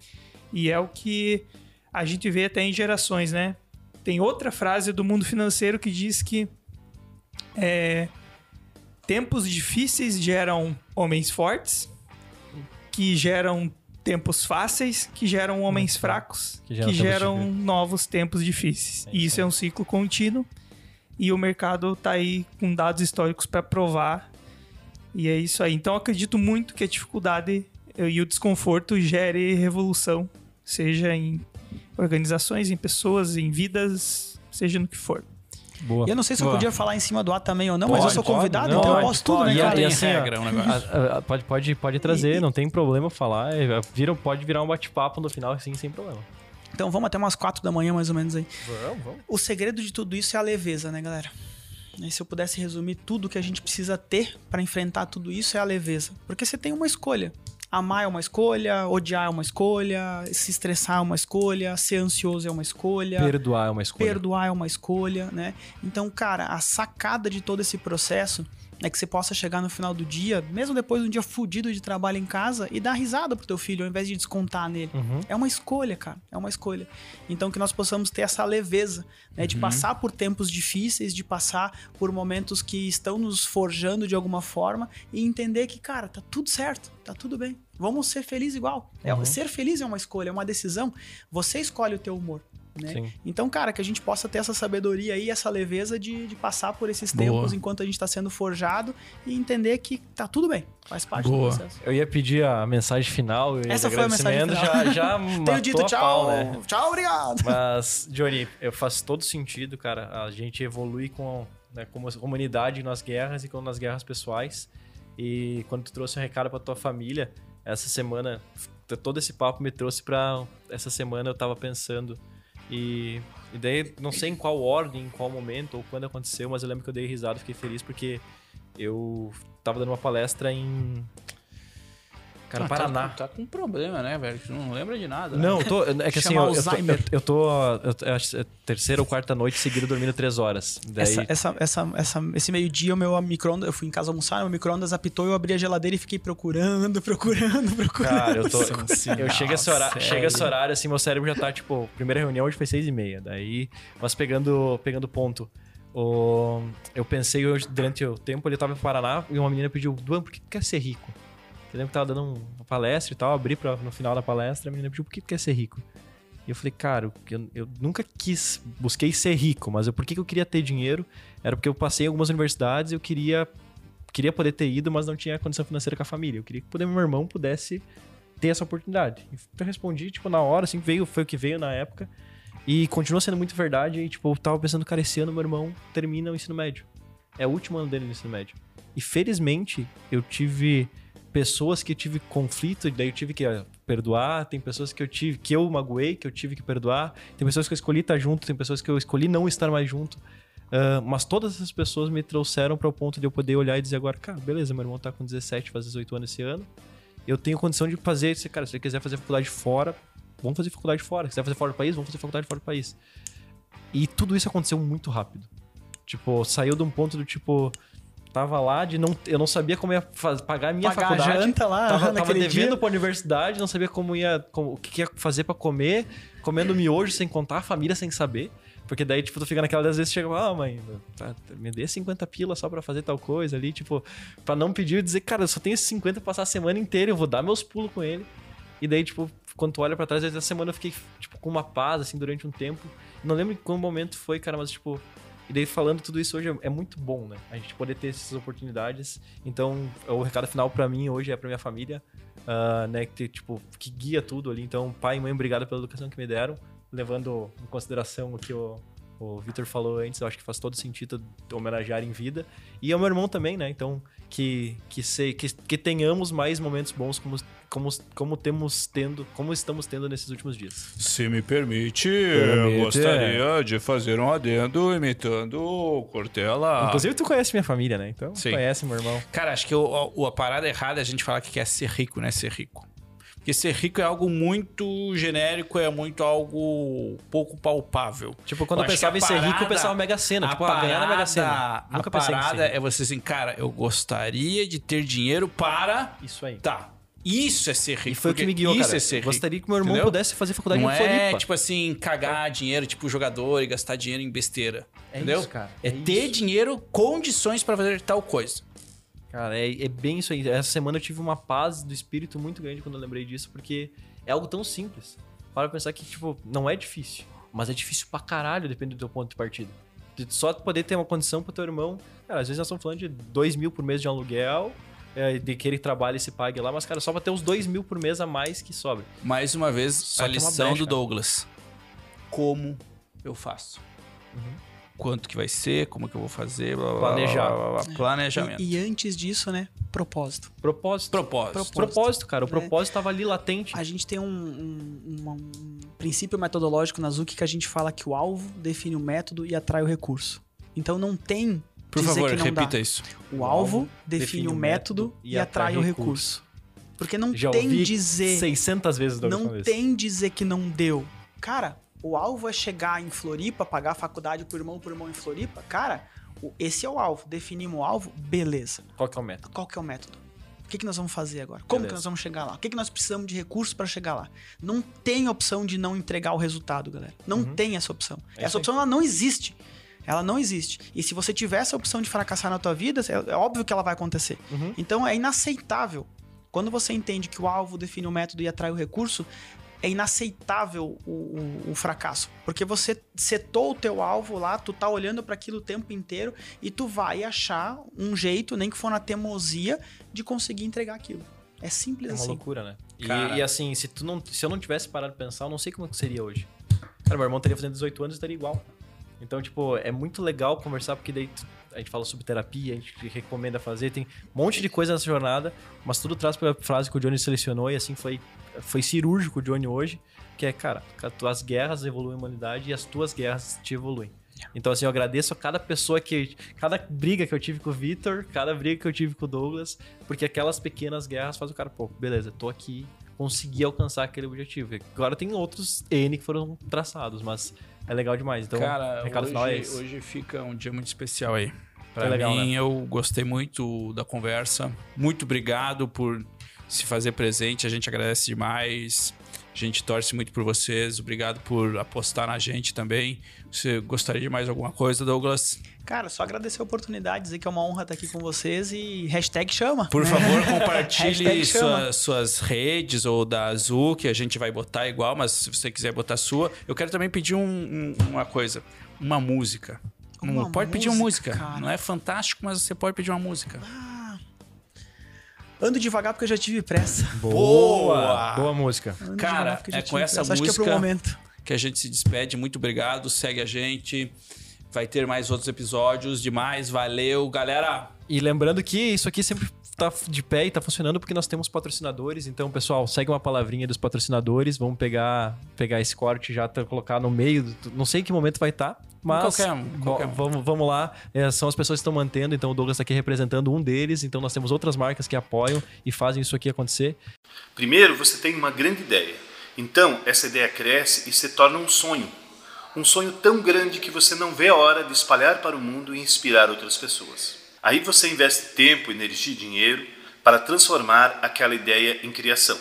E é o que a gente vê até em gerações, né? Tem outra frase do mundo financeiro que diz que é, tempos difíceis geram homens fortes que geram tempos fáceis, que geram homens fracos, Que que geram geram, tempos novos tempos difíceis. É e isso isso é um ciclo contínuo. E o mercado tá aí com dados históricos para provar. E é isso aí. Então eu acredito muito que a dificuldade e o desconforto gere revolução, seja em organizações, em pessoas, em vidas, seja no que for. Boa. E eu não sei se eu Boa. podia falar em cima do A também ou não, mas Pode, eu sou pode. convidado, Não, então eu pode, posso tudo, pode. né, E cara? tem assim, regra o negócio. Pode, pode, pode trazer, E- não tem problema falar. é, Vira, pode virar um bate-papo no final, assim, sem problema. Então vamos até umas quatro da manhã, mais ou menos aí. Vamos, vamos. O segredo de tudo isso é a leveza, né, galera? E se eu pudesse resumir tudo que a gente precisa ter pra enfrentar tudo isso é a leveza. Porque você tem uma escolha. Amar é uma escolha, odiar é uma escolha, se estressar é uma escolha, ser ansioso é uma escolha. Perdoar é uma escolha. Perdoar é uma escolha, né? Então, cara, a sacada de todo esse processo é que você possa chegar no final do dia, mesmo depois de um dia fudido de trabalho em casa, e dar risada pro teu filho, ao invés de descontar nele. Uhum. É uma escolha, cara. É uma escolha. Então que nós possamos ter essa leveza, né? De passar por tempos difíceis, de passar por momentos que estão nos forjando de alguma forma e entender que, cara, tá tudo certo, tá tudo bem. Vamos ser felizes igual. É, Uhum. ser feliz é uma escolha, é uma decisão. Você escolhe o teu humor. Né? Sim. Então, cara, que a gente possa ter essa sabedoria e essa leveza de, de passar por esses Boa. tempos enquanto a gente está sendo forjado e entender que tá tudo bem, faz parte Boa. do processo. Eu ia pedir a mensagem final e Essa foi a mensagem final. Já, já Tenho dito tchau, pau, né? tchau, obrigado. Mas, Johnny, eu faz todo sentido, cara. A gente evolui com, né, como humanidade nas guerras e com nas guerras pessoais. E quando tu trouxe um recado pra tua família, essa semana, todo esse papo me trouxe pra. Essa semana eu tava pensando. E, e daí, não sei em qual ordem, em qual momento ou quando aconteceu, mas eu lembro que eu dei risada, fiquei feliz porque eu tava dando uma palestra em. Cara, Ah, Paraná. Tá, tá com problema, né, velho? Tu não lembra de nada. né? Não, eu tô. É que assim, eu, eu tô, Alzheimer. eu, eu tô. eu tô- é a terceira ou quarta noite seguida dormindo três horas. Daí, Essa, essa, essa, essa- esse meio-dia, o meu micro-ondas, eu fui em casa almoçar, meu micro-ondas apitou, eu abri a geladeira e fiquei procurando, procurando, procurando. Cara, eu tô. Sensacional, Eu chego esse horário, sério. chega esse horário, assim, meu cérebro já tá, tipo, primeira reunião hoje foi seis e meia. Daí, mas pegando, pegando ponto. O, eu pensei hoje, durante o tempo, ele tava no Paraná e uma menina pediu, Duan, por que tu quer ser rico? Eu lembro que tava dando um- uma palestra e tal, abri pra, no final da palestra, a menina pediu, por que tu quer ser rico? E eu falei, cara, eu, eu nunca quis, busquei ser rico, mas eu, por que, que eu queria ter dinheiro? Era porque eu passei em algumas universidades e eu queria, queria poder ter ido, mas não tinha condição financeira com a família. Eu queria que meu irmão pudesse ter essa oportunidade. E eu respondi, tipo, na hora, assim, veio, foi o que veio na época. E continua sendo muito verdade. E, tipo, eu tava pensando, cara, esse ano meu irmão termina o ensino médio. É o último ano dele no ensino médio. E felizmente, eu tive pessoas que eu tive conflito, e daí eu tive que ó, perdoar. Tem pessoas que eu tive, que eu magoei, que eu tive que perdoar. Tem pessoas que eu escolhi estar junto, tem pessoas que eu escolhi não estar mais junto. Ah, mas todas essas pessoas me trouxeram para o ponto de eu poder olhar e dizer agora, cara, beleza, meu irmão tá com 17, faz 18 anos esse ano. Eu tenho condição de fazer, se, cara, se ele quiser fazer faculdade fora, vamos fazer faculdade fora. Se quiser fazer fora do país, vamos fazer faculdade fora do país. E tudo isso aconteceu muito rápido. Tipo, saiu de um ponto do tipo. Tava lá de não. Eu não sabia como ia faz- pagar a minha Pagar a faculdade. janta lá tava, tava devendo dia. pra universidade, não sabia como ia. como- o que ia fazer pra comer, comendo miojo sem contar, a família sem saber. Porque daí, tipo, tu fica naquela, às vezes chega, ah, mãe, tá, me dê 50 pila só pra fazer tal coisa ali, tipo, pra não pedir e dizer, cara, eu só tenho esses 50 pra passar a semana inteira, eu vou dar meus pulos com ele. E daí, tipo, quando tu olha pra trás, essa semana eu fiquei, tipo, com uma paz, assim, durante um tempo. Não lembro em qual momento foi, cara, mas, tipo... E daí, falando tudo isso hoje, é- é muito bom, né? A gente poder ter essas oportunidades. Então, o recado final pra mim hoje é pra minha família, ah, né? Que, tipo, que guia tudo ali. Então, pai e mãe, obrigado pela educação que me deram. Levando em consideração o que o, o Vitor falou antes, eu acho que faz todo sentido homenagear em vida. E ao meu irmão também, né? Então, que, que, sei, que, que tenhamos mais momentos bons como, como, como temos tendo, como estamos tendo nesses últimos dias. Se me permite, Permite, eu gostaria de fazer um adendo imitando o Cortella. Inclusive, tu conhece minha família, né? Então, Sim. conhece meu irmão. Cara, acho que o, o- a parada errada é a gente falar que quer ser rico, né? Ser rico. Porque ser rico é algo muito genérico, é muito algo pouco palpável. Tipo, quando eu, que pensava a em ser rico, eu parada- pensava em Mega Sena. a Tipo, ah, ganhar na Mega Sena. parada- Nunca a pensei em parada ser rico. é você assim, cara, eu gostaria de ter dinheiro para... Isso aí. Tá, isso é ser rico. E foi o que me guiou, isso cara. é ser rico. Gostaria que meu irmão entendeu? pudesse fazer faculdade Não em é, Floripa. tipo assim, cagar dinheiro, tipo jogador e gastar dinheiro em besteira. É entendeu? isso, cara. É, É ter isso. dinheiro, condições pra fazer tal coisa. Cara, é, é bem isso aí. Essa semana eu tive uma paz do espírito muito grande quando eu lembrei disso, porque é algo tão simples. Para pensar que, tipo, não é difícil, mas é difícil pra caralho, depende do teu ponto de partida. De só poder ter uma condição pro teu irmão. Cara, às vezes nós estamos falando de 2 mil por mês de aluguel, é, de que ele trabalhe e se pague lá, mas, cara, só pra ter uns 2 mil por mês a mais que sobra. Mais uma vez, Só a é lição brecha, do cara. Douglas. Como eu faço? Quanto que vai ser? Como que eu vou fazer? Blá, Planejar. blá, blá, blá. Planejamento. E, e antes disso, né? Propósito. Propósito. Propósito. Propósito. Propósito, cara. O É. propósito tava ali latente. A gente tem um, um- uma- um princípio metodológico na Zuki que a gente fala que o alvo define o método e atrai o recurso. Então não tem Por dizer favor, que não repita dá. isso. O alvo define, o método e, atrai o recurso. Porque não Já tem ouvi dizer, 600 vezes da não vez. tem dizer que não deu. Cara, o alvo é chegar em Floripa, pagar a faculdade por irmão por irmão em Floripa. Cara, esse é o alvo. Definimos o alvo, beleza. Qual que é o método? Qual que é o método? O que, que nós vamos fazer agora? Como que Beleza. nós vamos chegar lá? O que, que nós precisamos de recursos para chegar lá? Não tem opção de não entregar o resultado, galera. Não tem essa opção. É essa aí. opção ela não existe. Ela não existe. E se você tiver essa opção de fracassar na tua vida, é, é óbvio que ela vai acontecer. Uhum. Então é inaceitável. Quando você entende que o alvo define o método e atrai o recurso, é inaceitável o, o- o fracasso. Porque você setou o teu alvo lá, tu tá olhando para aquilo o tempo inteiro e tu vai achar um jeito, nem que for na teimosia, de conseguir entregar aquilo. É simples É uma assim. loucura, né? E, e assim, se, tu não, se eu não tivesse parado de pensar, eu não sei como que seria hoje. Cara, meu irmão teria fazendo 18 anos e estaria igual. Então, tipo, é muito legal conversar, porque daí a gente fala sobre terapia, a gente recomenda fazer, tem um monte de coisa nessa jornada, mas tudo traz pra frase que o Johnny selecionou e assim foi, foi cirúrgico o Johnny hoje, que é, cara, as guerras evoluem a humanidade e as tuas guerras te evoluem. Então, assim, eu agradeço a cada pessoa que. Cada briga que eu tive com o Victor, cada briga que eu tive com o Douglas, porque aquelas pequenas guerras fazem o cara, pô, beleza, tô aqui, consegui alcançar aquele objetivo. Agora tem outros N que foram traçados, mas é legal demais. Então, Cara, recado hoje, final é esse. hoje fica um dia muito especial aí. Pra É legal, mim, eu gostei muito da conversa. Muito obrigado por se fazer presente. A gente agradece demais. A gente torce muito por vocês. Obrigado por apostar na gente também. Você gostaria de mais alguma coisa, Douglas? Cara, só agradecer a oportunidade, dizer que é uma honra estar aqui com vocês e hashtag chama. Por favor, compartilhe sua- suas redes ou da Azul, que a gente vai botar igual, mas se você quiser botar sua. Eu quero também pedir um- um- uma coisa: uma música. Uma Um- pode pedir uma música, música. cara. Não é fantástico, mas você pode pedir uma música. Ando devagar porque eu já tive pressa. Boa! Boa música. Ando Cara, é com essa pressa. Acho que é pro música- momento. Que a gente se despede. Muito obrigado. Segue a gente. Vai ter mais outros episódios demais. Valeu, galera. E lembrando que isso aqui sempre tá de pé e tá funcionando porque nós temos patrocinadores. Então, pessoal, segue uma palavrinha dos patrocinadores. Vamos pegar, pegar esse corte e já tá- colocar no meio. do- Não sei em que momento vai estar, mas Qualquer um, qualquer um. Vamos, vamos lá. É, são as pessoas que estão mantendo. Então, o Douglas tá aqui representando um deles. Então, nós temos outras marcas que apoiam e fazem isso aqui acontecer. Primeiro, você tem uma grande ideia. Então, essa ideia cresce e se torna um sonho. Um sonho tão grande que você não vê a hora de espalhar para o mundo e inspirar outras pessoas. Aí você investe tempo, energia e dinheiro para transformar aquela ideia em criação.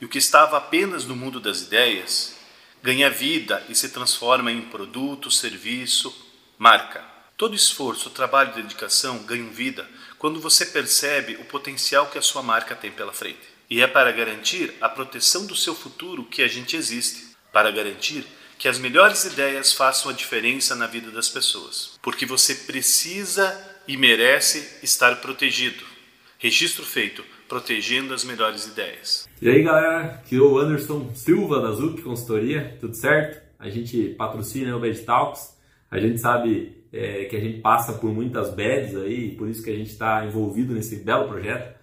E o que estava apenas no mundo das ideias ganha vida e se transforma em produto, serviço, marca. Todo esforço, trabalho e dedicação ganham vida quando você percebe o potencial que a sua marca tem pela frente. E é para garantir a proteção do seu futuro que a gente existe, para garantir que as melhores ideias façam a diferença na vida das pessoas, porque você precisa e merece estar protegido. Registro feito, protegendo as melhores ideias. E aí galera, aqui é o Anderson Silva da Zuc Consultoria, tudo certo? A gente patrocina o Bad Talks, a gente sabe é, que a gente passa por muitas bads aí, por isso que a gente está envolvido nesse belo projeto.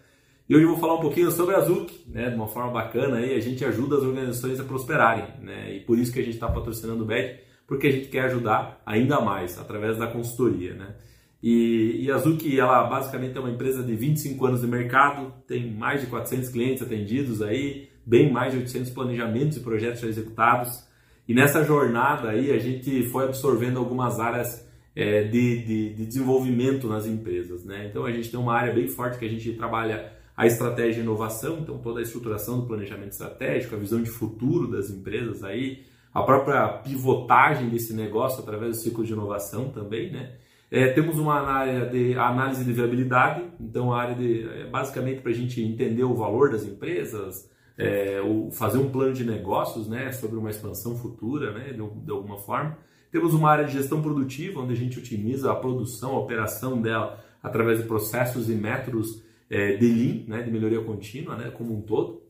E hoje eu vou falar um pouquinho sobre a Zuc, né, de uma forma bacana aí, a gente ajuda as organizações a prosperarem, né, e por isso que a gente está patrocinando o Bad, porque a gente quer ajudar ainda mais através da consultoria, né. E, e a Zuc, ela basicamente é uma empresa de 25 anos de mercado, tem mais de 400 clientes atendidos aí, bem mais de 800 planejamentos e projetos já executados. E nessa jornada aí a gente foi absorvendo algumas áreas é, de, de, de desenvolvimento nas empresas, né? Então a gente tem uma área bem forte que a gente trabalha a estratégia e inovação, então toda a estruturação do planejamento estratégico, a visão de futuro das empresas aí, a própria pivotagem desse negócio através do ciclo de inovação também, né? É, temos uma área de análise de viabilidade, então a área de é basicamente para a gente entender o valor das empresas, é, o, fazer um plano de negócios né, sobre uma expansão futura, né, de, de, alguma forma. Temos uma área de gestão produtiva, onde a gente otimiza a produção, a operação dela através de processos e métodos é, de Lean, né, de melhoria contínua, né, como um todo.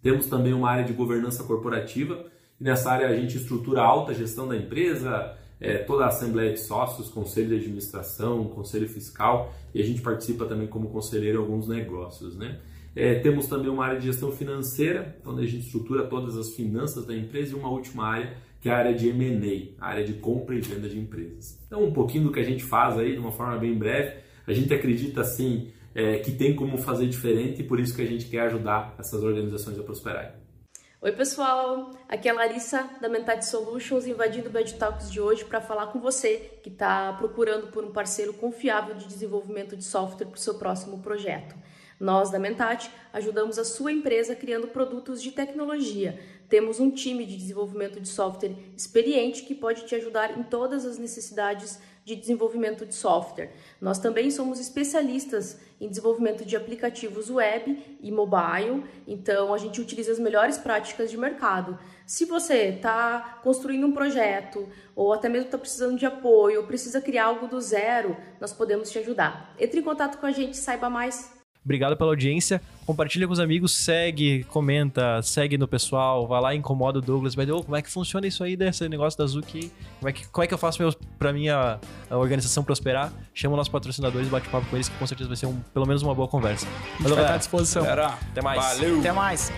Temos também uma área de governança corporativa, e nessa área a gente estrutura a alta gestão da empresa, é, toda a assembleia de sócios, conselho de administração, conselho fiscal, e a gente participa também como conselheiro em alguns negócios. Né? É, temos também uma área de gestão financeira, onde a gente estrutura todas as finanças da empresa, e uma última área que é a área de M&A, a área de compra e venda de empresas. Então, um pouquinho do que a gente faz aí, de uma forma bem breve. A gente acredita, assim, é, que tem como fazer diferente e por isso que a gente quer ajudar essas organizações a prosperarem. Oi, pessoal! Aqui é a Larissa da Mentat Solutions invadindo o Bad Talks de hoje para falar com você que está procurando por um parceiro confiável de desenvolvimento de software para o seu próximo projeto. Nós, da Mentat, ajudamos a sua empresa criando produtos de tecnologia. Temos um time de desenvolvimento de software experiente que pode te ajudar em todas as necessidades de desenvolvimento de software. Nós também somos especialistas em desenvolvimento de aplicativos web e mobile, então a gente utiliza as melhores práticas de mercado. Se você está construindo um projeto ou até mesmo está precisando de apoio ou precisa criar algo do zero, nós podemos te ajudar. Entre em contato com a gente, saiba mais. Obrigado pela audiência. Compartilha com os amigos, segue, comenta, segue no pessoal, vai lá, incomoda o Douglas, vai dizer, oh, como é que funciona isso aí desse negócio da Zuki? Como é que, como é que eu faço meu, pra minha a organização prosperar? Chama nossos patrocinadores, bate papo com eles, que com certeza vai ser um, pelo menos uma boa conversa. Valeu, vai estar à disposição. Galera, Até mais. Valeu. Até mais.